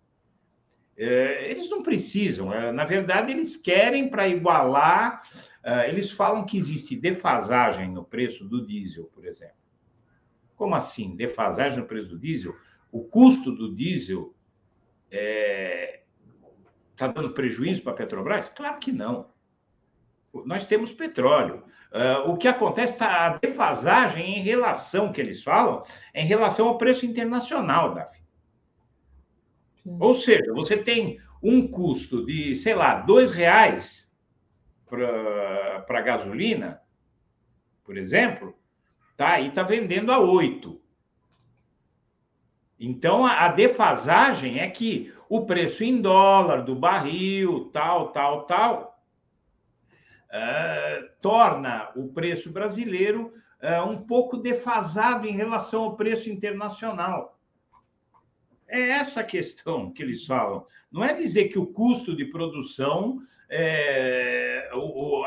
É, eles não precisam, é, na verdade, eles querem para igualar. É, eles falam que existe defasagem no preço do diesel, por exemplo. Como assim? Defasagem no preço do diesel? O custo do diesel está é, dando prejuízo para a Petrobras? Claro que não. Nós temos petróleo. o que acontece está a defasagem em relação, que eles falam, em relação ao preço internacional, Davi. Ou seja, você tem um custo de, sei lá, dois reais para gasolina, por exemplo, tá? E está vendendo a oito. Então, a, a defasagem é que o preço em dólar do barril, tal, tal, tal, uh, torna o preço brasileiro uh, um pouco defasado em relação ao preço internacional. É essa questão que eles falam. Não é dizer que o custo de produção, é,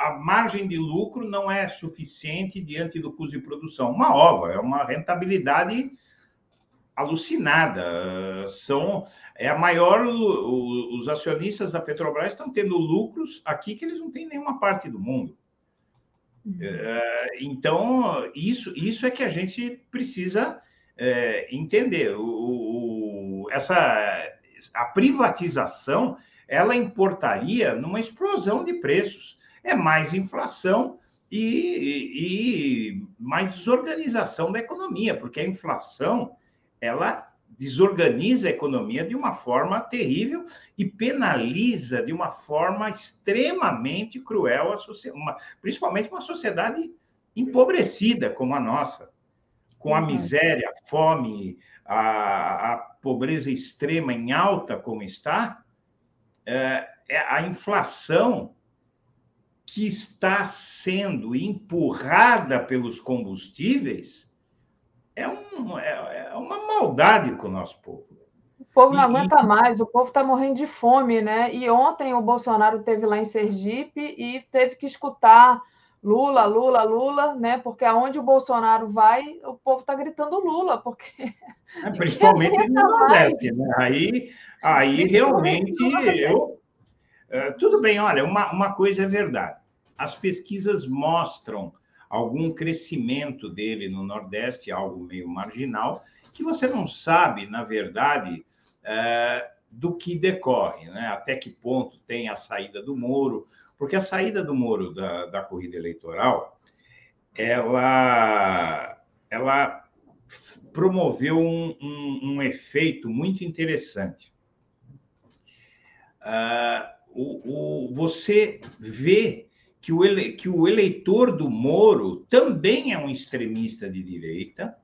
a margem de lucro não é suficiente diante do custo de produção. Uma ova, é uma rentabilidade alucinada. São é a maior. Os acionistas da Petrobras estão tendo lucros aqui que eles não têm em nenhuma parte do mundo. Uhum. É, então, isso, isso é que a gente precisa é, entender. O, essa a privatização ela importaria numa explosão de preços. É mais inflação e, e, mais desorganização da economia, porque a inflação ela desorganiza a economia de uma forma terrível e penaliza de uma forma extremamente cruel a sociedade, principalmente uma sociedade empobrecida como a nossa, com a uhum. miséria, a fome, a, a pobreza extrema em alta como está, é, é a inflação que está sendo empurrada pelos combustíveis é, um, é, é uma maldade com o nosso povo. O povo não aguenta mais, o povo está morrendo de fome, né? E ontem o Bolsonaro teve lá em Sergipe e teve que escutar Lula, Lula, Lula, né? Porque aonde o Bolsonaro vai, o povo está gritando Lula, porque. É, <laughs> principalmente no Nordeste, né? Aí, aí realmente eu. É, tudo bem, olha, uma, uma coisa é verdade. As pesquisas mostram algum crescimento dele no Nordeste, algo meio marginal, que você não sabe, na verdade, é, do que decorre, né? até que ponto tem a saída do Moro, porque a saída do Moro da, da corrida eleitoral, ela, ela promoveu um, um, um efeito muito interessante. Uh, o, o, você vê que o, ele, que o eleitor do Moro também é um extremista de direita,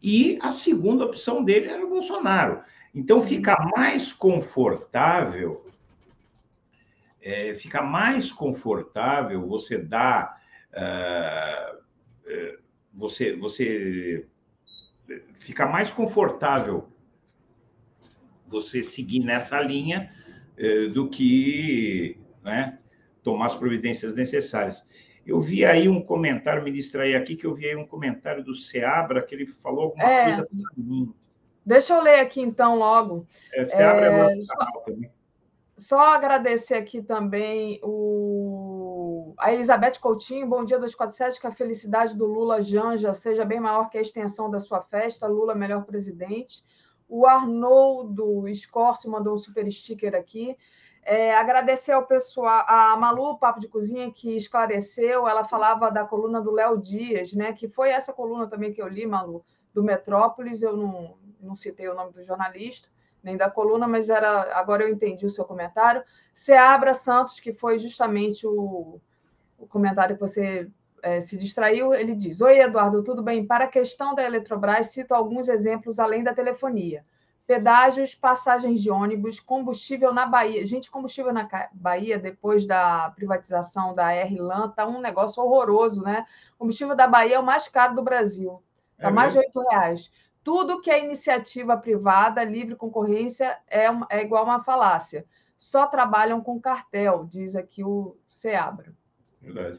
e a segunda opção dele era o Bolsonaro. Então fica mais confortável, é, fica mais confortável você dar, uh, você, você fica mais confortável você seguir nessa linha uh, do que né, tomar as providências necessárias. Eu vi aí um comentário, me distraí aqui, que eu vi aí um comentário do Seabra, que ele falou alguma é. coisa para mim. Deixa eu ler aqui, então, logo. É, Seabra é, é só, também. Só agradecer aqui também o, a Elizabeth Coutinho, bom dia 247, que a felicidade do Lula Janja seja bem maior que a extensão da sua festa, Lula melhor presidente. O Arnoldo Scorcio mandou um super sticker aqui. É, agradecer ao pessoal, a Malu Papo de Cozinha, que esclareceu, ela falava da coluna do Léo Dias, né? Que foi essa coluna também que eu li, Malu, do Metrópolis. Eu não, não citei o nome do jornalista, nem da coluna, mas era. Agora eu entendi o seu comentário. Seabra Santos, que foi justamente o, o comentário que você é, se distraiu, ele diz: Oi, Eduardo, tudo bem? Para a questão da Eletrobras, cito alguns exemplos além da telefonia pedágios, passagens de ônibus, combustível na Bahia. Gente, combustível na Bahia, depois da privatização da RLAN, tá um negócio horroroso, né? O combustível da Bahia é o mais caro do Brasil. Está é mais de oito reais. Tudo que é iniciativa privada, livre concorrência, é, é igual uma falácia. Só trabalham com cartel, diz aqui o Seabra. Verdade.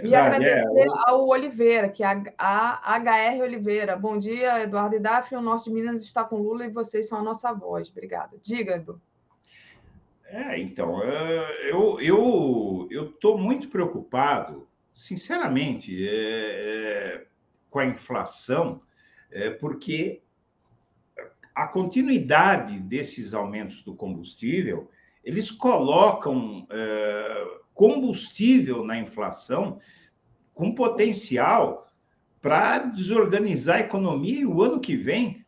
E agradecer é, ao Oliveira, que é a, HR Oliveira. Bom dia, Eduardo e Daphne. O Norte de Minas está com Lula e vocês são a nossa voz. Obrigada. Diga, Edu. É, então, é, eu eu eu estou muito preocupado, sinceramente, é, é, com a inflação, é, porque a continuidade desses aumentos do combustível, eles colocam é, combustível na inflação com potencial para desorganizar a economia e o ano que vem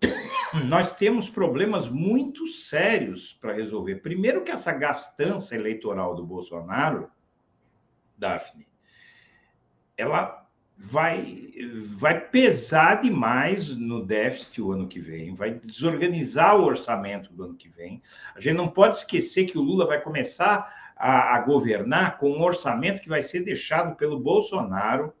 <coughs> nós temos problemas muito sérios para resolver. Primeiro que essa gastança eleitoral do Bolsonaro, Daphne, ela vai, vai pesar demais no déficit o ano que vem, vai desorganizar o orçamento do ano que vem. A gente não pode esquecer que o Lula vai começar a, a, governar com um orçamento que vai ser deixado pelo Bolsonaro,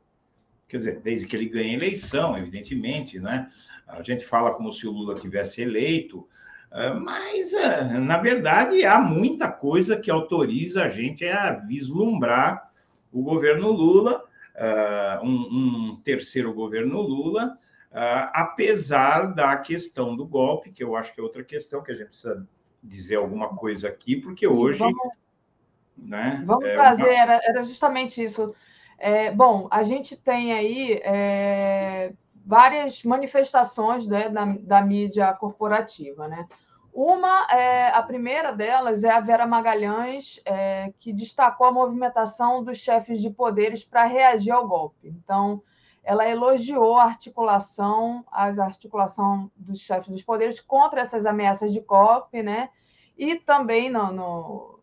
quer dizer, desde que ele ganhe eleição, evidentemente, né? A gente fala como se o Lula tivesse eleito, ah, mas, ah, na verdade, há muita coisa que autoriza a gente a vislumbrar o governo Lula, ah, um, um terceiro governo Lula, apesar da questão do golpe, que eu acho que é outra questão que a gente precisa dizer alguma coisa aqui, porque hoje Vamos né? Vamos é, trazer, uma... era, era justamente isso. É, bom, a gente tem aí é, várias manifestações né, da, da mídia corporativa, né? Uma, é, a primeira delas é a Vera Magalhães, é, que destacou a movimentação dos chefes de poderes para reagir ao golpe. Então, ela elogiou a articulação, a articulação dos chefes dos poderes contra essas ameaças de golpe, né? E também no, no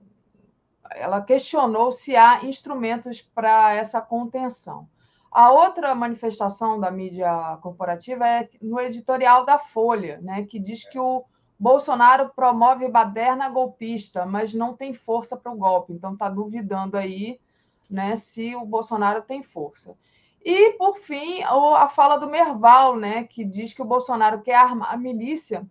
ela questionou se há instrumentos para essa contenção. A outra manifestação da mídia corporativa é no editorial da Folha, né, que diz que o Bolsonaro promove baderna golpista, mas não tem força para o golpe. Então está duvidando aí né, se o Bolsonaro tem força. E, por fim, a fala do Merval, né, que diz que o Bolsonaro quer armar a milícia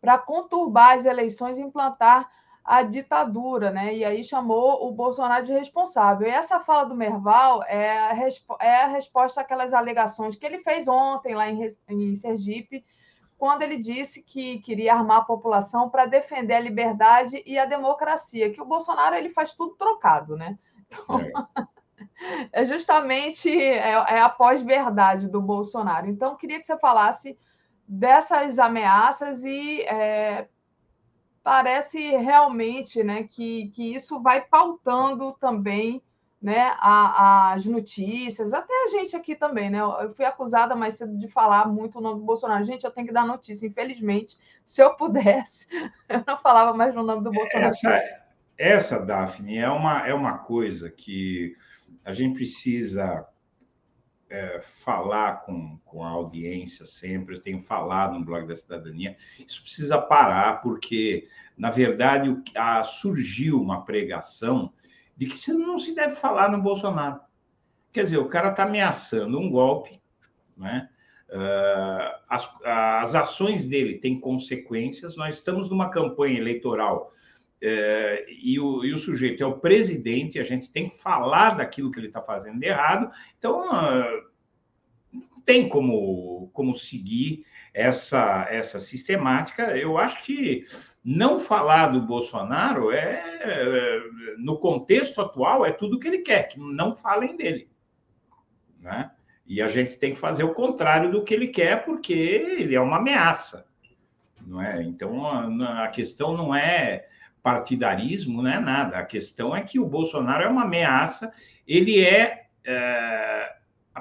para conturbar as eleições e implantar a ditadura, né? E aí chamou o Bolsonaro de responsável. E essa fala do Merval é a, é a resposta àquelas alegações que ele fez ontem lá em, em Sergipe, quando ele disse que queria armar a população para defender a liberdade e a democracia, que o Bolsonaro ele faz tudo trocado, né? Então, é. <laughs> é justamente é, é a pós-verdade do Bolsonaro. Então, queria que você falasse dessas ameaças e é, parece realmente né, que, que isso vai pautando também né, a, as notícias, até a gente aqui também, né? Eu fui acusada mais cedo de falar muito o nome do Bolsonaro. Gente, eu tenho que dar notícia, infelizmente, se eu pudesse, <laughs> eu não falava mais no nome do Bolsonaro. Essa, essa, Daphne, é uma, é uma coisa que a gente precisa é, falar com, com a audiência sempre. Eu tenho falado no blog da cidadania. Isso precisa parar, porque, na verdade, a, surgiu uma pregação de que isso não se deve falar no Bolsonaro. Quer dizer, o cara está ameaçando um golpe, né? Uh, as, as ações dele têm consequências. Nós estamos numa campanha eleitoral uh, e, o, e, o, sujeito é o presidente, a gente tem que falar daquilo que ele está fazendo de errado. Então, uh, não tem como, como seguir essa, essa sistemática. Eu acho que não falar do Bolsonaro é, no contexto atual, é tudo que ele quer, que não falem dele. Né? E a gente tem que fazer o contrário do que ele quer, porque ele é uma ameaça. Não é? Então, a, a questão não é partidarismo, não é nada. A questão é que o Bolsonaro é uma ameaça, ele é, é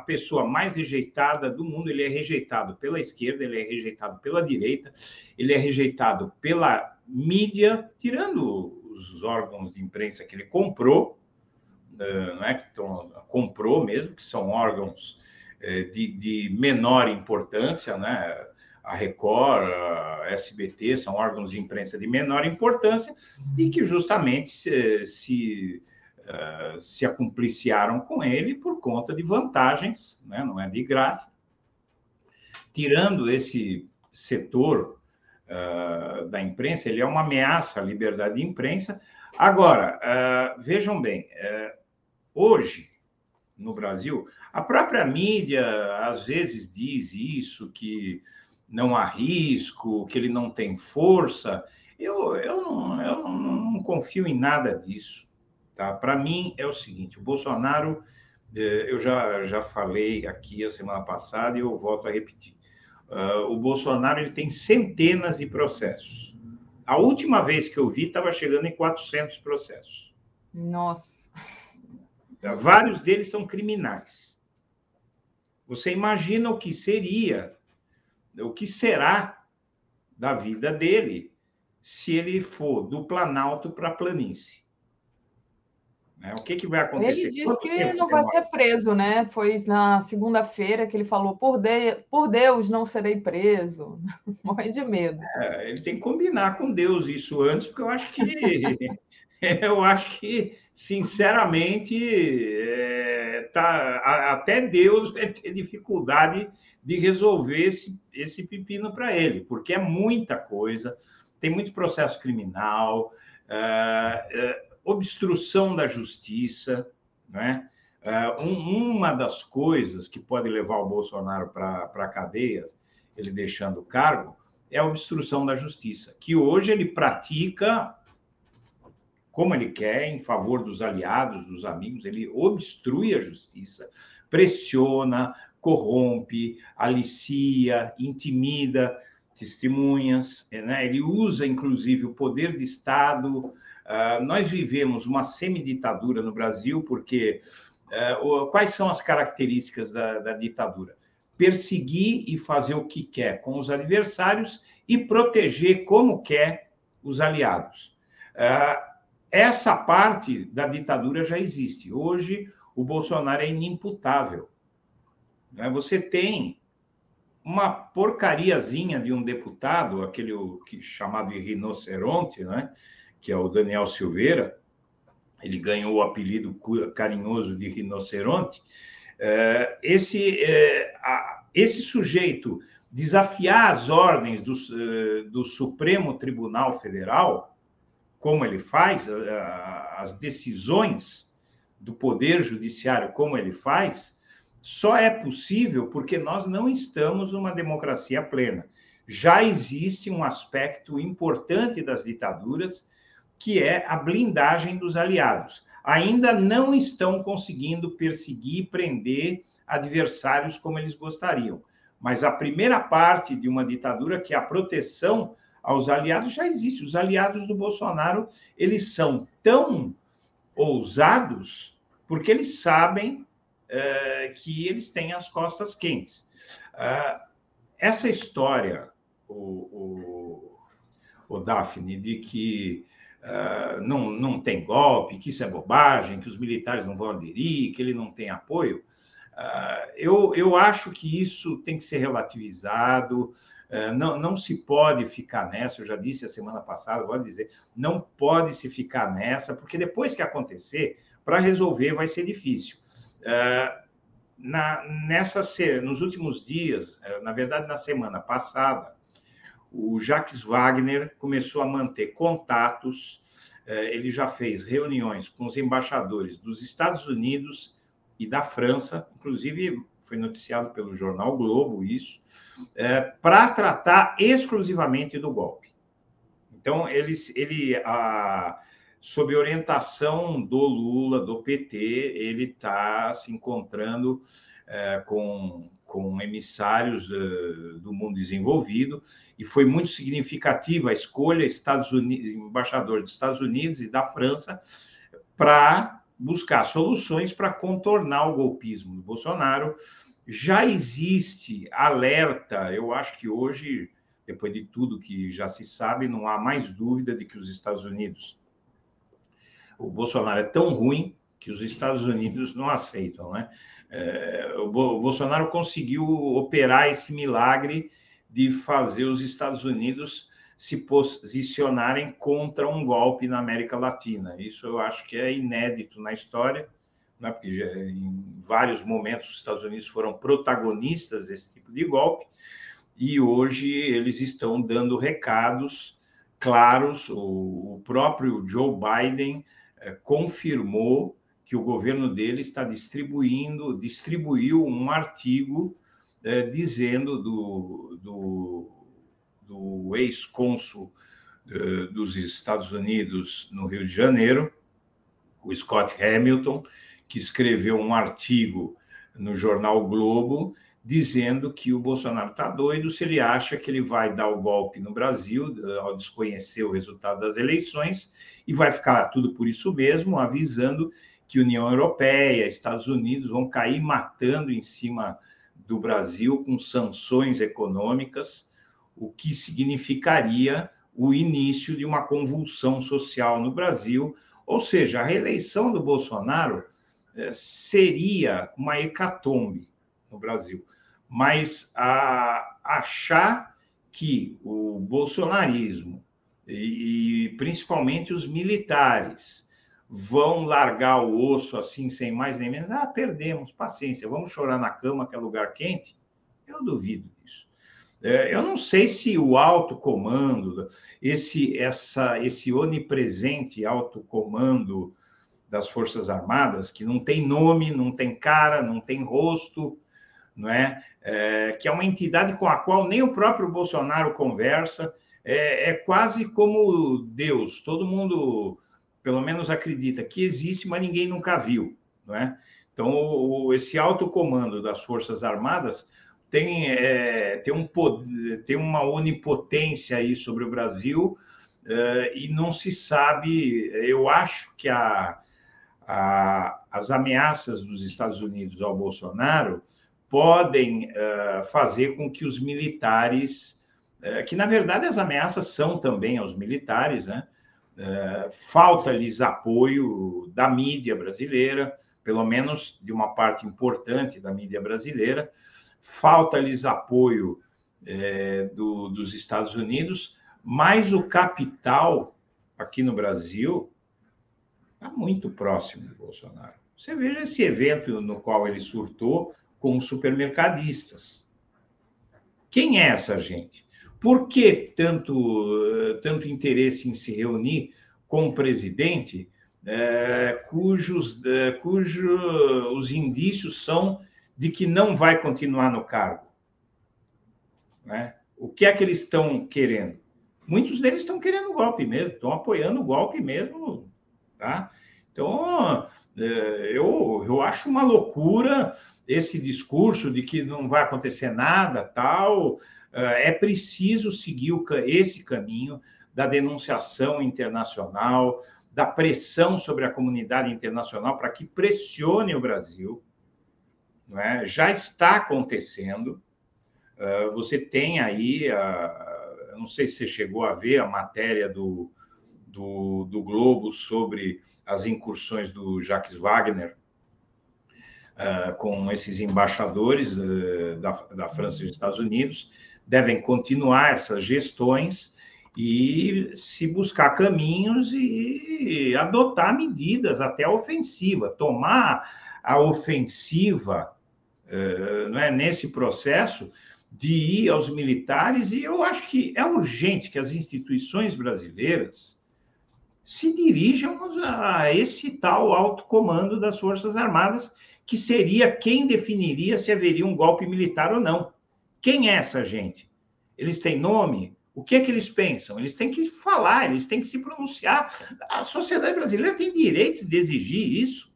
pessoa mais rejeitada do mundo, ele é rejeitado pela esquerda, ele é rejeitado pela direita, ele é rejeitado pela mídia, tirando os órgãos de imprensa que ele comprou, eh, não é que comprou mesmo, que são órgãos é, de, de menor importância, né? A Record, a SBT são órgãos de imprensa de menor importância e que justamente se, se, uh, se acumpliciaram com ele por conta de vantagens, né? não é de graça. Tirando esse setor uh, da imprensa, ele é uma ameaça à liberdade de imprensa. Agora, uh, vejam bem, hoje, no Brasil, a própria mídia às vezes diz isso, que não há risco, que ele não tem força. Eu, eu, não, eu não, não confio em nada disso. Tá? Para mim é o seguinte: o Bolsonaro, eh, eu já, já falei aqui a semana passada e eu volto a repetir. Uh, o Bolsonaro ele tem centenas de processos. A última vez que eu vi estava chegando em 400 processos. Nossa. Vários deles são criminais. Você imagina o que seria, o que será da vida dele se ele for do Planalto para a planície. Né? O que, que vai acontecer? Ele disse que não vai ser preso, né? Foi na segunda-feira que ele falou: por, de... por Deus, não serei preso. <laughs> Morre de medo. É, ele tem que combinar com Deus isso antes, porque eu acho que <laughs> eu acho que, sinceramente, é, tá, até Deus vai ter dificuldade de resolver esse, esse pepino para ele, porque é muita coisa, tem muito processo criminal, é, é, obstrução da justiça, né? Um, uma das coisas que pode levar o Bolsonaro para a cadeia, ele deixando o cargo, é a obstrução da justiça, que hoje ele pratica como ele quer, em favor dos aliados, dos amigos, ele obstrui a justiça, pressiona, corrompe, alicia, intimida testemunhas, né? ele usa, inclusive, o poder de Estado. Uh, nós vivemos uma semiditadura no Brasil, porque uh, quais são as características da, da ditadura? Perseguir e fazer o que quer com os adversários e proteger como quer os aliados. Uh, essa parte da ditadura já existe. Hoje, o Bolsonaro é inimputável. Né? Você tem uma porcariazinha de um deputado, aquele que, chamado de rinoceronte, né? que é o Daniel Silveira, ele ganhou o apelido carinhoso de rinoceronte. É, esse, é, esse sujeito desafiar as ordens do, é, do Supremo Tribunal Federal como ele faz, as decisões do Poder Judiciário, como ele faz, só é possível porque nós não estamos numa democracia plena. Já existe um aspecto importante das ditaduras, que é a blindagem dos aliados. Ainda não estão conseguindo perseguir e prender adversários como eles gostariam. Mas a primeira parte de uma ditadura, que é a proteção aos aliados já existe. Os aliados do Bolsonaro, eles são tão ousados porque eles sabem uh, que eles têm as costas quentes. Uh, essa história, o, o, o, Daphne, de que uh, não, não tem golpe, que isso é bobagem, que os militares não vão aderir, que ele não tem apoio. Uh, eu, eu acho que isso tem que ser relativizado, uh, não, não se pode ficar nessa, eu já disse a semana passada, vou dizer, não pode se ficar nessa, porque depois que acontecer, para resolver vai ser difícil. Uh, na, nessa, nos últimos dias, na verdade, na semana passada, o Jacques Wagner começou a manter contatos, ele já fez reuniões com os embaixadores dos Estados Unidos e da França, inclusive foi noticiado pelo jornal Globo isso, é, para tratar exclusivamente do golpe. Então, ele, ele a, sob orientação do Lula, do PT, ele está se encontrando é, com, com emissários do, do mundo desenvolvido, e foi muito significativa a escolha Estados Unidos, embaixador dos Estados Unidos e da França para buscar soluções para contornar o golpismo do Bolsonaro. Já existe alerta, eu acho que hoje, depois de tudo que já se sabe, não há mais dúvida de que os Estados Unidos. O Bolsonaro é tão ruim que os Estados Unidos não aceitam, né? É, o Bolsonaro conseguiu operar esse milagre de fazer os Estados Unidos se posicionarem contra um golpe na América Latina. Isso eu acho que é inédito na história, né? porque já, em vários momentos os Estados Unidos foram protagonistas desse tipo de golpe, e hoje eles estão dando recados claros. O, o próprio Joe Biden confirmou que o governo dele está distribuindo, distribuiu um artigo eh, dizendo do, do do ex-cônsul uh, dos Estados Unidos no Rio de Janeiro, o Scott Hamilton, que escreveu um artigo no jornal Globo dizendo que o Bolsonaro está doido se ele acha que ele vai dar o golpe no Brasil ao desconhecer o resultado das eleições e vai ficar tudo por isso mesmo, avisando que União Europeia, Estados Unidos vão cair matando em cima do Brasil com sanções econômicas o que significaria o início de uma convulsão social no Brasil, ou seja, a reeleição do Bolsonaro eh, seria uma hecatombe no Brasil. Mas a, achar que o bolsonarismo e, principalmente os militares vão largar o osso assim sem mais nem menos, ah, perdemos, paciência, vamos chorar na cama que é lugar quente, eu duvido disso. É, eu não sei se o alto comando, esse, essa, esse onipresente alto comando das Forças Armadas, que não tem nome, não tem cara, não tem rosto, não é? é que é uma entidade com a qual nem o próprio Bolsonaro conversa, é, é quase como Deus, todo mundo, pelo menos, acredita que existe, mas ninguém nunca viu, não é? Então, o, esse alto comando das Forças Armadas tem, é, tem, um, tem uma onipotência aí sobre o Brasil é, e não se sabe. Eu acho que a, a, as ameaças dos Estados Unidos ao Bolsonaro podem é, fazer com que os militares, é, que na verdade as ameaças são também aos militares, né? É, falta-lhes apoio da mídia brasileira, pelo menos de uma parte importante da mídia brasileira, falta-lhes apoio do, dos Estados Unidos, mas o capital aqui no Brasil está muito próximo do Bolsonaro. Você veja esse evento no qual ele surtou com os supermercadistas. Quem é essa gente? Por que tanto, tanto interesse em se reunir com o presidente, é, cujos, é, cujos indícios são de que não vai continuar no cargo. Né? O que é que eles estão querendo? Muitos deles estão querendo o golpe mesmo, estão apoiando o golpe mesmo. Tá? Então, é, eu, eu acho uma loucura esse discurso de que não vai acontecer nada, tal. É, é preciso seguir esse caminho da denunciação internacional, da pressão sobre a comunidade internacional para que pressione o Brasil é? já está acontecendo. Uh, você tem aí, uh, não sei se você chegou a ver a matéria do, do do, Globo sobre as incursões do Jacques Wagner uh, com esses embaixadores uh, da, da França e dos Estados Unidos. Devem continuar essas gestões e se buscar caminhos e adotar medidas até a ofensiva, tomar a ofensiva uh, não é, nesse processo de ir aos militares, e eu acho que é urgente que as instituições brasileiras se dirijam a esse tal alto comando das Forças Armadas, que seria quem definiria se haveria um golpe militar ou não. Quem é essa gente? Eles têm nome? O que é que eles pensam? Eles têm que falar, eles têm que se pronunciar. A sociedade brasileira tem direito de exigir isso.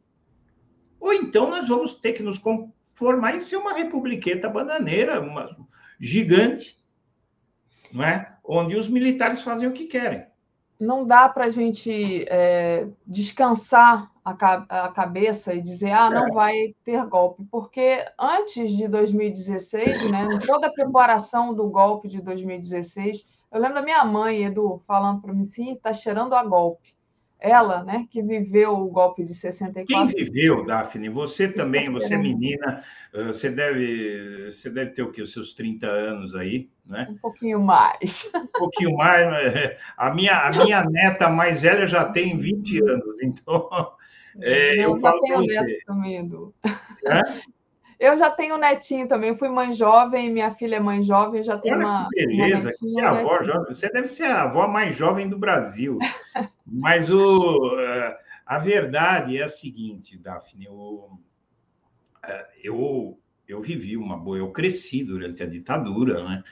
Ou então nós vamos ter que nos formar em ser uma republiqueta bananeira, uma gigante, não é? onde os militares fazem o que querem. Não dá para a gente é, descansar a, a, cabeça e dizer, ah, não é. vai ter golpe, porque antes de 2016, né, toda a preparação do golpe de 2016, eu lembro da minha mãe, Edu, falando para mim, sim, está cheirando a golpe ela, né, que viveu o golpe de 64. Quem viveu, Daphne? Você também, você é menina, você deve, você deve ter o quê? Os seus 30 anos aí, né? Um pouquinho mais. Um pouquinho mais. A minha, a minha neta mais velha já tem 20 anos, então é, eu, eu falo para você. Também, Edu. É? Eu já tenho netinho também, fui mãe jovem, minha filha é mãe jovem, já tenho Olha uma. Que beleza, uma que avó jovem. Você deve ser a avó mais jovem do Brasil. <laughs> Mas o, eh, a verdade é a seguinte, Daphne, eu, eh, eu, eu vivi uma boa, eu cresci durante a ditadura, né?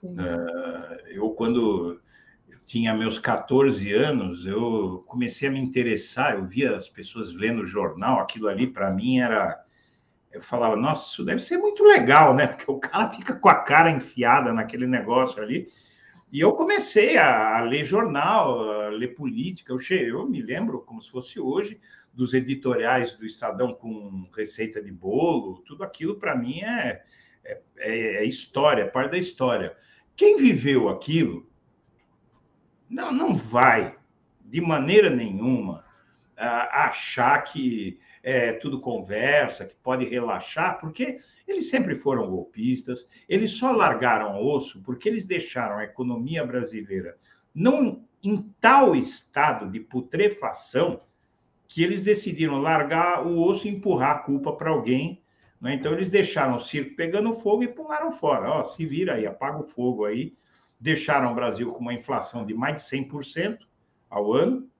Sim. Eh, eu, quando eu tinha meus 14 anos, eu comecei a me interessar, eu via as pessoas lendo jornal, aquilo ali para mim era eu falava, nossa, isso deve ser muito legal, né? <laughs> Porque o cara fica com a cara enfiada naquele negócio ali. E eu comecei a, ler jornal, a ler política. Eu, cheguei, eu me lembro, como se fosse hoje, dos editoriais do Estadão com receita de bolo. Tudo aquilo, para mim, é, é, é, história, é parte da história. Quem viveu aquilo não, não vai, de maneira nenhuma, achar que é tudo conversa, que pode relaxar, porque eles sempre foram golpistas, eles só largaram osso porque eles deixaram a economia brasileira não em tal estado de putrefação que eles decidiram largar o osso e empurrar a culpa para alguém. Né? Então, eles deixaram o circo pegando fogo e pularam fora. Ó, se vira aí, apaga o fogo aí. Deixaram o Brasil com uma inflação de mais de 100% ao ano,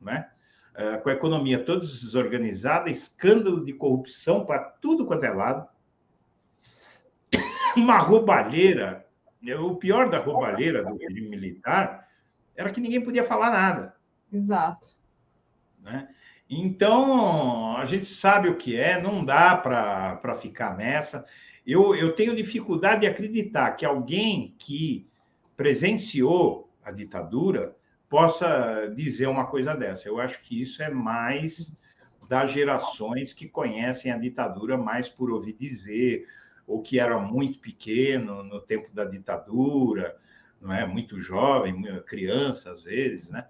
né? Uh, com a economia toda desorganizada, escândalo de corrupção para tudo quanto é lado <coughs> uma roubalheira. O pior da roubalheira do regime militar era que ninguém podia falar nada. Exato. Né? Então, a gente sabe o que é, não dá para ficar nessa. Eu, eu tenho dificuldade de acreditar que alguém que presenciou a ditadura possa dizer uma coisa dessa. Eu acho que isso é mais das gerações que conhecem a ditadura mais por ouvir dizer, ou que era muito pequeno no tempo da ditadura, não é? Muito jovem, criança às vezes, né?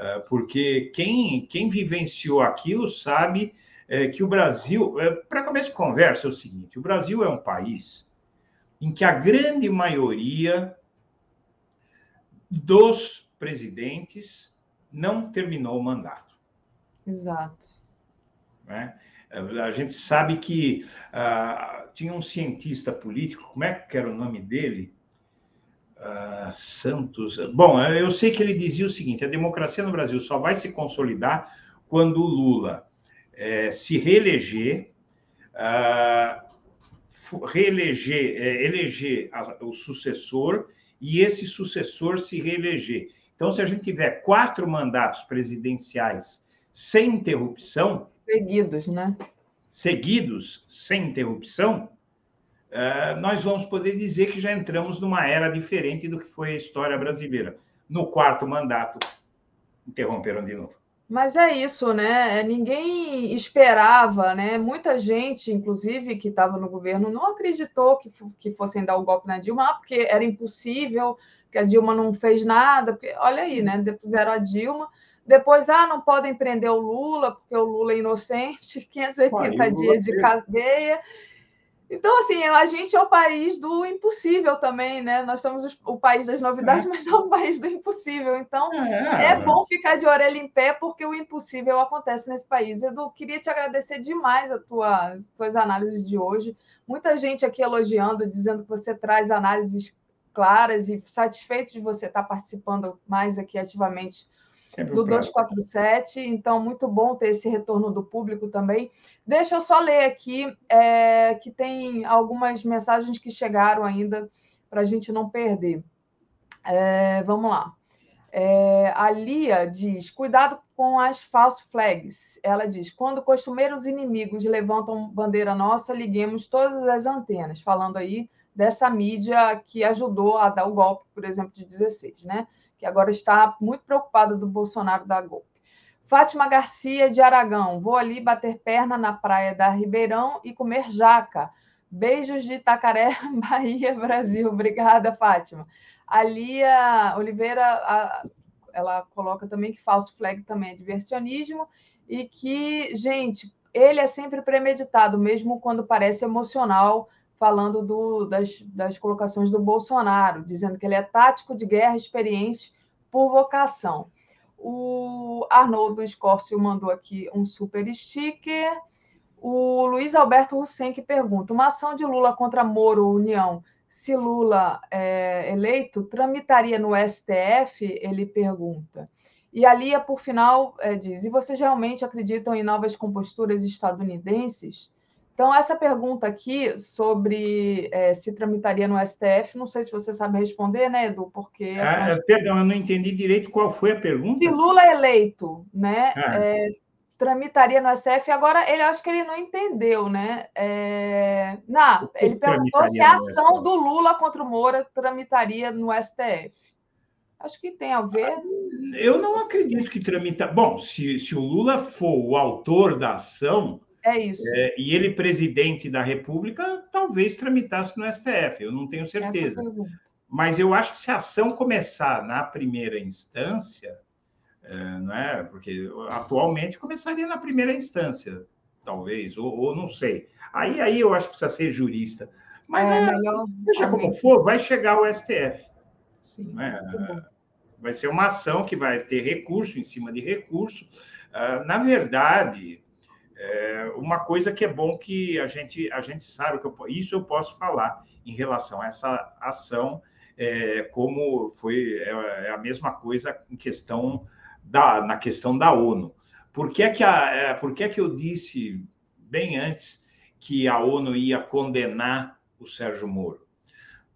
Ah, porque quem, quem vivenciou aquilo sabe é, que o Brasil, é, para começo de conversa, é o seguinte: o Brasil é um país em que a grande maioria dos presidentes não terminou o mandato. Exato. Né? A gente sabe que uh, tinha um cientista político, como é que era o nome dele? Uh, Santos. Bom, eu sei que ele dizia o seguinte: a democracia no Brasil só vai se consolidar quando o Lula é, se reeleger, uh, reeleger, é, eleger a, o sucessor e esse sucessor se reeleger. Então, se a gente tiver quatro mandatos presidenciais sem interrupção. Seguidos, né? Seguidos, sem interrupção, uh, nós vamos poder dizer que já entramos numa era diferente do que foi a história brasileira. No quarto mandato, interromperam de novo. Mas é isso, né? Ninguém esperava, né? Muita gente, inclusive, que estava no governo, não acreditou que, que fossem dar o golpe na Dilma, ah, porque era impossível, que a Dilma não fez nada. Porque, olha aí, né? Depuseram a Dilma, Depois, ah, não podem prender o Lula, porque o Lula é inocente, <laughs> 580 dias de cadeia. Então, assim, a gente é o país do impossível também, né? Nós somos o país das novidades, é. mas é o país do impossível. Então, é. é. bom ficar de orelha em pé, porque o impossível acontece nesse país. Edu, queria te agradecer demais as tuas, tuas análises de hoje. Muita gente aqui elogiando, dizendo que você traz análises claras e satisfeito de você estar participando mais aqui ativamente Sempre do 247. Então, muito bom ter esse retorno do público também. Deixa eu só ler aqui, é, que tem algumas mensagens que chegaram ainda para a gente não perder. É, vamos lá. É, a Lia diz: cuidado com as false flags. Ela diz: quando costumeiros inimigos levantam bandeira nossa, liguemos todas as antenas. Falando aí dessa mídia que ajudou a dar o golpe, por exemplo, de 16, né? que agora está muito preocupada do Bolsonaro dar golpe. Fátima Garcia de Aragão, vou ali bater perna na praia da Ribeirão e comer jaca. Beijos de Itacaré, <laughs> Bahia, Brasil. Obrigada, Fátima. A Oliveira, a, ela coloca também que falso flag também é diversionismo e que, gente, ele é sempre premeditado, mesmo quando parece emocional, falando do, das, das colocações do Bolsonaro, dizendo que ele é tático de guerra, experiente por vocação. O Arnoldo Escórcio mandou aqui um super sticker. O Luiz Alberto Hussein que pergunta: uma ação de Lula contra Moro União, se Lula é eleito, tramitaria no STF? Ele pergunta. E a Lia, por final, é, diz: e vocês realmente acreditam em novas composturas estadunidenses? Então, essa pergunta aqui sobre é, se tramitaria no STF, não sei se você sabe responder, né, Edu? Porque. Ah, perdão, eu não entendi direito qual foi a pergunta. Se Lula é eleito, né? Ah. É, tramitaria no STF. Agora, ele acho que ele não entendeu, né? É... Não, ele perguntou se a ação do Lula contra o Moura tramitaria no STF. Acho que tem a ver. Eu não acredito que tramita. Bom, se, se o Lula for o autor da ação é isso. É, e ele, presidente da República, talvez tramitasse no STF, eu não tenho certeza. Mas eu acho que se a ação começar na primeira instância, é, não é? Porque atualmente começaria na primeira instância, talvez, ou, ou não sei. Aí, aí eu acho que precisa ser jurista. Mas é, é melhor... seja como for, vai chegar o STF. Sim, é? Vai ser uma ação que vai ter recurso em cima de recurso. Uh, na verdade, é uma coisa que é bom que a gente, a gente sabe, que eu, isso eu posso falar em relação a essa ação, é, como foi é, é, a mesma coisa em questão da, na questão da ONU. Por que, é que, a, é, por que, é que eu disse bem antes que a ONU ia condenar o Sérgio Moro?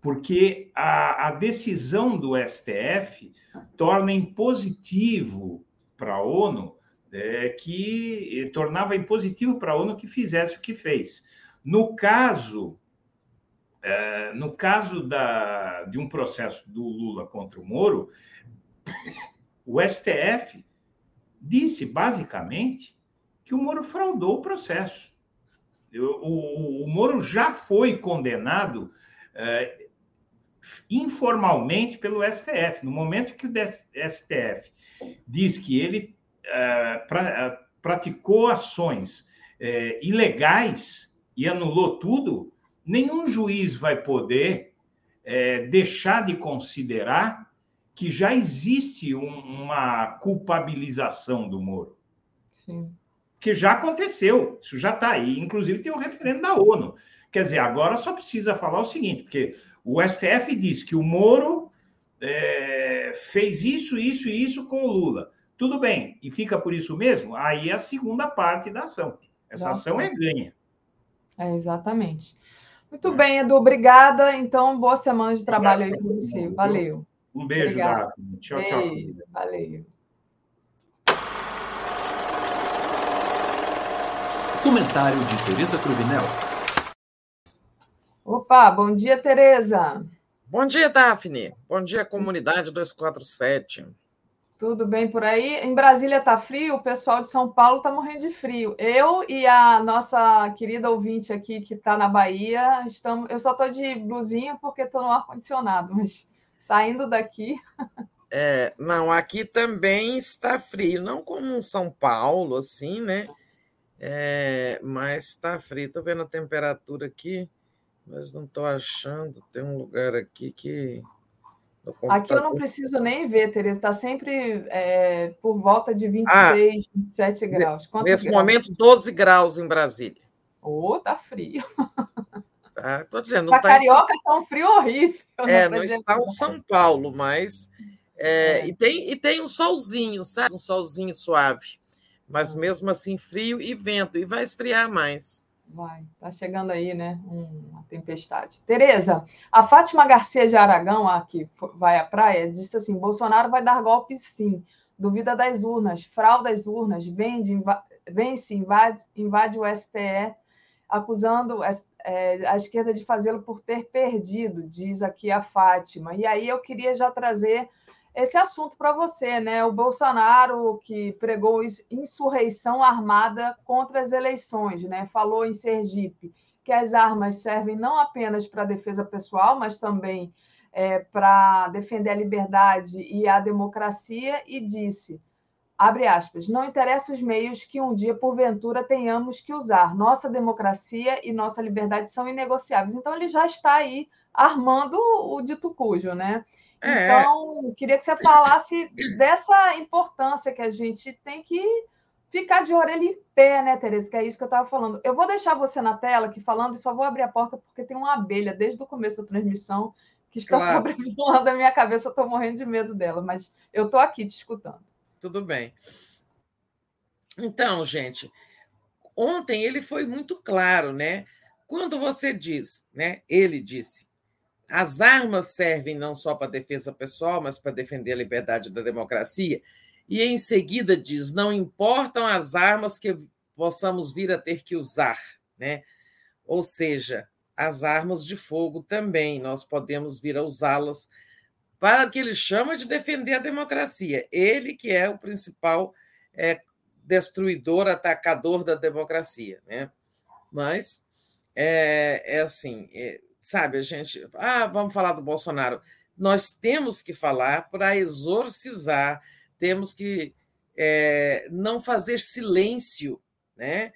Porque a, a decisão do STF torna impositivo para a ONU é, que tornava impositivo para a ONU que fizesse o que fez. No caso, é, no caso da, de um processo do Lula contra o Moro, <coughs> o STF disse basicamente que o Moro fraudou o processo. O, o, o Moro já foi condenado é, informalmente pelo STF. No momento que o STF diz que ele pra, é, praticou ações é, ilegais e anulou tudo, nenhum juiz vai poder é, deixar de considerar que já existe um, uma culpabilização do Moro. Sim. Que já aconteceu, isso já está aí. Inclusive, tem um referendo da ONU. Quer dizer, agora só precisa falar o seguinte, porque o STF diz que o Moro é, fez isso, isso e isso com o Lula. Tudo bem, e fica por isso mesmo? Aí é a segunda parte da ação. Essa Nossa. ação é ganha. É, exatamente. Muito é. bem, Edu, obrigada. Então, boa semana de trabalho Obrigado. aí para você. Valeu. Um beijo, Daphne. Tchau, beijo. tchau. Valeu. Comentário de Tereza Cruvinel. Opa, bom dia, Tereza. Bom dia, Daphne. Bom dia, comunidade 247. Tudo bem por aí? Em Brasília está frio, o pessoal de São Paulo está morrendo de frio. Eu e a nossa querida ouvinte aqui que está na Bahia, estamos. Eu só estou de blusinha porque estou no ar-condicionado, <laughs> mas saindo daqui. É, não, aqui também está frio, não como em São Paulo, assim, né? É, mas está frio. Estou vendo a temperatura aqui, mas não estou achando. Tem um lugar aqui que. Aqui eu não preciso nem ver, Tereza. Está sempre é, por volta de 26, ah, 27 graus. Quantos nesse graus? momento, 12 graus em Brasília. Ô, oh, tá frio. Tá, <laughs> tô dizendo, não tá carioca em... tá um frio horrível. É, não, não está em São Paulo, mas é, é. E, tem, e tem um solzinho, sabe? Um solzinho suave. Mas hum. mesmo assim, frio e vento, e vai esfriar mais. Vai, tá chegando aí, né? Uma tempestade. Tereza, a Fátima Garcia de Aragão, a que vai à praia, disse assim: Bolsonaro vai dar golpe sim. Duvida das urnas, frauda as urnas, vende, vence, invade, invade o STE acusando é, a esquerda de fazê-lo por ter perdido, diz aqui a Fátima. E aí eu queria já trazer esse assunto para você, né? O Bolsonaro que pregou insurreição armada contra as eleições, né? Falou em Sergipe que as armas servem não apenas para defesa pessoal, mas também é, para defender a liberdade e a democracia, e disse abre aspas, não interessa os meios que um dia, porventura, tenhamos que usar. Nossa democracia e nossa liberdade são inegociáveis. Então, ele já está aí armando o dito cujo, né? É. Então, queria que você falasse dessa importância que a gente tem que ficar de orelha em pé, né, Tereza? Que é isso que eu estava falando. Eu vou deixar você na tela aqui falando e só vou abrir a porta porque tem uma abelha desde o começo da transmissão que está claro. sobrevoando a minha cabeça. Eu estou morrendo de medo dela, mas eu estou aqui te escutando. Tudo bem. Então, gente, ontem ele foi muito claro, né? Quando você diz, né? Ele disse, as armas servem não só para defesa pessoal, mas para defender a liberdade da democracia. E em seguida diz: não importam as armas que possamos vir a ter que usar, né? Ou seja, as armas de fogo também, nós podemos vir a usá-las para o que ele chama de defender a democracia. Ele que é o principal é, destruidor, atacador da democracia. Né? Mas é, é assim, é, sabe, a gente. Ah, vamos falar do Bolsonaro. Nós temos que falar para exorcizar, temos que é, não fazer silêncio né,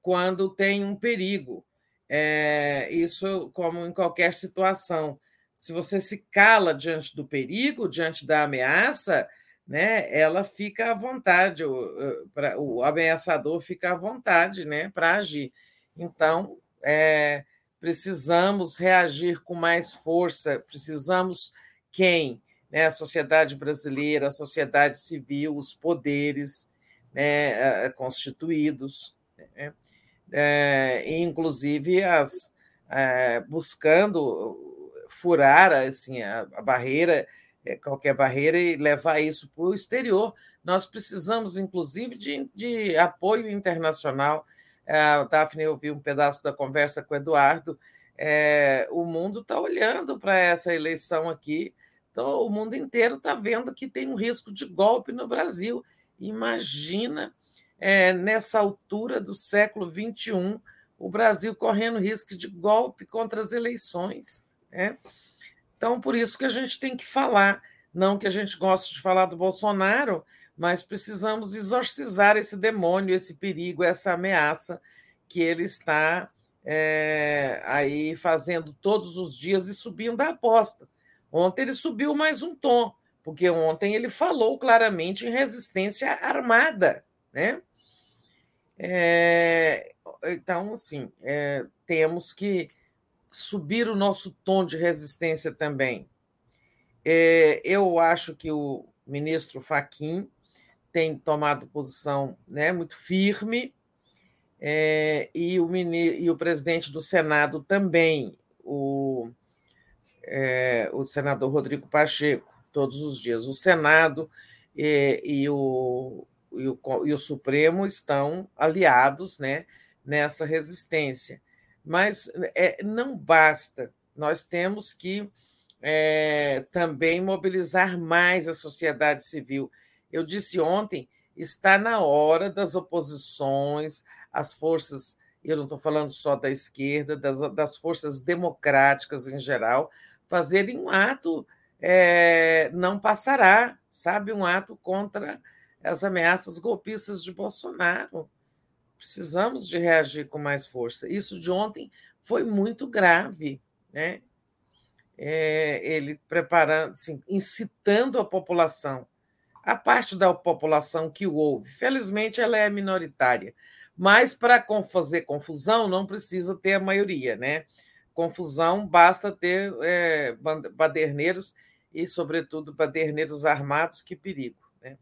quando tem um perigo. É, isso, como em qualquer situação se você se cala diante do perigo, diante da ameaça, né, ela fica à vontade, o, o ameaçador fica à vontade né, para agir. Então, é, precisamos reagir com mais força, precisamos quem? Né, a sociedade brasileira, a sociedade civil, os poderes né, constituídos, né, é, inclusive as, é, buscando furar assim, a, a barreira, eh, qualquer barreira, e levar isso para o exterior. Nós precisamos, inclusive, de, de apoio internacional. A Daphne ouviu um pedaço da conversa com o Eduardo. É, o mundo está olhando para essa eleição aqui, então, o mundo inteiro está vendo que tem um risco de golpe no Brasil. Imagina, é, nessa altura do século XXI, o Brasil correndo risco de golpe contra as eleições. Né? Então, por isso que a gente tem que falar, não que a gente goste de falar do Bolsonaro, mas precisamos exorcizar esse demônio, esse perigo, essa ameaça que ele está é, aí fazendo todos os dias e subindo a aposta. Ontem ele subiu mais um tom, porque ontem ele falou claramente em resistência armada, né? É, então, assim, é, temos que subir o nosso tom de resistência também. É, eu acho que o ministro Faquim tem tomado posição né, muito firme, é, e, o e o presidente do Senado também, o, é, o senador Rodrigo Pacheco, todos os dias. O Senado e, e, o, e, o, e o Supremo estão aliados né, nessa resistência. Mas é, não basta, nós temos que é, também mobilizar mais a sociedade civil. Eu disse ontem, está na hora das oposições, as forças, eu não estou falando só da esquerda, das, das forças democráticas em geral, fazerem um ato é, não passará, sabe, um ato contra as ameaças golpistas de Bolsonaro. Precisamos de reagir com mais força. Isso de ontem foi muito grave, né? É, ele preparando, assim, incitando a população, a parte da população que o ouve. Felizmente, ela é minoritária, mas para fazer confusão não precisa ter a maioria, né? Confusão basta ter é, baderneiros e, sobretudo, baderneiros armados, que perigo. Né?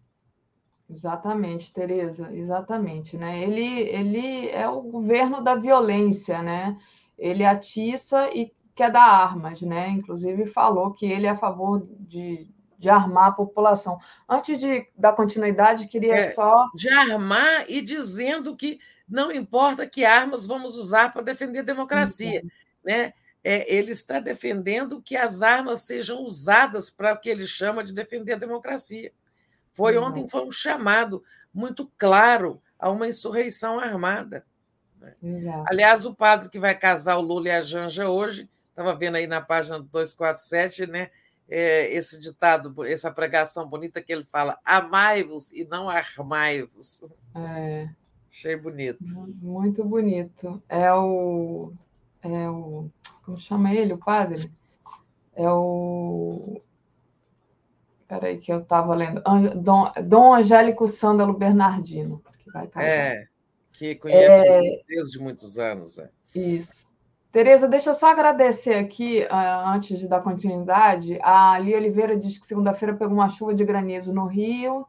Exatamente, Tereza, exatamente. Né? Ele, ele é o governo da violência, né? ele atiça e quer dar armas, né? Inclusive falou que ele é a favor de, de armar a população. Antes de dar continuidade, queria é, só. De armar e dizendo que não importa que armas vamos usar para defender a democracia. Né? É, ele está defendendo que as armas sejam usadas para o que ele chama de defender a democracia. Foi uhum. ontem foi um chamado muito claro a uma insurreição armada. Exato. Aliás, o padre que vai casar o Lula e a Janja hoje, estava vendo aí na página 247, né? É, esse ditado, essa pregação bonita que ele fala: amai-vos e não armai-vos. É. Achei bonito. Muito bonito. É o. É o. Como chama ele, o padre? É o. Peraí, que eu estava lendo. Dom, Dom Angélico Sândalo Bernardino, que vai casar. É que conheço é... desde muitos anos. É. Isso. Tereza, deixa eu só agradecer aqui, uh, antes de dar continuidade. A Ali Oliveira diz que segunda-feira pegou uma chuva de granizo no Rio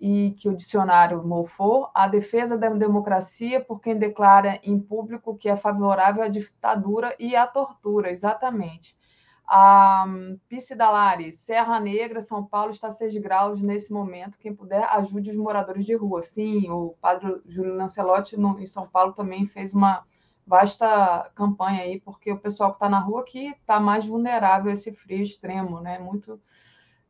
e que o dicionário mofou. A defesa da democracia por quem declara em público que é favorável à ditadura e à tortura. Exatamente. A Pice Dalari, Serra Negra, São Paulo está a 6 graus nesse momento. Quem puder, ajude os moradores de rua. Sim, o padre Júlio Lancelotti no, em São Paulo também fez uma vasta campanha aí, porque o pessoal que está na rua que está mais vulnerável a esse frio extremo, né? Muito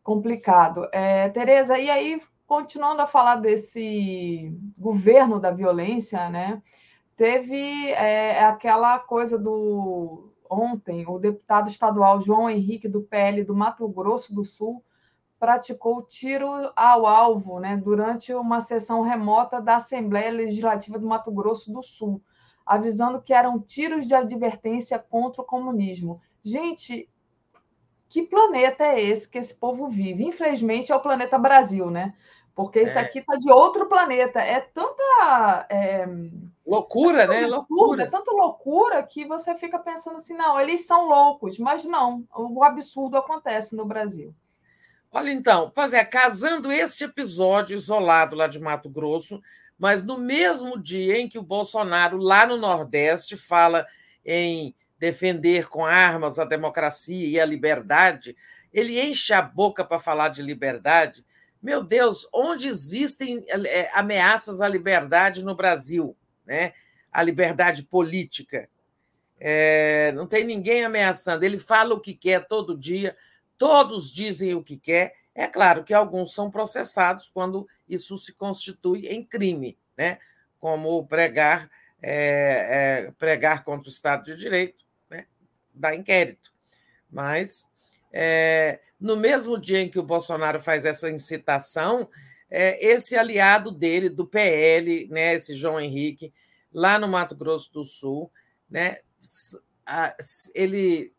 complicado. É, Tereza, e aí, continuando a falar desse governo da violência, né? Teve é, aquela coisa do ontem, o deputado estadual João Henrique, do PL do Mato Grosso do Sul, praticou tiro ao alvo né, durante uma sessão remota da Assembleia Legislativa do Mato Grosso do Sul, avisando que eram tiros de advertência contra o comunismo. Gente, que planeta é esse que esse povo vive? Infelizmente, é o planeta Brasil, né? Porque isso é. aqui está de outro planeta. É tanta. É, loucura, né? loucura. É tanta loucura que você fica pensando assim: não, eles são loucos, mas não, o absurdo acontece no Brasil. Olha, então, pois é, casando este episódio isolado lá de Mato Grosso, mas no mesmo dia em que o Bolsonaro, lá no Nordeste, fala em defender com armas a democracia e a liberdade, ele enche a boca para falar de liberdade meu Deus, onde existem é, ameaças à liberdade no Brasil, né? A liberdade política. É, não tem ninguém ameaçando. Ele fala o que quer todo dia, todos dizem o que quer. É claro que alguns são processados quando isso se constitui em crime, né? como pregar, é, é, pregar contra o Estado de Direito, né? dá inquérito. Mas é, no mesmo dia em que o Bolsonaro faz essa incitação, é, esse aliado dele, do PL, né, esse João Henrique, lá no Mato Grosso do Sul, né, ele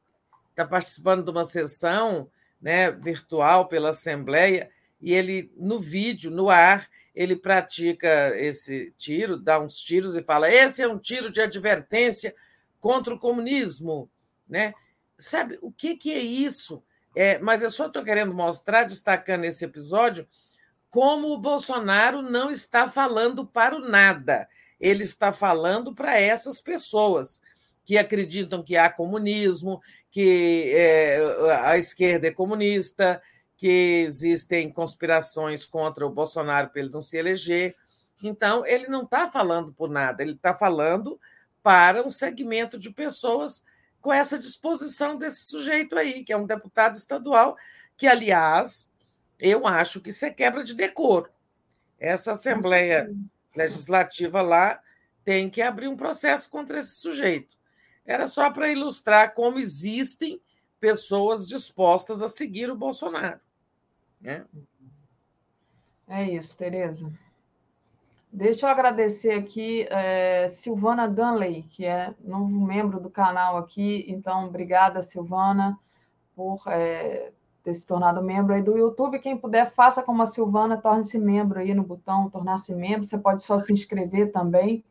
está participando de uma sessão né, virtual pela Assembleia e ele, no vídeo, no ar, ele pratica esse tiro, dá uns tiros e fala: esse é um tiro de advertência contra o comunismo. Né? Sabe o que, que é isso? É, mas eu só estou querendo mostrar, destacando esse episódio, como o Bolsonaro não está falando para o nada. Ele está falando para essas pessoas que acreditam que há comunismo, que é, a esquerda é comunista, que existem conspirações contra o Bolsonaro para ele não se eleger. Então, ele não está falando por nada, ele está falando para um segmento de pessoas com essa disposição desse sujeito aí, que é um deputado estadual, que, aliás, eu acho que isso é quebra de decoro. Essa Assembleia Legislativa lá tem que abrir um processo contra esse sujeito. Era só para ilustrar como existem pessoas dispostas a seguir o Bolsonaro. Né? É isso, Tereza. Deixa eu agradecer aqui é, Silvana Dunley, que é novo membro do canal aqui. Então, obrigada, Silvana, por é, ter se tornado membro aí do YouTube. Quem puder, faça como a Silvana, torne-se membro aí no botão tornar-se membro. Você pode só se inscrever também.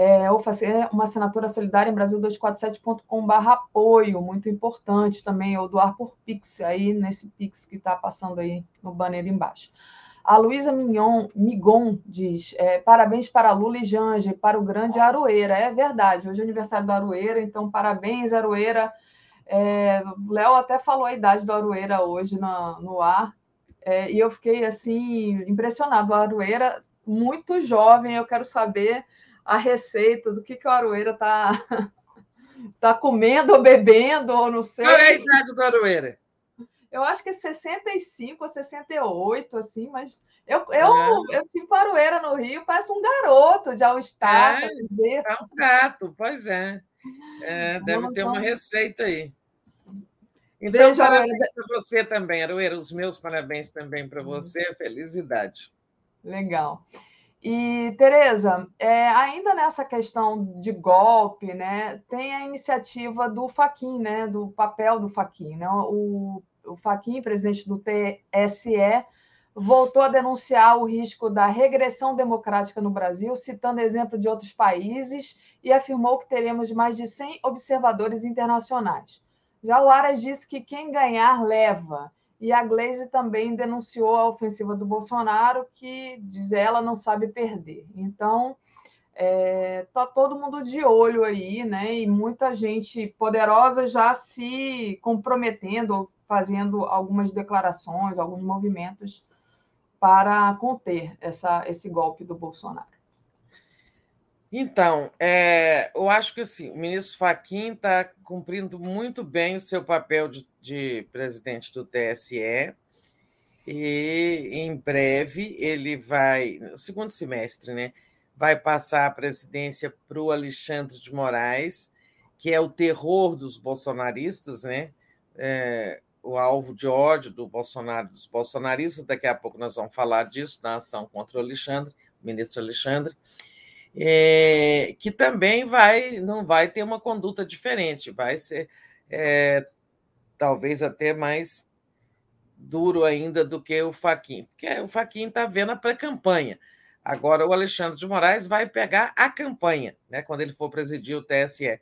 É, ou fazer uma assinatura solidária em Brasil247.com.br apoio, muito importante também, ou doar por Pix, aí nesse Pix que está passando aí no banner embaixo. A Luísa Mignon, Migon diz: é, parabéns para Lula e Janja, para o grande Aroeira. É verdade, hoje é aniversário do Aroeira, então parabéns, Aroeira. É, Léo até falou a idade do Aroeira hoje na, no ar, é, e eu fiquei assim, impressionado. O Aroeira, muito jovem, eu quero saber a receita do que, que o Aroeira está <laughs> tá comendo ou bebendo, ou não sei. Qual é a idade do Aroeira? Eu acho que é 65 ou 68, assim, mas eu, eu, é. eu tive Aroeira no Rio, parece um garoto de All-Star. É, é um gato, pois é. é deve ter uma receita aí. Então, Beijo, parabéns para você também, Aroeira. Os meus parabéns também para uhum. você. Felicidade. Legal. E, Tereza, é, ainda nessa questão de golpe, né, tem a iniciativa do Faquin, né, do papel do Faquin. Né? O, o Faquin, presidente do TSE, voltou a denunciar o risco da regressão democrática no Brasil, citando exemplo de outros países, e afirmou que teremos mais de 100 observadores internacionais. Já o Aras disse que quem ganhar leva. E a Glaze também denunciou a ofensiva do Bolsonaro, que diz ela não sabe perder. Então, é, tá todo mundo de olho aí, né? E muita gente poderosa já se comprometendo, fazendo algumas declarações, alguns movimentos para conter essa, esse golpe do Bolsonaro. Então, é, eu acho que assim, o ministro Faquim está cumprindo muito bem o seu papel de, de, presidente do TSE, e em breve ele vai, no segundo semestre, né, vai passar a presidência para o Alexandre de Moraes, que é o terror dos bolsonaristas, né? É, o alvo de ódio do Bolsonaro, dos bolsonaristas. Daqui a pouco nós vamos falar disso na ação contra o Alexandre, o ministro Alexandre é, que também vai não vai ter uma conduta diferente, vai ser é, talvez até mais duro ainda do que o Faquin, porque o Faquin está vendo a pré-campanha. Agora o Alexandre de Moraes vai pegar a campanha, né, quando ele for presidir o TSE.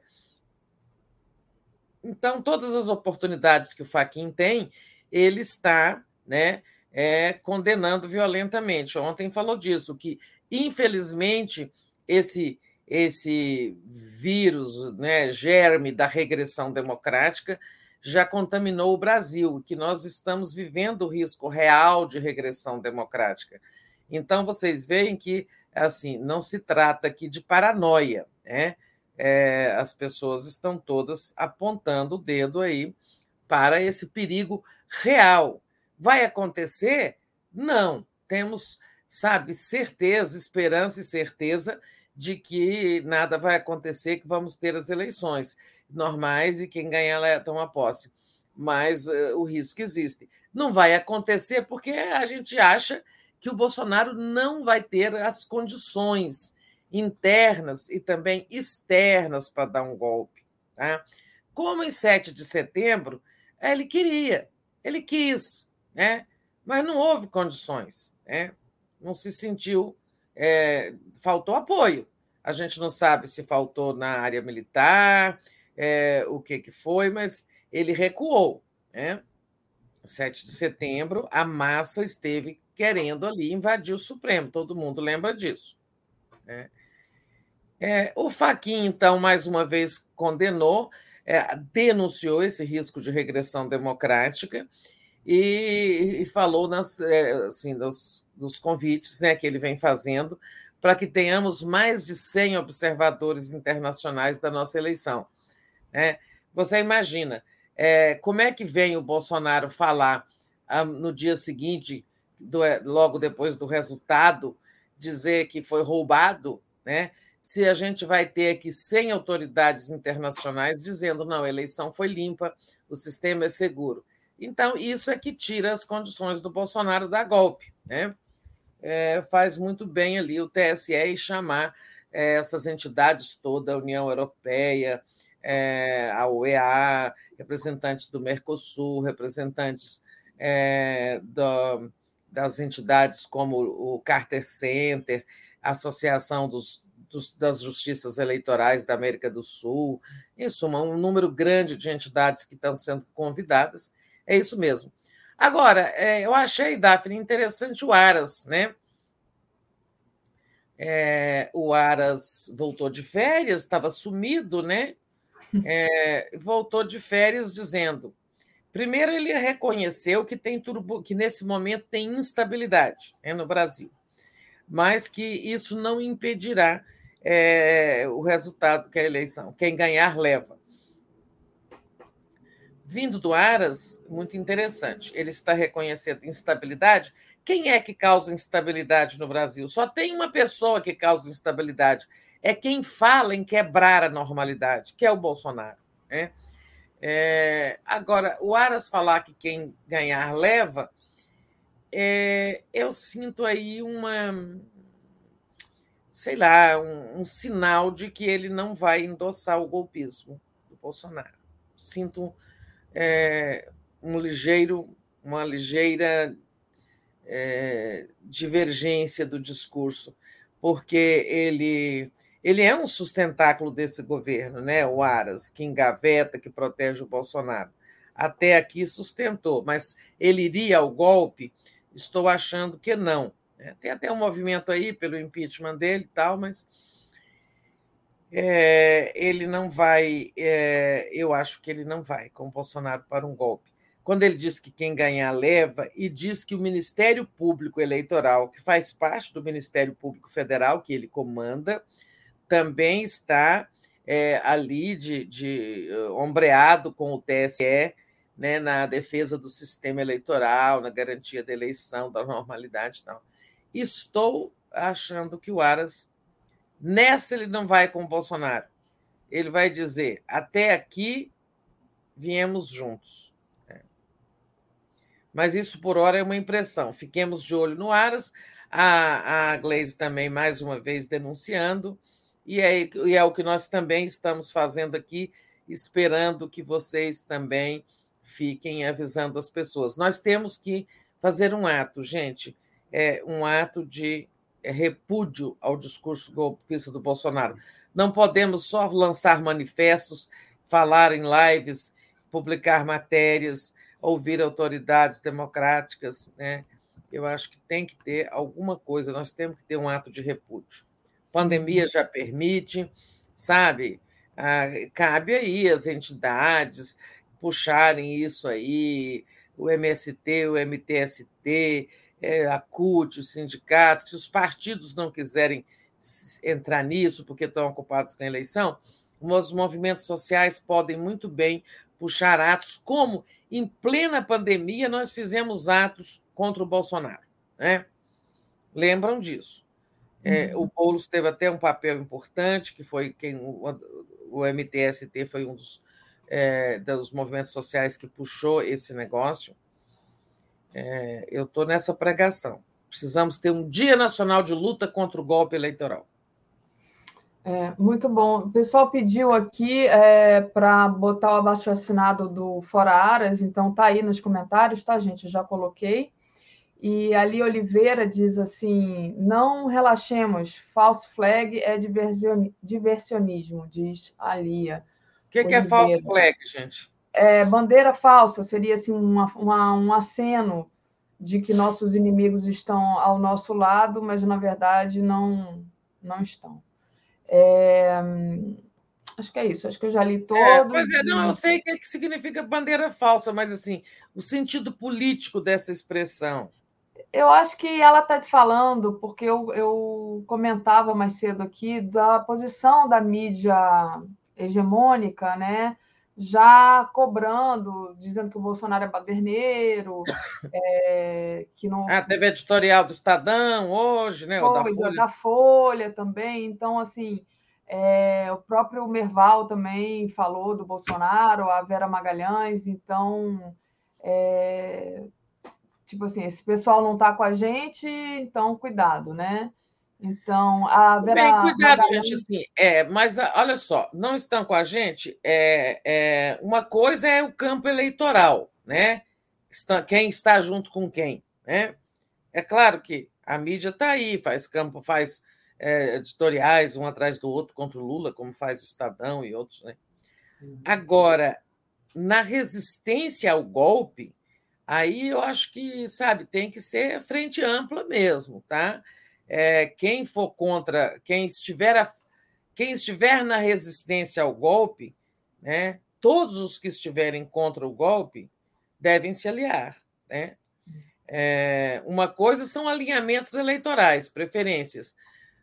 Então, todas as oportunidades que o Faquin tem, ele está né, é, condenando violentamente. Ontem falou disso, que, infelizmente, esse esse vírus, né, germe da regressão democrática, já contaminou o Brasil, que nós estamos vivendo o risco real de regressão democrática. Então, vocês veem que assim não se trata aqui de paranoia, né? É, as pessoas estão todas apontando o dedo aí para esse perigo real. Vai acontecer? Não. Temos, sabe, certeza, esperança e certeza de que nada vai acontecer, que vamos ter as eleições normais e quem ganhar toma posse. Mas uh, o risco existe. Não vai acontecer porque a gente acha que o Bolsonaro não vai ter as condições internas e também externas para dar um golpe. Tá? Como em 7 de setembro, ele queria, ele quis, né? mas não houve condições, né? não se sentiu é, faltou apoio. A gente não sabe se faltou na área militar, é, o que, que foi, mas ele recuou. Né? 7 de setembro, a massa esteve querendo ali invadir o Supremo, todo mundo lembra disso. Né? É, o Faquin, então, mais uma vez condenou, é, denunciou esse risco de regressão democrática e, e falou nas, é, assim, dos, dos convites né, que ele vem fazendo para que tenhamos mais de 100 observadores internacionais da nossa eleição. É, você imagina é, como é que vem o Bolsonaro falar ah, no dia seguinte, do, logo depois do resultado, dizer que foi roubado, né? se a gente vai ter aqui 100 autoridades internacionais dizendo não, a eleição foi limpa, o sistema é seguro. Então, isso é que tira as condições do Bolsonaro dar golpe. Né? É, faz muito bem ali o TSE chamar é, essas entidades todas, a União Europeia, é, a UEA, representantes do Mercosul, representantes é, do, das entidades como o Carter Center, a Associação dos, dos, das Justiças Eleitorais da América do Sul, em suma, um número grande de entidades que estão sendo convidadas. É isso mesmo. Agora, é, eu achei, Daphne, interessante o Aras, né? É, o Aras voltou de férias, estava sumido, né? <laughs> É, voltou de férias dizendo: primeiro, ele reconheceu que tem turbo, que nesse momento tem instabilidade né, no Brasil, mas que isso não impedirá é, o resultado que é a eleição. Quem ganhar, leva. Vindo do Aras, muito interessante. Ele está reconhecendo instabilidade. Quem é que causa instabilidade no Brasil? Só tem uma pessoa que causa instabilidade. É quem fala em quebrar a normalidade, que é o Bolsonaro. Né? É, agora, o Aras falar que quem ganhar leva, é, eu sinto aí uma, sei lá, um, um, sinal de que ele não vai endossar o golpismo do Bolsonaro. Sinto é, um ligeiro, uma ligeira é, divergência do discurso, porque ele ele é um sustentáculo desse governo, né? O Aras, que engaveta, que protege o Bolsonaro. Até aqui sustentou, mas ele iria ao golpe? Estou achando que não. É, tem até um movimento aí pelo impeachment dele e tal, mas é, ele não vai, é, eu acho que ele não vai com o Bolsonaro para um golpe. Quando ele diz que quem ganhar leva, e diz que o Ministério Público Eleitoral, que faz parte do Ministério Público Federal, que ele comanda, também está é, ali de, de ombreado com o TSE, né, na defesa do sistema eleitoral, na garantia da eleição, da normalidade tal. Estou achando que o Aras, nessa ele não vai com o Bolsonaro. Ele vai dizer: até aqui viemos juntos. É. Mas isso, por hora, é uma impressão. Fiquemos de olho no Aras. A, a Glaze também, mais uma vez, denunciando. E é, e é o que nós também estamos fazendo aqui, esperando que vocês também fiquem avisando as pessoas. Nós temos que fazer um ato, gente é, um ato de repúdio ao discurso golpista do Bolsonaro. Não podemos só lançar manifestos, falar em lives, publicar matérias, ouvir autoridades democráticas. Né? Eu acho que tem que ter alguma coisa, nós temos que ter um ato de repúdio. pandemia já permite, sabe? Ah, cabe aí as entidades puxarem isso aí, o MST, o MTST, é, a CUT, os sindicatos, se os partidos não quiserem entrar nisso porque estão ocupados com a eleição, os movimentos sociais podem muito bem puxar atos, como em plena pandemia nós fizemos atos contra o Bolsonaro. Né? Lembram disso. É, uhum. o Boulos teve até um papel importante, que foi quem o, o MTST foi um dos, é, dos movimentos sociais que puxou esse negócio. É, eu estou nessa pregação. Precisamos ter um Dia Nacional de Luta contra o Golpe Eleitoral. É, muito bom. O pessoal pediu aqui é, para botar o abaixo assinado do Fora Aras, então tá aí nos comentários, tá, gente? Eu já coloquei. E ali Oliveira diz assim: não relaxemos, false flag é diversionismo, diz a Lia. O que, que, é false flag, gente? É, bandeira falsa seria assim, uma, uma, um aceno de que nossos inimigos estão ao nosso lado, mas na verdade não, não estão. É, acho que é isso, acho que eu já li é, todos. É, pois é, não, eu sei o que, é que significa bandeira falsa, mas assim, o sentido político dessa expressão. Eu acho que ela está falando, porque eu, eu comentava mais cedo aqui, da posição da mídia hegemônica, né? Já cobrando, dizendo que o Bolsonaro é baderneiro, <laughs> é, que não. Ah, teve editorial do Estadão hoje, né? Foi, da Folha. da Folha também. Então, assim, É, o próprio Merval também falou do Bolsonaro, a Vera Magalhães, então, é, tipo assim, esse pessoal não está com a gente, então cuidado, né? Então, a Vera. Bem, cuidado, Magalhães... gente, assim, é, mas olha só, não estão com a gente. É, é, uma coisa é o campo eleitoral, né? Está, quem está junto com quem, né? É claro que a mídia está aí, faz campo, faz é, editoriais um atrás do outro contra o Lula, como faz o Estadão e outros. Né? Agora, na resistência ao golpe, aí eu acho que, sabe, tem que ser frente ampla mesmo, tá? É, quem for contra, quem estiver, a, quem estiver na resistência ao golpe, né? Todos os que estiverem contra o golpe devem se aliar, né? É, uma coisa são alinhamentos eleitorais, preferências.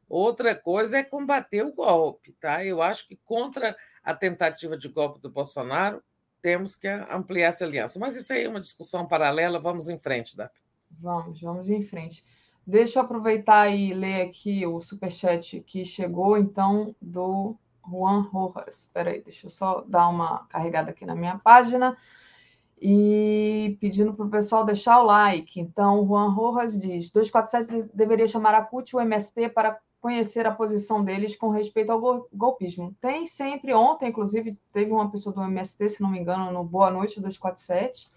Outra coisa é combater o golpe. Tá? Eu acho que contra a tentativa de golpe do Bolsonaro, temos que ampliar essa aliança. Mas isso aí é uma discussão paralela. Vamos em frente, Dap. Vamos, vamos em frente. Deixa eu aproveitar e ler aqui o superchat que chegou, então, do Juan Rojas. Espera aí, deixa eu só dar uma carregada aqui na minha página e pedindo para o pessoal deixar o like. Então, Juan Rojas diz: 247 deveria chamar a CUT e o MST para conhecer a posição deles com respeito ao golpismo. Tem sempre, ontem, inclusive, teve uma pessoa do MST, se não me engano, no Boa Noite 247.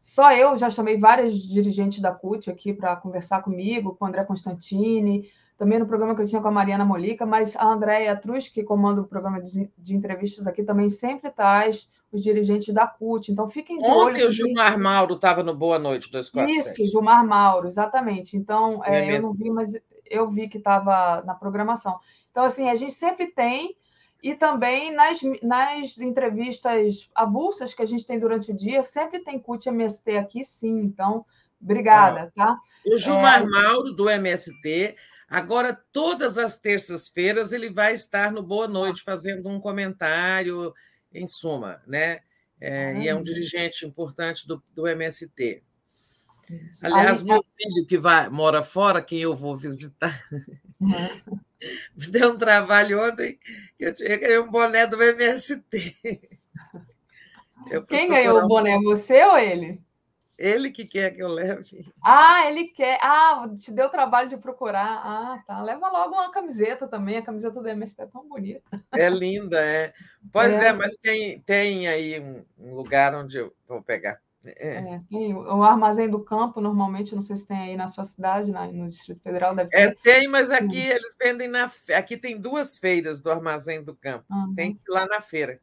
Só eu já chamei várias dirigentes da CUT aqui para conversar comigo, com o André Constantini, também no programa que eu tinha com a Mariana Molica, mas a Andréia Trus, que comanda o programa de, de, entrevistas aqui, também sempre traz os dirigentes da CUT. Então, fiquem de Ontem olho. Ontem o Gilmar Mauro estava no Boa Noite 247. Isso, Gilmar Mauro, exatamente. Então, é, eu não vi, mas eu vi que estava na programação. Então, assim, a gente sempre tem, e também nas, nas entrevistas avulsas que a gente tem durante o dia, sempre tem CUT MST aqui, sim. Então, obrigada, ah, tá? O Gilmar é... Mauro, do MST, Agora, todas as terças-feiras, ele vai estar no Boa Noite fazendo um comentário, em suma, né? É, e é um dirigente importante do, do MST. Aliás, Aí, meu filho que vai, mora fora, quem eu vou visitar, me deu um trabalho ontem que eu tinha que ganhar um boné do MST. Quem ganhou o boné, você ou ele? Ele que quer que eu leve. Ah, ele quer. Ah, te deu trabalho de procurar. Ah, tá. Leva logo uma camiseta também. A camiseta do MST é tão bonita. É linda, é. Pois é, é mas tem, tem aí um lugar onde eu vou pegar. É. É, o armazém do campo, normalmente, não sei se tem aí na sua cidade, no Distrito Federal, deve é, ter. É, tem, mas aqui hum. eles vendem na. Aqui tem duas feiras do armazém do campo. Uhum. Tem que ir lá na feira.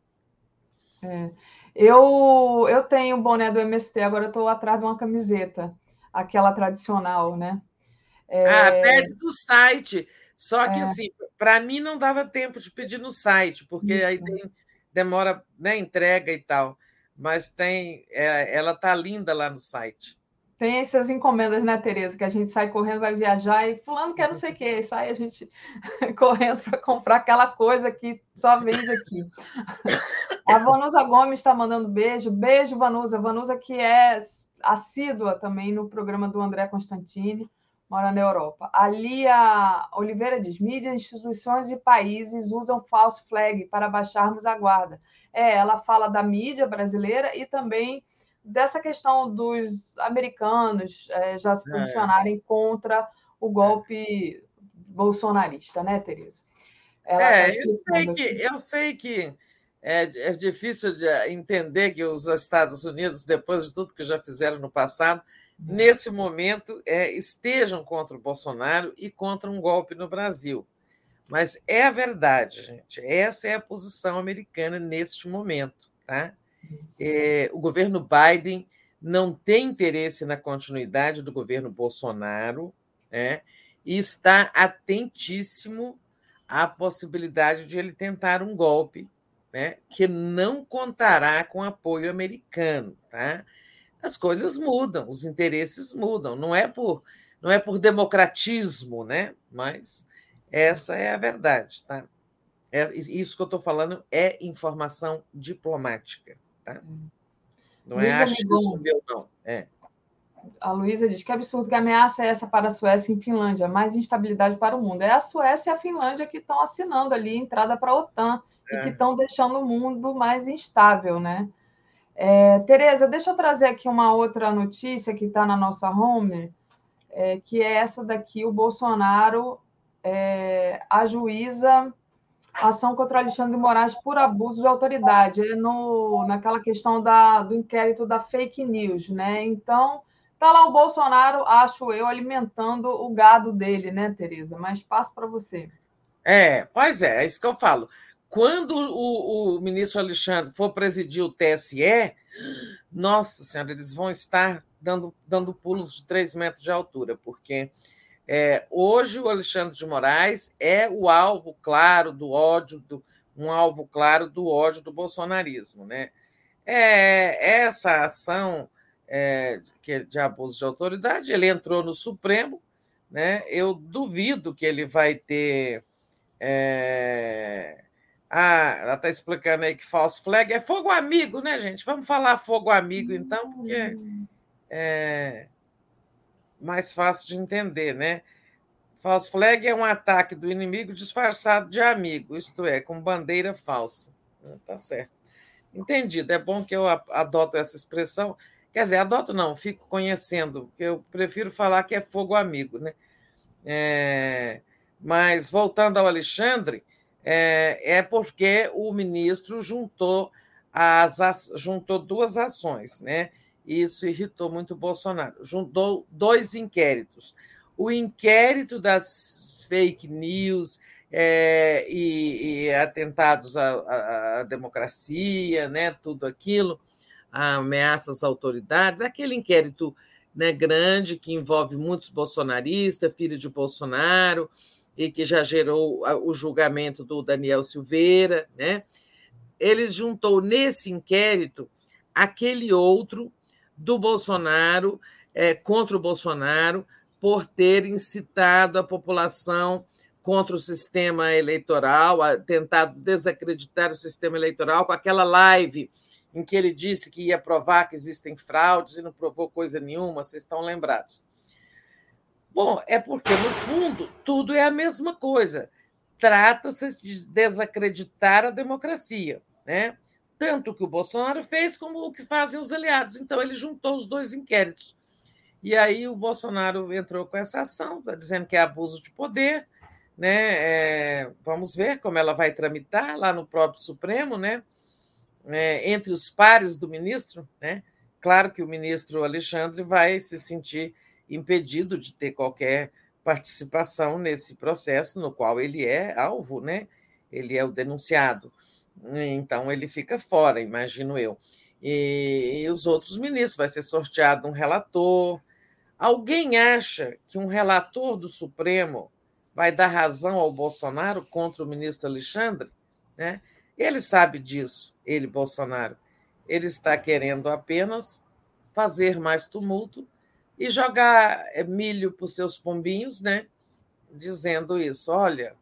É. Eu, eu tenho o boné do MST, agora eu estou atrás de uma camiseta, aquela tradicional, né? É... Ah, pede do site. Só que, é. assim, para mim não dava tempo de pedir no site, porque Isso. aí tem, demora né, entrega e tal. Mas tem, é, ela tá linda lá no site. Tem essas encomendas, né, Tereza? Que a gente sai correndo, vai viajar e fulano quer não sei o quê. E <laughs> sai a gente <laughs> correndo para comprar aquela coisa que só vende aqui. <laughs> A Vanusa Gomes está mandando beijo. Beijo, Vanusa. Vanusa que é assídua também no programa do André Constantini, mora na Europa. A Lia Oliveira diz: mídias, instituições e países usam falso flag para baixarmos a guarda. É, ela fala da mídia brasileira e também dessa questão dos americanos é, já se é. posicionarem é. contra o golpe bolsonarista, né, Tereza? Ela é, tá eu sei, que, eu sei que é, é difícil de entender que os Estados Unidos, depois de tudo que já fizeram no passado. Nesse momento é, estejam contra o Bolsonaro e contra um golpe no Brasil. Mas é a verdade, gente. Essa é a posição americana neste momento. Tá? É, o governo Biden não tem interesse na continuidade do governo Bolsonaro né, e está atentíssimo à possibilidade de ele tentar um golpe né, que não contará com apoio americano. Tá? As coisas mudam, os interesses mudam. Não é por, não é por democratismo, né? mas essa é a verdade. Tá? É, isso que eu estou falando é informação diplomática. Tá? Hum. Não é achismo meu, não. É. a Luísa diz que absurdo que ameaça é essa para a Suécia e Finlândia, mais instabilidade para o mundo. É a Suécia e a Finlândia que estão assinando ali entrada para a OTAN é. e que estão deixando o mundo mais instável, né? É, Tereza, deixa eu trazer aqui uma outra notícia que está na nossa home, é, que é essa daqui, o Bolsonaro é, ajuiza ação contra Alexandre de Moraes por abuso de autoridade, é no, naquela questão da, do inquérito da fake news, né? Então, tá lá o Bolsonaro, acho eu, alimentando o gado dele, né, Tereza? Mas passo para você. É, pois é, é isso que eu falo. Quando o, o ministro Alexandre for presidir o TSE, nossa senhora, eles vão estar dando, dando pulos de três metros de altura, porque é, hoje o Alexandre de Moraes é o alvo claro do ódio, do, um alvo claro do ódio do bolsonarismo. Né? É, essa ação é, é de abuso de autoridade, ele entrou no Supremo, né? eu duvido que ele vai ter. É... Ah, ela está explicando aí que false flag é fogo amigo, né, gente? Vamos falar fogo amigo, então, porque é, mais fácil de entender, né? False flag é um ataque do inimigo disfarçado de amigo, isto é, com bandeira falsa. Ah, tá certo. Entendido. É bom que eu adoto essa expressão. Quer dizer, adoto não, fico conhecendo, porque eu prefiro falar que é fogo amigo, né? É, mas voltando ao Alexandre, é, é porque o ministro juntou as juntou duas ações, né? Isso irritou muito o Bolsonaro. Juntou dois inquéritos. O inquérito das fake news é, e, e, atentados à, à, à, democracia, né, tudo aquilo, ameaças às autoridades, aquele inquérito né, grande que envolve muitos bolsonaristas, filho de Bolsonaro, e que já gerou o julgamento do Daniel Silveira, né? Ele juntou nesse inquérito aquele outro do Bolsonaro, é, contra o Bolsonaro, por ter incitado a população contra o sistema eleitoral, tentado desacreditar o sistema eleitoral com aquela live em que ele disse que ia provar que existem fraudes e não provou coisa nenhuma, vocês estão lembrados. Bom, é porque, no fundo, tudo é a mesma coisa. Trata-se de desacreditar a democracia. Né? tanto o que o Bolsonaro fez como o que fazem os aliados. Então, ele juntou os dois inquéritos. E aí o Bolsonaro entrou com essa ação, tá dizendo que é abuso de poder. Né? É, vamos ver como ela vai tramitar lá no próprio Supremo, né? É, entre os pares do ministro. Né? Claro que o ministro Alexandre vai se sentir impedido de ter qualquer participação nesse processo no qual ele é alvo, né? ele é o denunciado. Então ele fica fora, imagino eu. E, e os outros ministros, vai ser sorteado um relator. Alguém acha que um relator do Supremo vai dar razão ao Bolsonaro contra o ministro Alexandre? Né? Ele sabe disso, ele, Bolsonaro. Ele está querendo apenas fazer mais tumulto e jogar eh, milho para os seus pombinhos, né? dizendo isso. Olha,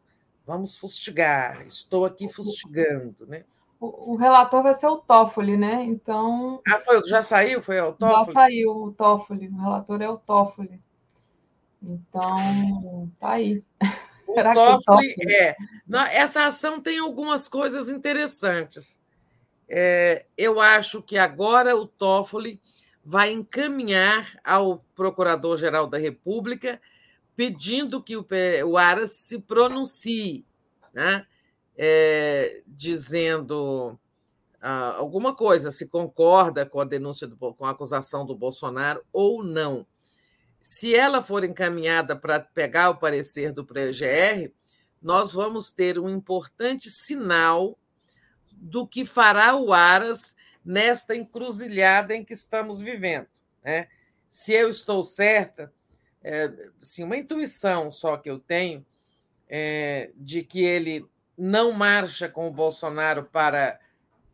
Vamos fustigar. Estou aqui fustigando, né? O, o relator vai ser o Toffoli, né? Então. Ah, foi, já saiu? Foi o Toffoli? Já saiu o Toffoli. O relator é o Toffoli. Então, tá aí. O <laughs> Será Toffoli, que o Toffoli é. Essa ação tem algumas coisas interessantes. É, eu acho que agora o Toffoli vai encaminhar ao Procurador-Geral da República pedindo que o, o Aras se pronuncie, né? É, dizendo ah, alguma coisa, se concorda com a denúncia, do, com a acusação do Bolsonaro ou não. Se ela for encaminhada para pegar o parecer do PGR, nós vamos ter um importante sinal do que fará o Aras nesta encruzilhada em que estamos vivendo. Né? Se eu estou certa, é, assim, uma intuição só que eu tenho é, de que ele não marcha com o Bolsonaro para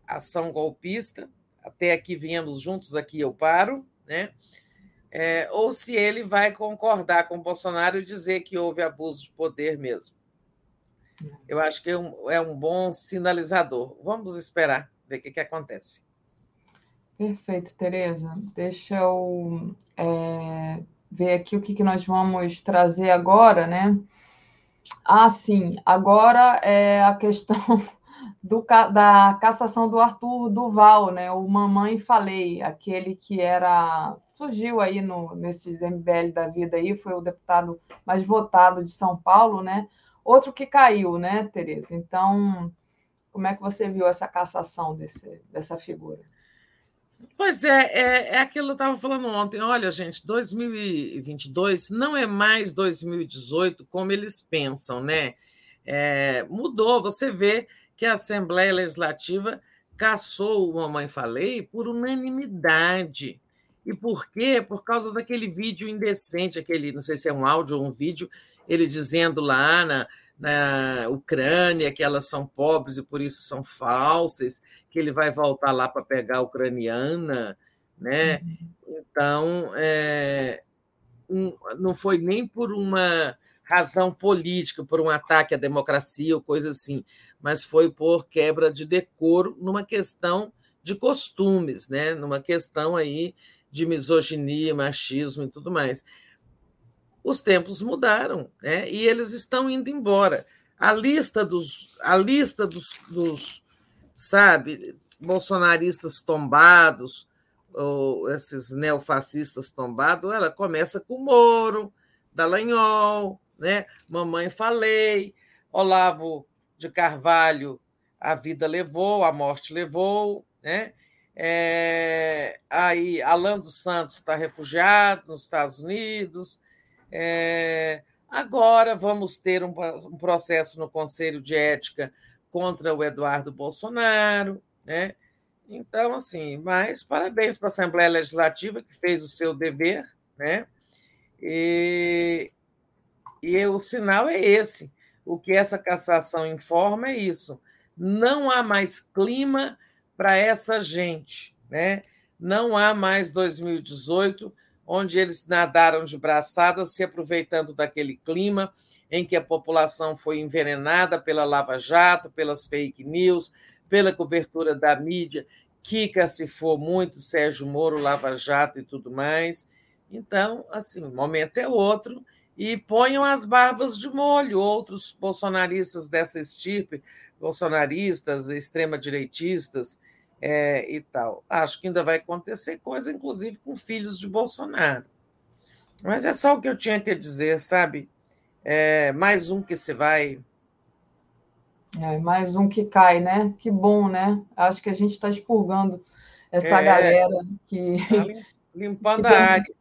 ação golpista, até aqui viemos juntos, aqui eu paro, né? É, ou se ele vai concordar com o Bolsonaro e dizer que houve abuso de poder mesmo. Eu acho que é um, é um bom sinalizador. Vamos esperar, ver o que, que acontece. Perfeito, Tereza. Deixa eu é, ver aqui o que, que nós vamos trazer agora, né? Ah, sim. Agora é a questão <laughs> do, da cassação do Arthur Duval, né? O Mamãe Falei, aquele que era surgiu aí no, nesses MBL da vida aí, foi o deputado mais votado de São Paulo, né? Outro que caiu, né, Tereza? Então, como é que você viu essa cassação desse, dessa figura? Pois é, é, é aquilo que eu estava falando ontem. Olha, gente, 2022 não é mais 2018 como eles pensam, né? É, mudou. Você vê que a Assembleia Legislativa caçou o Mamãe Falei por unanimidade. E por quê? Por causa daquele vídeo indecente, aquele, não sei se é um áudio ou um vídeo, ele dizendo lá na, na Ucrânia que elas são pobres e por isso são falsas, que ele vai voltar lá para pegar a ucraniana, né? Uhum. Então, é, um, não foi nem por uma razão política, por um ataque à democracia ou coisa assim, mas foi por quebra de decoro numa questão de costumes, né? Numa questão aí de misoginia, machismo e tudo mais os tempos mudaram, né? E eles estão indo embora. A lista dos, a lista dos, dos sabe, bolsonaristas tombados, ou esses neofascistas tombados, ela começa com Moro, Dallagnol, né? Mamãe Falei, Olavo de Carvalho, a vida levou, a morte levou, né? É, aí Alan dos Santos está refugiado nos Estados Unidos, é, agora vamos ter um, um, processo no Conselho de Ética contra o Eduardo Bolsonaro, né? Então, assim, mas parabéns para a Assembleia Legislativa que fez o seu dever, né? E, e o sinal é esse. O que essa cassação informa é isso. Não há mais clima para essa gente, né? Não há mais 2018 onde eles nadaram de braçadas, se aproveitando daquele clima em que a população foi envenenada pela Lava Jato, pelas fake news, pela cobertura da mídia, que se for muito, Sérgio Moro, Lava Jato e tudo mais. Então, assim, o momento é outro, e ponham as barbas de molho outros bolsonaristas dessa estirpe, bolsonaristas, extrema-direitistas, é, e tal. Acho que ainda vai acontecer coisa, inclusive, com filhos de Bolsonaro. Mas é só o que eu tinha que dizer, sabe? É, mais um que se vai. É, mais um que cai, né? Que bom, né? Acho que a gente está expurgando essa é, galera que. Tá limpando <laughs> que a área.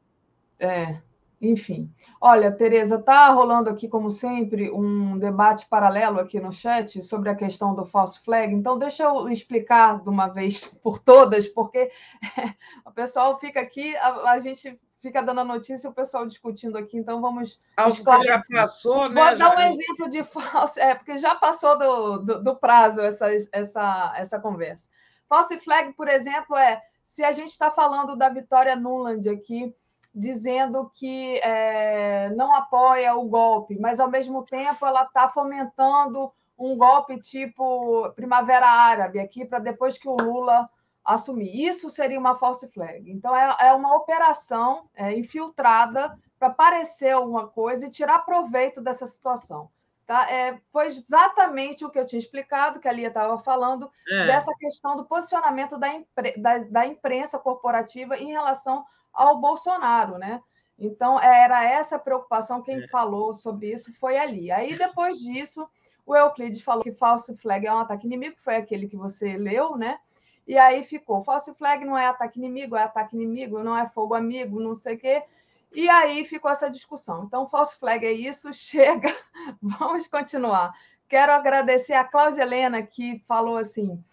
É, enfim. Olha, Tereza, está rolando aqui, como sempre, um debate paralelo aqui no chat sobre a questão do false flag. Então, deixa eu explicar de uma vez <laughs> por todas, porque <laughs> o pessoal fica aqui, a, a gente fica dando a notícia e o pessoal discutindo aqui, então vamos Algo esclarecer. já passou, né? Vou dar um exemplo de false, é, porque já passou do, do, do prazo essa, essa, essa conversa. False flag, por exemplo, é se a gente está falando da Vitória Nuland aqui, dizendo que é, não apoia o golpe, mas ao mesmo tempo ela está fomentando um golpe tipo Primavera Árabe aqui para depois que o Lula assumir. Isso seria uma false flag. Então é, é uma operação é, infiltrada para parecer alguma coisa e tirar proveito dessa situação. Tá? É, foi exatamente o que eu tinha explicado, que a Lia estava falando, é. dessa questão do posicionamento da, impre, da, da imprensa corporativa em relação ao Bolsonaro, né? Então, era essa preocupação. Quem é. falou sobre isso foi ali. Aí, depois disso, o Euclides falou que false flag é um ataque inimigo, foi aquele que você leu, né? E aí ficou: false flag não é ataque inimigo, é ataque inimigo, não é fogo amigo, não sei o quê. E aí ficou essa discussão. Então, false flag é isso, <laughs> chega, vamos continuar. Quero agradecer a Cláudia Helena, que falou assim: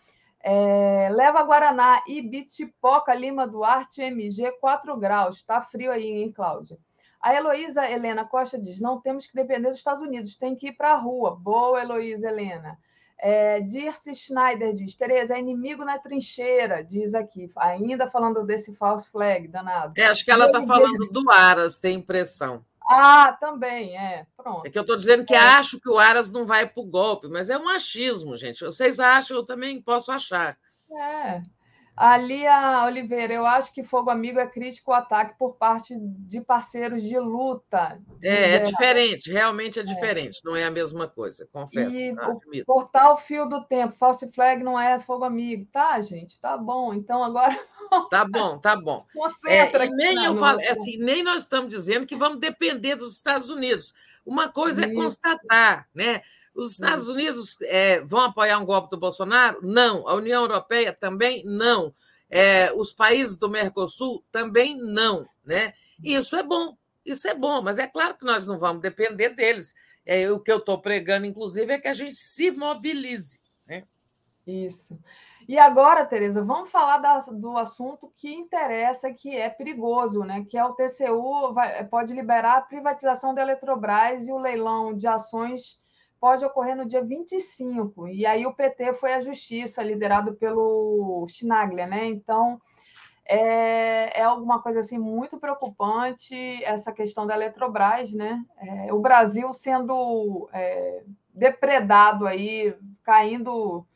é, Leva Guaraná e Bitipoca Lima Duarte MG 4 graus. Está frio aí, hein, Cláudia? A Heloísa Helena Costa diz: não temos que depender dos Estados Unidos, tem que ir para a rua. Boa, Heloísa Helena. É, Dirce Schneider diz: Tereza, é inimigo na trincheira, diz aqui, ainda falando desse false flag danado. É, acho que ela está falando do Aras, tem impressão. Ah, também, é. Pronto. É que eu estou dizendo que é. acho que o Aras não vai para o golpe, mas é um achismo, gente. Vocês acham, eu também posso achar. É. Ali, a Oliveira, eu acho que Fogo Amigo é crítico ao ataque por parte de parceiros de luta. De é, é diferente, realmente é, é diferente, não é a mesma coisa, confesso. E tá, o portal Fio do Tempo, False Flag não é Fogo Amigo. Tá, gente, tá bom. Então agora. Tá bom, tá bom. <laughs> É, nem, eu falo, é assim, nem nós estamos dizendo que vamos depender dos Estados Unidos. Uma coisa Isso. é constatar, né? Os Estados Unidos é, vão apoiar um golpe do Bolsonaro? Não. A União Europeia também não. É, os países do Mercosul também não. Né? Isso é bom, isso é bom, mas é claro que nós não vamos depender deles. É, o que eu estou pregando, inclusive, é que a gente se mobilize. Né? Isso. E agora, Tereza, vamos falar da, do assunto que interessa, que é perigoso, né? Que é o TCU vai, pode liberar a privatização da Eletrobras e o leilão de ações pode ocorrer no dia 25. E aí o PT foi à justiça, liderado pelo Schnagler, né? Então, é, é alguma coisa assim muito preocupante essa questão da Eletrobras, né? É, o Brasil sendo é, depredado aí, caindo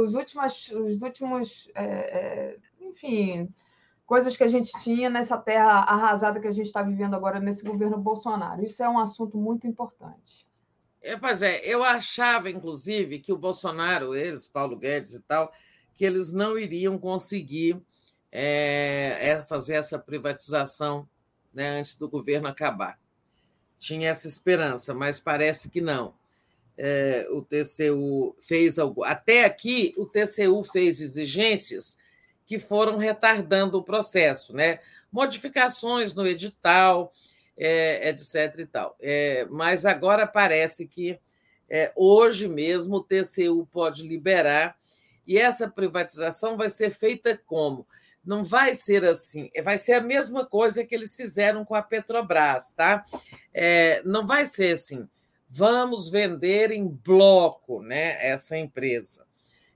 os últimos, os últimos é, é, enfim, coisas que a gente tinha nessa terra arrasada que a gente está vivendo agora nesse governo Bolsonaro. Isso é um assunto muito importante. É, pois é, eu achava, inclusive, que o Bolsonaro, eles, Paulo Guedes e tal, que eles não iriam conseguir é, é, fazer essa privatização né, antes do governo acabar. Tinha essa esperança, mas parece que não. É, o TCU fez algo. Até aqui, o TCU fez exigências que foram retardando o processo, né? Modificações no edital, é, etc. e tal. É, mas agora parece que é, hoje mesmo o TCU pode liberar, e essa privatização vai ser feita como? Não vai ser assim, vai ser a mesma coisa que eles fizeram com a Petrobras, tá? É, não vai ser assim, vamos vender em bloco né, essa empresa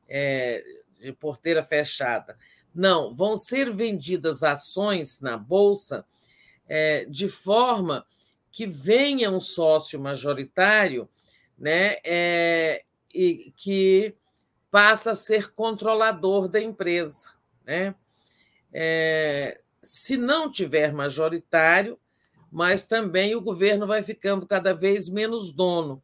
é, de porteira fechada. Não, vão ser vendidas ações na Bolsa é, de forma que venha um sócio majoritário né, é, e que passa a ser controlador da empresa. Né? É, se não tiver majoritário, mas também o governo vai ficando cada vez menos dono,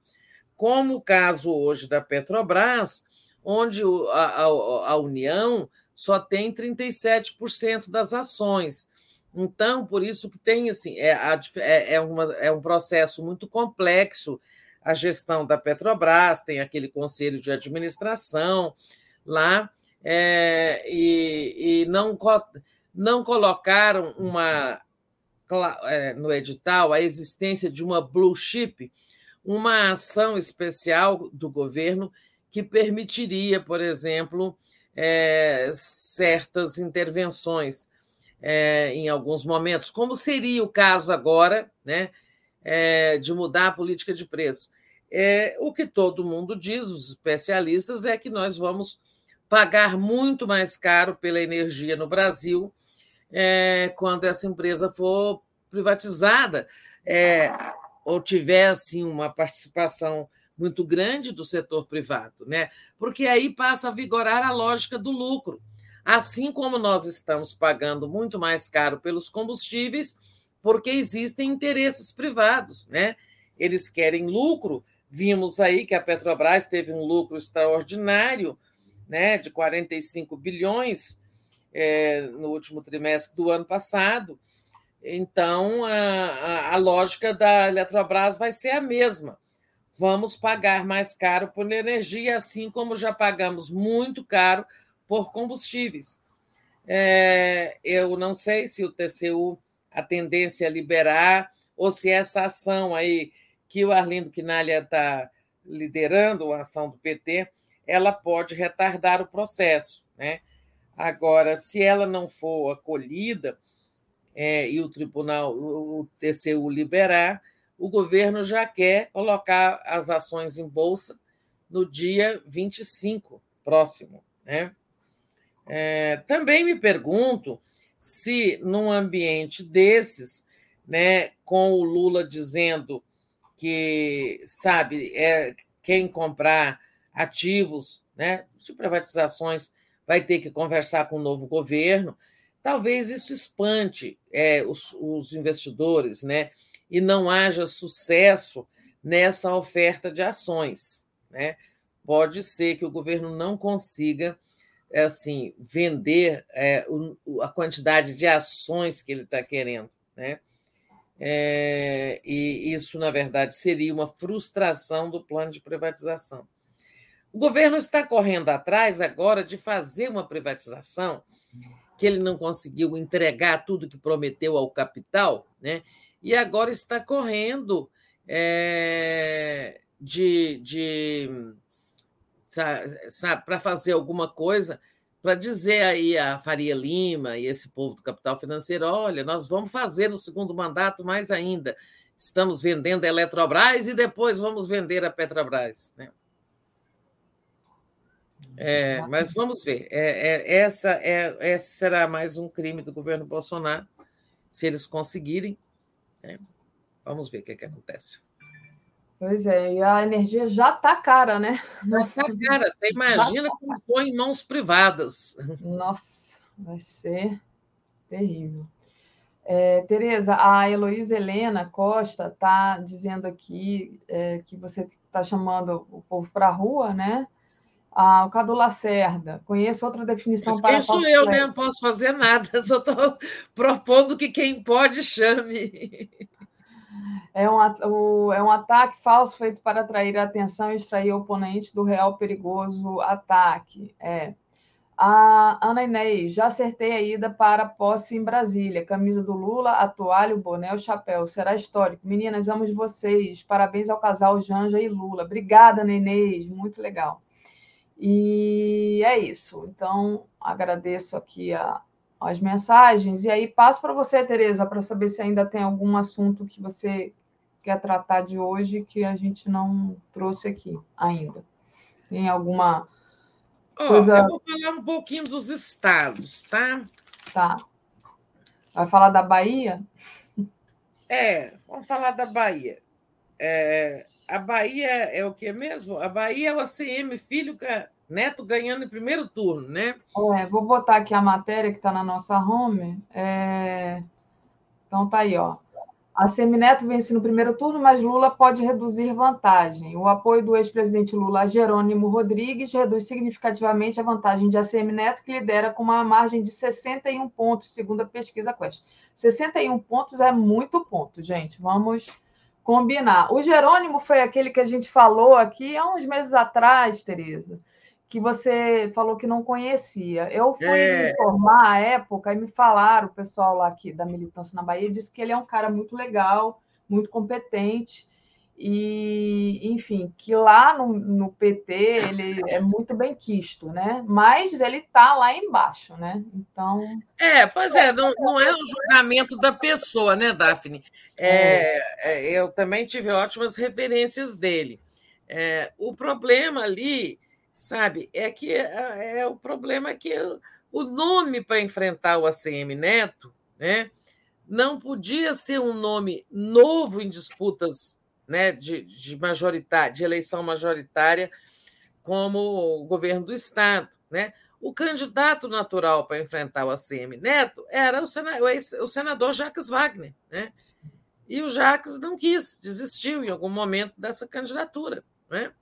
como o caso hoje da Petrobras, onde a, a, a União só tem 37% das ações. Então, por isso que tem assim, é, é, é, uma, é um processo muito complexo a gestão da Petrobras, tem aquele conselho de administração lá, é, e, e não, não colocaram uma no edital a existência de uma blue chip, uma ação especial do governo que permitiria, por exemplo, é, certas intervenções é, em alguns momentos, como seria o caso agora né, é, de mudar a política de preço. É, o que todo mundo diz, os especialistas, é que nós vamos pagar muito mais caro pela energia no Brasil é, quando essa empresa for privatizada é, ou tiver assim, uma participação muito grande do setor privado, né? porque aí passa a vigorar a lógica do lucro. Assim como nós estamos pagando muito mais caro pelos combustíveis, porque existem interesses privados, né? Eles querem lucro. Vimos aí que a Petrobras teve um lucro extraordinário, né, de 45 bilhões é, no último trimestre do ano passado. Então, a, a, a lógica da Eletrobras vai ser a mesma. Vamos pagar mais caro por energia, assim como já pagamos muito caro por combustíveis. É, eu não sei se o TCU a tendência é liberar ou se essa ação aí que o Arlindo Quinalha está liderando, a ação do PT, ela pode retardar o processo. Né? Agora, se ela não for acolhida é, e o tribunal, o TCU liberar, o governo já quer colocar as ações em bolsa no dia 25 próximo. Né? É, também me pergunto se, num ambiente desses, né, com o Lula dizendo que, sabe, é, quem comprar ativos né, de privatizações vai ter que conversar com o novo governo. Talvez isso espante é, os, os investidores, né? E não haja sucesso nessa oferta de ações, né? Pode ser que o governo não consiga assim vender é, a quantidade de ações que ele está querendo, né? É, e isso, na verdade, seria uma frustração do plano de privatização. O governo está correndo atrás agora de fazer uma privatização que ele não conseguiu entregar tudo que prometeu ao capital, né? e agora está correndo é, de, de para fazer alguma coisa, para dizer aí a Faria Lima e esse povo do capital financeiro: olha, nós vamos fazer no segundo mandato mais ainda. Estamos vendendo a Eletrobras e depois vamos vender a Petrobras. Né? É, mas vamos ver. É, é, essa, é, essa será mais um crime do governo Bolsonaro, se eles conseguirem. Né? Vamos ver o que, é que acontece. Pois é, e a energia já está cara, né? Já está cara. Você imagina tá como foi em mãos privadas. Nossa, vai ser terrível. É, Tereza, a Heloísa Helena Costa está dizendo aqui é, que você está chamando o povo para a rua, né? Ah, o Cadu Lacerda, conheço outra definição Mas para. Quem sou eu, né? Não posso fazer nada, <laughs> só estou propondo que quem pode chame. É um, é um ataque falso feito para atrair a atenção e extrair o oponente do real perigoso ataque. É. A Ana Inês, já acertei a ida para a posse em Brasília. Camisa do Lula, a toalha, o boné, o chapéu. Será histórico. Meninas, amo vocês. Parabéns ao casal Janja e Lula. Obrigada, Ana Inês. Muito legal. E é isso. Então, agradeço aqui a, as mensagens. E aí passo para você, Tereza, para saber se ainda tem algum assunto que você quer tratar de hoje que a gente não trouxe aqui ainda. Tem alguma oh, coisa. Eu vou falar um pouquinho dos estados, tá? Tá. Vai falar da Bahia? É, vamos falar da Bahia. É, a Bahia é o que mesmo? A Bahia é o ACM Filho Neto ganhando em primeiro turno, né? É, vou botar aqui a matéria que está na nossa home. É... Então tá aí, ó. A Semineto vence no primeiro turno, mas Lula pode reduzir vantagem. O apoio do ex-presidente Lula a Jerônimo Rodrigues reduz significativamente a vantagem de ACM Neto, que lidera com uma margem de 61 pontos, segundo a pesquisa Quest. 61 pontos é muito ponto, gente. Vamos combinar. O Jerônimo foi aquele que a gente falou aqui há uns meses atrás, Tereza que você falou que não conhecia. Eu fui é... me informar à época e me falaram, o pessoal lá aqui da militância na Bahia disse que ele é um cara muito legal, muito competente, e, enfim, que lá no, no PT ele é muito bem quisto, né? Mas ele está lá embaixo, né? Então. É, pois é, não, não é o julgamento da pessoa, né, Daphne? É, é. eu também tive ótimas referências dele. É, o problema ali sabe? É que é, é o problema é que o nome para enfrentar o ACM Neto, né? Não podia ser um nome novo em disputas, né, de, de de eleição majoritária, como o governo do estado, né? O candidato natural para enfrentar o ACM Neto era o senador, o senador Jacques Wagner, né? E o Jacques não quis, desistiu em algum momento dessa candidatura, né?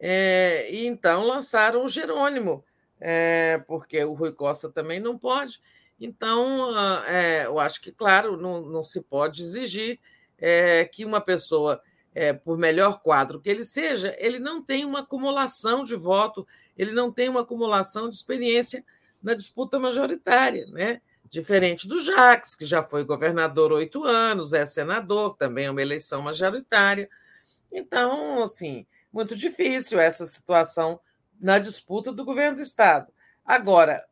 É, e então lançaram o Jerônimo, é, porque o Rui Costa também não pode. Então, é, eu acho que, claro, não, não se pode exigir é, que uma pessoa, é, por melhor quadro que ele seja, ele não tenha uma acumulação de voto, ele não tem uma acumulação de experiência na disputa majoritária, né? Diferente do Jacques, que já foi governador oito anos, é senador, também é uma eleição majoritária. Então, assim, muito difícil essa situação na disputa do governo do Estado. Agora,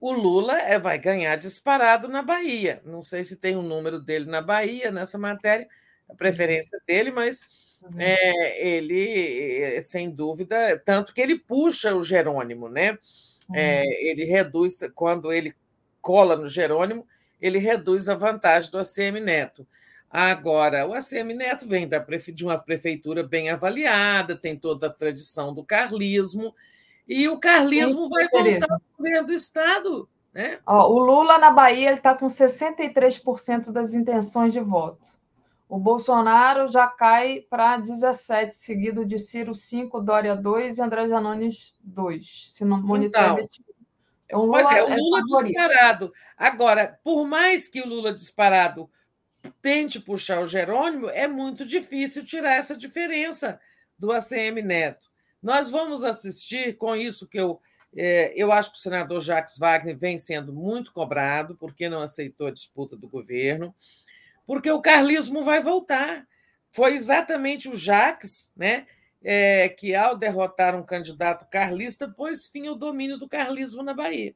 o Lula é, vai ganhar disparado na Bahia. Não sei se tem o um número dele na Bahia nessa matéria, a preferência dele, mas uhum. é, ele, é, sem dúvida, tanto que ele puxa o Jerônimo, né? Uhum. É, ele reduz, quando ele cola no Jerônimo, ele reduz a vantagem do ACM Neto. Agora, o ACM Neto vem da, de uma prefeitura bem avaliada, tem toda a tradição do carlismo, E o carlismo Isso, vai voltar ao governo do Estado. Né? Ó, o Lula na Bahia está com 63% das intenções de voto. O Bolsonaro já cai para 17, seguido de Ciro 5, Dória 2 e André Janones 2, se não monitor então, então, Lula pois é, o é Lula é disparado. Agora, por mais que o Lula disparado tente puxar o Jerônimo, é muito difícil tirar essa diferença do ACM Neto. Nós vamos assistir com isso que eu é, eu acho que o senador Jacques Wagner vem sendo muito cobrado porque não aceitou a disputa do governo, porque o carlismo vai voltar. Foi exatamente o Jacques, né, é, que ao derrotar um candidato carlista pôs fim ao domínio do carlismo na Bahia.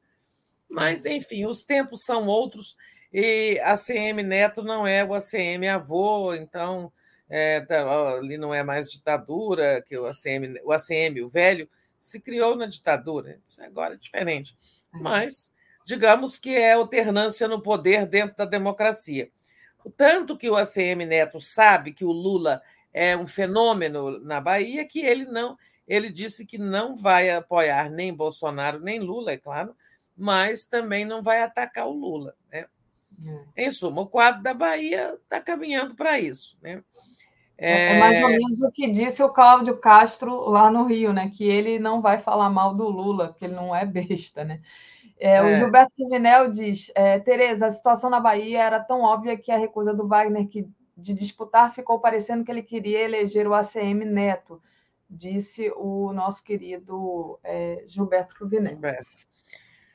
Mas, enfim, os tempos são outros e a CM Neto não é o ACM avô, então é, tá, ali não é mais ditadura, que o ACM, o ACM, o velho, se criou na ditadura. Isso agora é diferente. É. Mas, digamos que é alternância no poder dentro da democracia. Tanto que o ACM Neto sabe que o Lula é um fenômeno na Bahia, que ele não. Ele disse que não vai apoiar nem Bolsonaro nem Lula, é claro, mas também não vai atacar o Lula. Né? É. Em suma, o quadro da Bahia está caminhando para isso. Né? É... é... mais ou menos o que disse o Cláudio Castro lá no Rio, né? Que ele não vai falar mal do Lula, porque ele não é besta, né? É, é. O Gilberto Vinel diz: é, Tereza, a situação na Bahia era tão óbvia que a recusa do Wagner que, de disputar ficou parecendo que ele queria eleger o ACM Neto, disse o nosso querido é, Gilberto Cruvinel.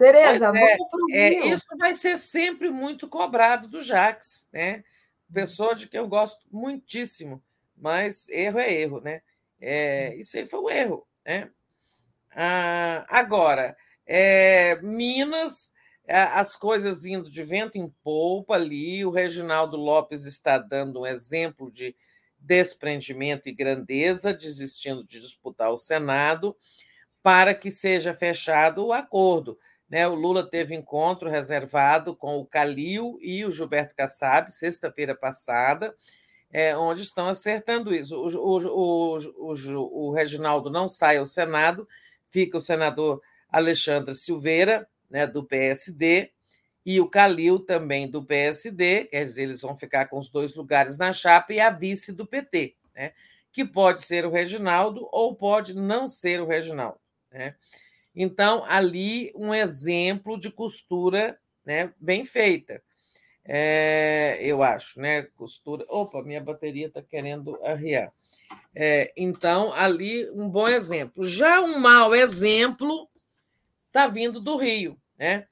Tereza, é, vamos para o é, Isso vai ser sempre muito cobrado do Jax, né? Pessoa de quem eu gosto muitíssimo, mas erro é erro, né? É, isso aí foi um erro, né? Ah, agora, é, Minas, as coisas indo de vento em polpa ali, o Reginaldo Lopes está dando um exemplo de desprendimento e grandeza, desistindo de disputar o Senado, para que seja fechado o acordo. Né? O Lula teve encontro reservado com o Calil e o Gilberto Kassab, sexta-feira passada, é, onde estão acertando isso. O, o, o, o, Reginaldo não sai ao Senado, fica o senador Alexandre Silveira, né, do PSD, e o Calil também do PSD, quer dizer, eles vão ficar com os dois lugares na chapa, e a vice do PT, né, que pode ser o Reginaldo ou pode não ser o Reginaldo. Né? Então, ali, um exemplo de costura né, bem feita. É, eu acho, né? Costura. Opa, minha bateria está querendo arriar. É, então, ali, um bom exemplo. Já um mau exemplo está vindo do Rio, né?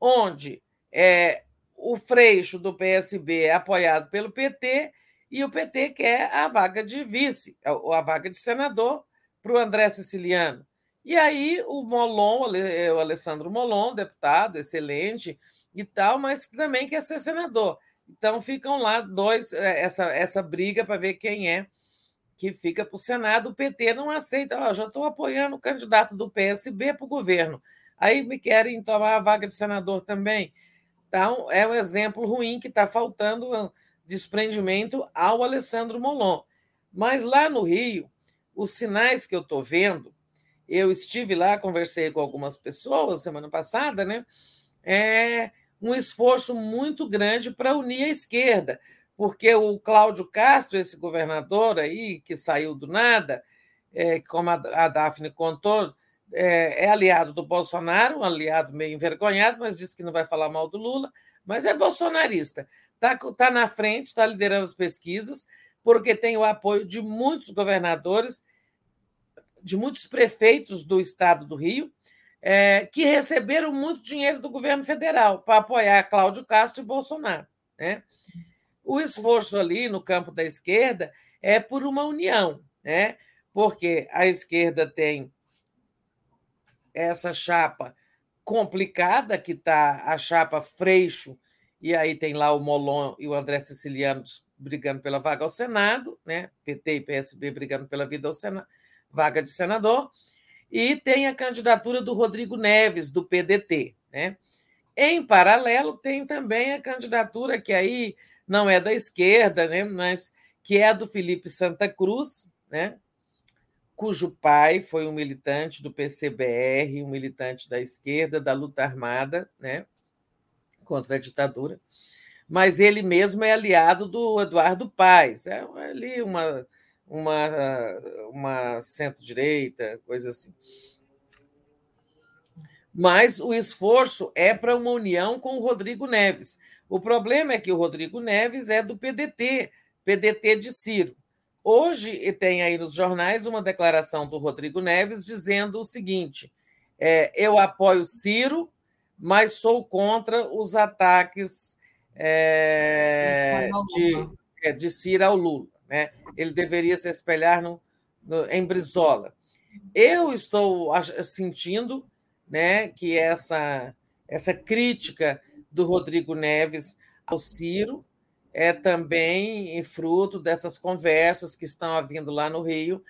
onde é, o freixo do PSB é apoiado pelo PT e o PT quer a vaga de vice, ou a vaga de senador, para o André Siciliano. E aí o Molon, é, o Alessandro Molon, deputado, excelente e tal, mas também quer ser senador. Então ficam lá dois, é, essa, essa briga para ver quem é que fica para o Senado. O PT não aceita, oh, já estou apoiando o candidato do PSB para o governo. Aí me querem tomar a vaga de senador também. Então, é um exemplo ruim que está faltando desprendimento ao Alessandro Molon. Mas lá no Rio, os sinais que eu estou vendo eu estive lá, conversei com algumas pessoas semana passada, né? É um esforço muito grande para unir a esquerda, porque o Cláudio Castro, esse governador aí, que saiu do nada, é, como a Daphne contou, é, é, aliado do Bolsonaro, um aliado meio envergonhado, mas disse que não vai falar mal do Lula, mas é bolsonarista. Está tá na frente, está liderando as pesquisas, porque tem o apoio de muitos governadores de muitos prefeitos do estado do Rio, é, que receberam muito dinheiro do governo federal para apoiar Cláudio Castro e Bolsonaro. Né? O esforço ali no campo da esquerda é por uma união, né? porque a esquerda tem essa chapa complicada, que está a chapa Freixo, e aí tem lá o Molon e o André Siciliano brigando pela vaga ao Senado, né? PT e PSB brigando pela vida ao Senado, vaga de senador, e tem a candidatura do Rodrigo Neves, do PDT. Né? Em paralelo, tem também a candidatura que aí não é da esquerda, né? mas que é a do Felipe Santa Cruz, né? cujo pai foi um militante do PCBR, um militante da esquerda, da luta armada, né, contra a ditadura, mas ele mesmo é aliado do Eduardo Paes, é ali uma, uma, uma centro-direita, coisa assim. Mas o esforço é para uma união com o Rodrigo Neves. O problema é que o Rodrigo Neves é do PDT, PDT de Ciro. Hoje tem aí nos jornais uma declaração do Rodrigo Neves dizendo o seguinte: é, eu apoio Ciro, mas sou contra os ataques é, de, é, de Ciro ao Lula. Né? Ele deveria se espelhar no, no, em Brizola. Eu estou sentindo né, que essa, essa crítica do Rodrigo Neves ao Ciro é também fruto dessas conversas que estão havendo lá no Rio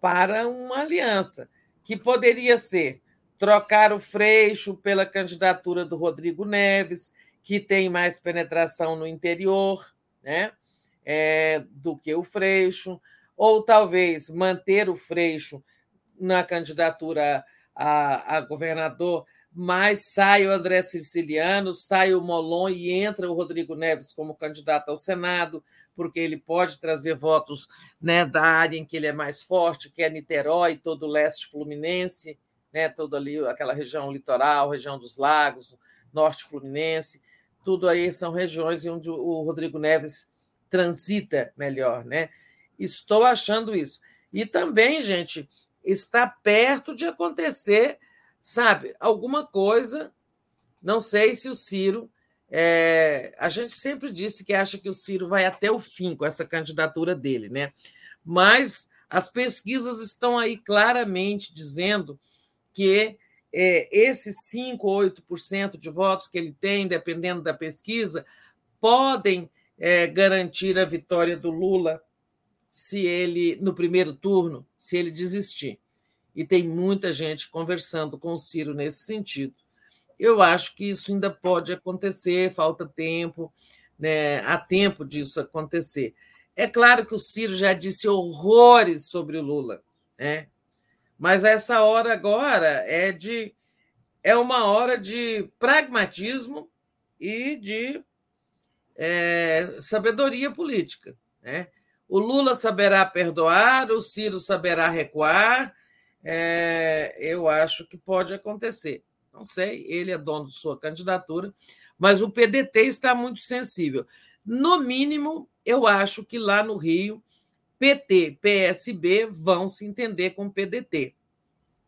para uma aliança, que poderia ser trocar o Freixo pela candidatura do Rodrigo Neves, que tem mais penetração no interior né, é, do que o Freixo, ou talvez manter o Freixo na candidatura a, a governador mas sai o André Siciliano, sai o Molon e entra o Rodrigo Neves como candidato ao Senado, porque ele pode trazer votos né, da área em que ele é mais forte, que é Niterói, todo o leste fluminense, né, toda ali aquela região litoral, região dos lagos, norte fluminense, tudo aí são regiões onde o Rodrigo Neves transita melhor, né? Estou achando isso. E também, gente, está perto de acontecer sabe, alguma coisa. Não sei se o Ciro. É, a gente sempre disse que acha que o Ciro vai até o fim com essa candidatura dele, né? Mas as pesquisas estão aí claramente dizendo que é, esses 5 ou 8% de votos que ele tem, dependendo da pesquisa, podem é, garantir a vitória do Lula se ele no primeiro turno, se ele desistir e tem muita gente conversando com o Ciro nesse sentido. Eu acho que isso ainda pode acontecer, falta tempo, né? há tempo disso acontecer. É claro que o Ciro já disse horrores sobre o Lula, né? mas essa hora agora é de é uma hora de pragmatismo e de é, sabedoria política. Né? O Lula saberá perdoar, o Ciro saberá recuar, é, eu acho que pode acontecer. Não sei, ele é dono de sua candidatura, mas o PDT está muito sensível. No mínimo, eu acho que lá no Rio, PT, PSB vão se entender com o PDT.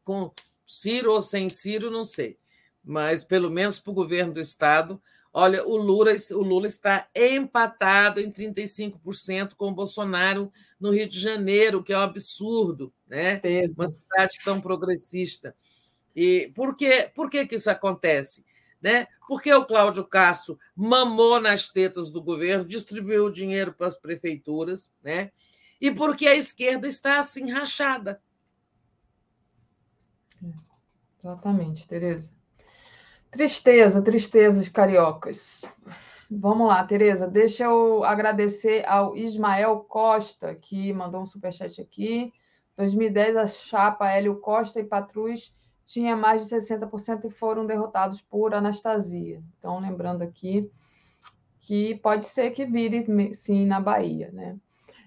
Com Ciro ou sem Ciro, não sei. Mas, pelo menos para o governo do Estado, olha, o Lula, o Lula está empatado em 35% com o Bolsonaro no Rio de Janeiro, que é um absurdo né? Uma cidade tão progressista. E por que, por que, que isso acontece? Né? Porque o Cláudio Castro mamou nas tetas do governo, distribuiu dinheiro para as prefeituras, né? e porque a esquerda está assim rachada. Exatamente, Tereza. Tristeza, tristezas cariocas. Vamos lá, Tereza, deixa eu agradecer ao Ismael Costa, que mandou um superchat aqui. 2010, a chapa Hélio Costa e Patrus tinha mais de 60% e foram derrotados por Anastasia. Então, lembrando aqui que pode ser que vire sim na Bahia, né?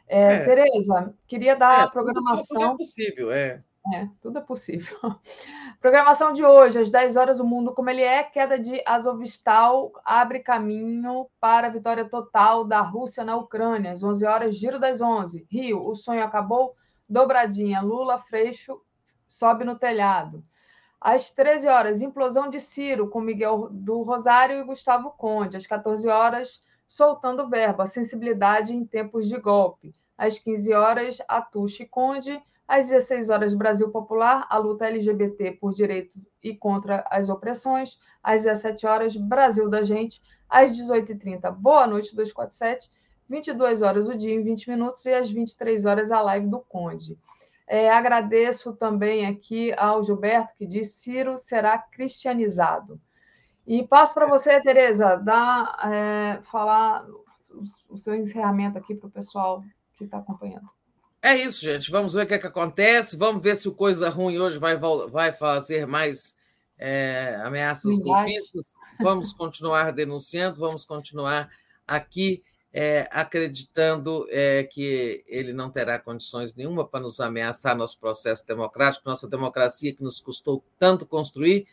É, é. Tereza, queria dar é, a programação. Tudo é possível, é. É, tudo é possível. <laughs> Programação de hoje, às 10 horas, o mundo como ele é, queda de Azovstal abre caminho para a vitória total da Rússia na Ucrânia. Às 11 horas, giro das 11. Rio, o sonho acabou, dobradinha, Lula, Freixo, sobe no telhado. Às 13 horas, implosão de Ciro com Miguel do Rosário e Gustavo Conde. Às 14 horas, soltando verbo, a sensibilidade em tempos de golpe. Às 15 horas, Atush e Conde. Às 16 horas, Brasil Popular, a luta LGBT por direitos e contra as opressões. Às 17 horas, Brasil da Gente. Às 18h30, Boa Noite 247 22 horas o dia em 20 minutos e às 23 horas a live do Conde. É, agradeço também aqui ao Gilberto, que diz Ciro será cristianizado. E passo para você, Tereza, dar, é, falar o seu encerramento aqui para o pessoal que está acompanhando. É isso, gente. Vamos ver o que, é que acontece. Vamos ver se o Coisa Ruim hoje vai, vai fazer mais é, ameaças golpistas. Vamos continuar denunciando, vamos continuar aqui é, acreditando é, que ele não terá condições nenhuma para nos ameaçar nosso processo democrático, nossa democracia que nos custou tanto construir.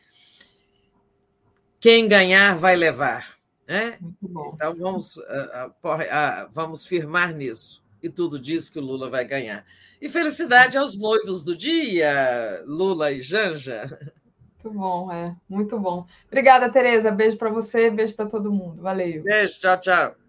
Quem ganhar vai levar. Né? Então vamos, uh, uh, vamos firmar nisso. E tudo diz que o Lula vai ganhar. E felicidade aos noivos do dia, Lula e Janja. Muito bom, é. Muito bom. Obrigada, Tereza. Beijo para você, beijo para todo mundo. Valeu. Beijo, tchau, tchau.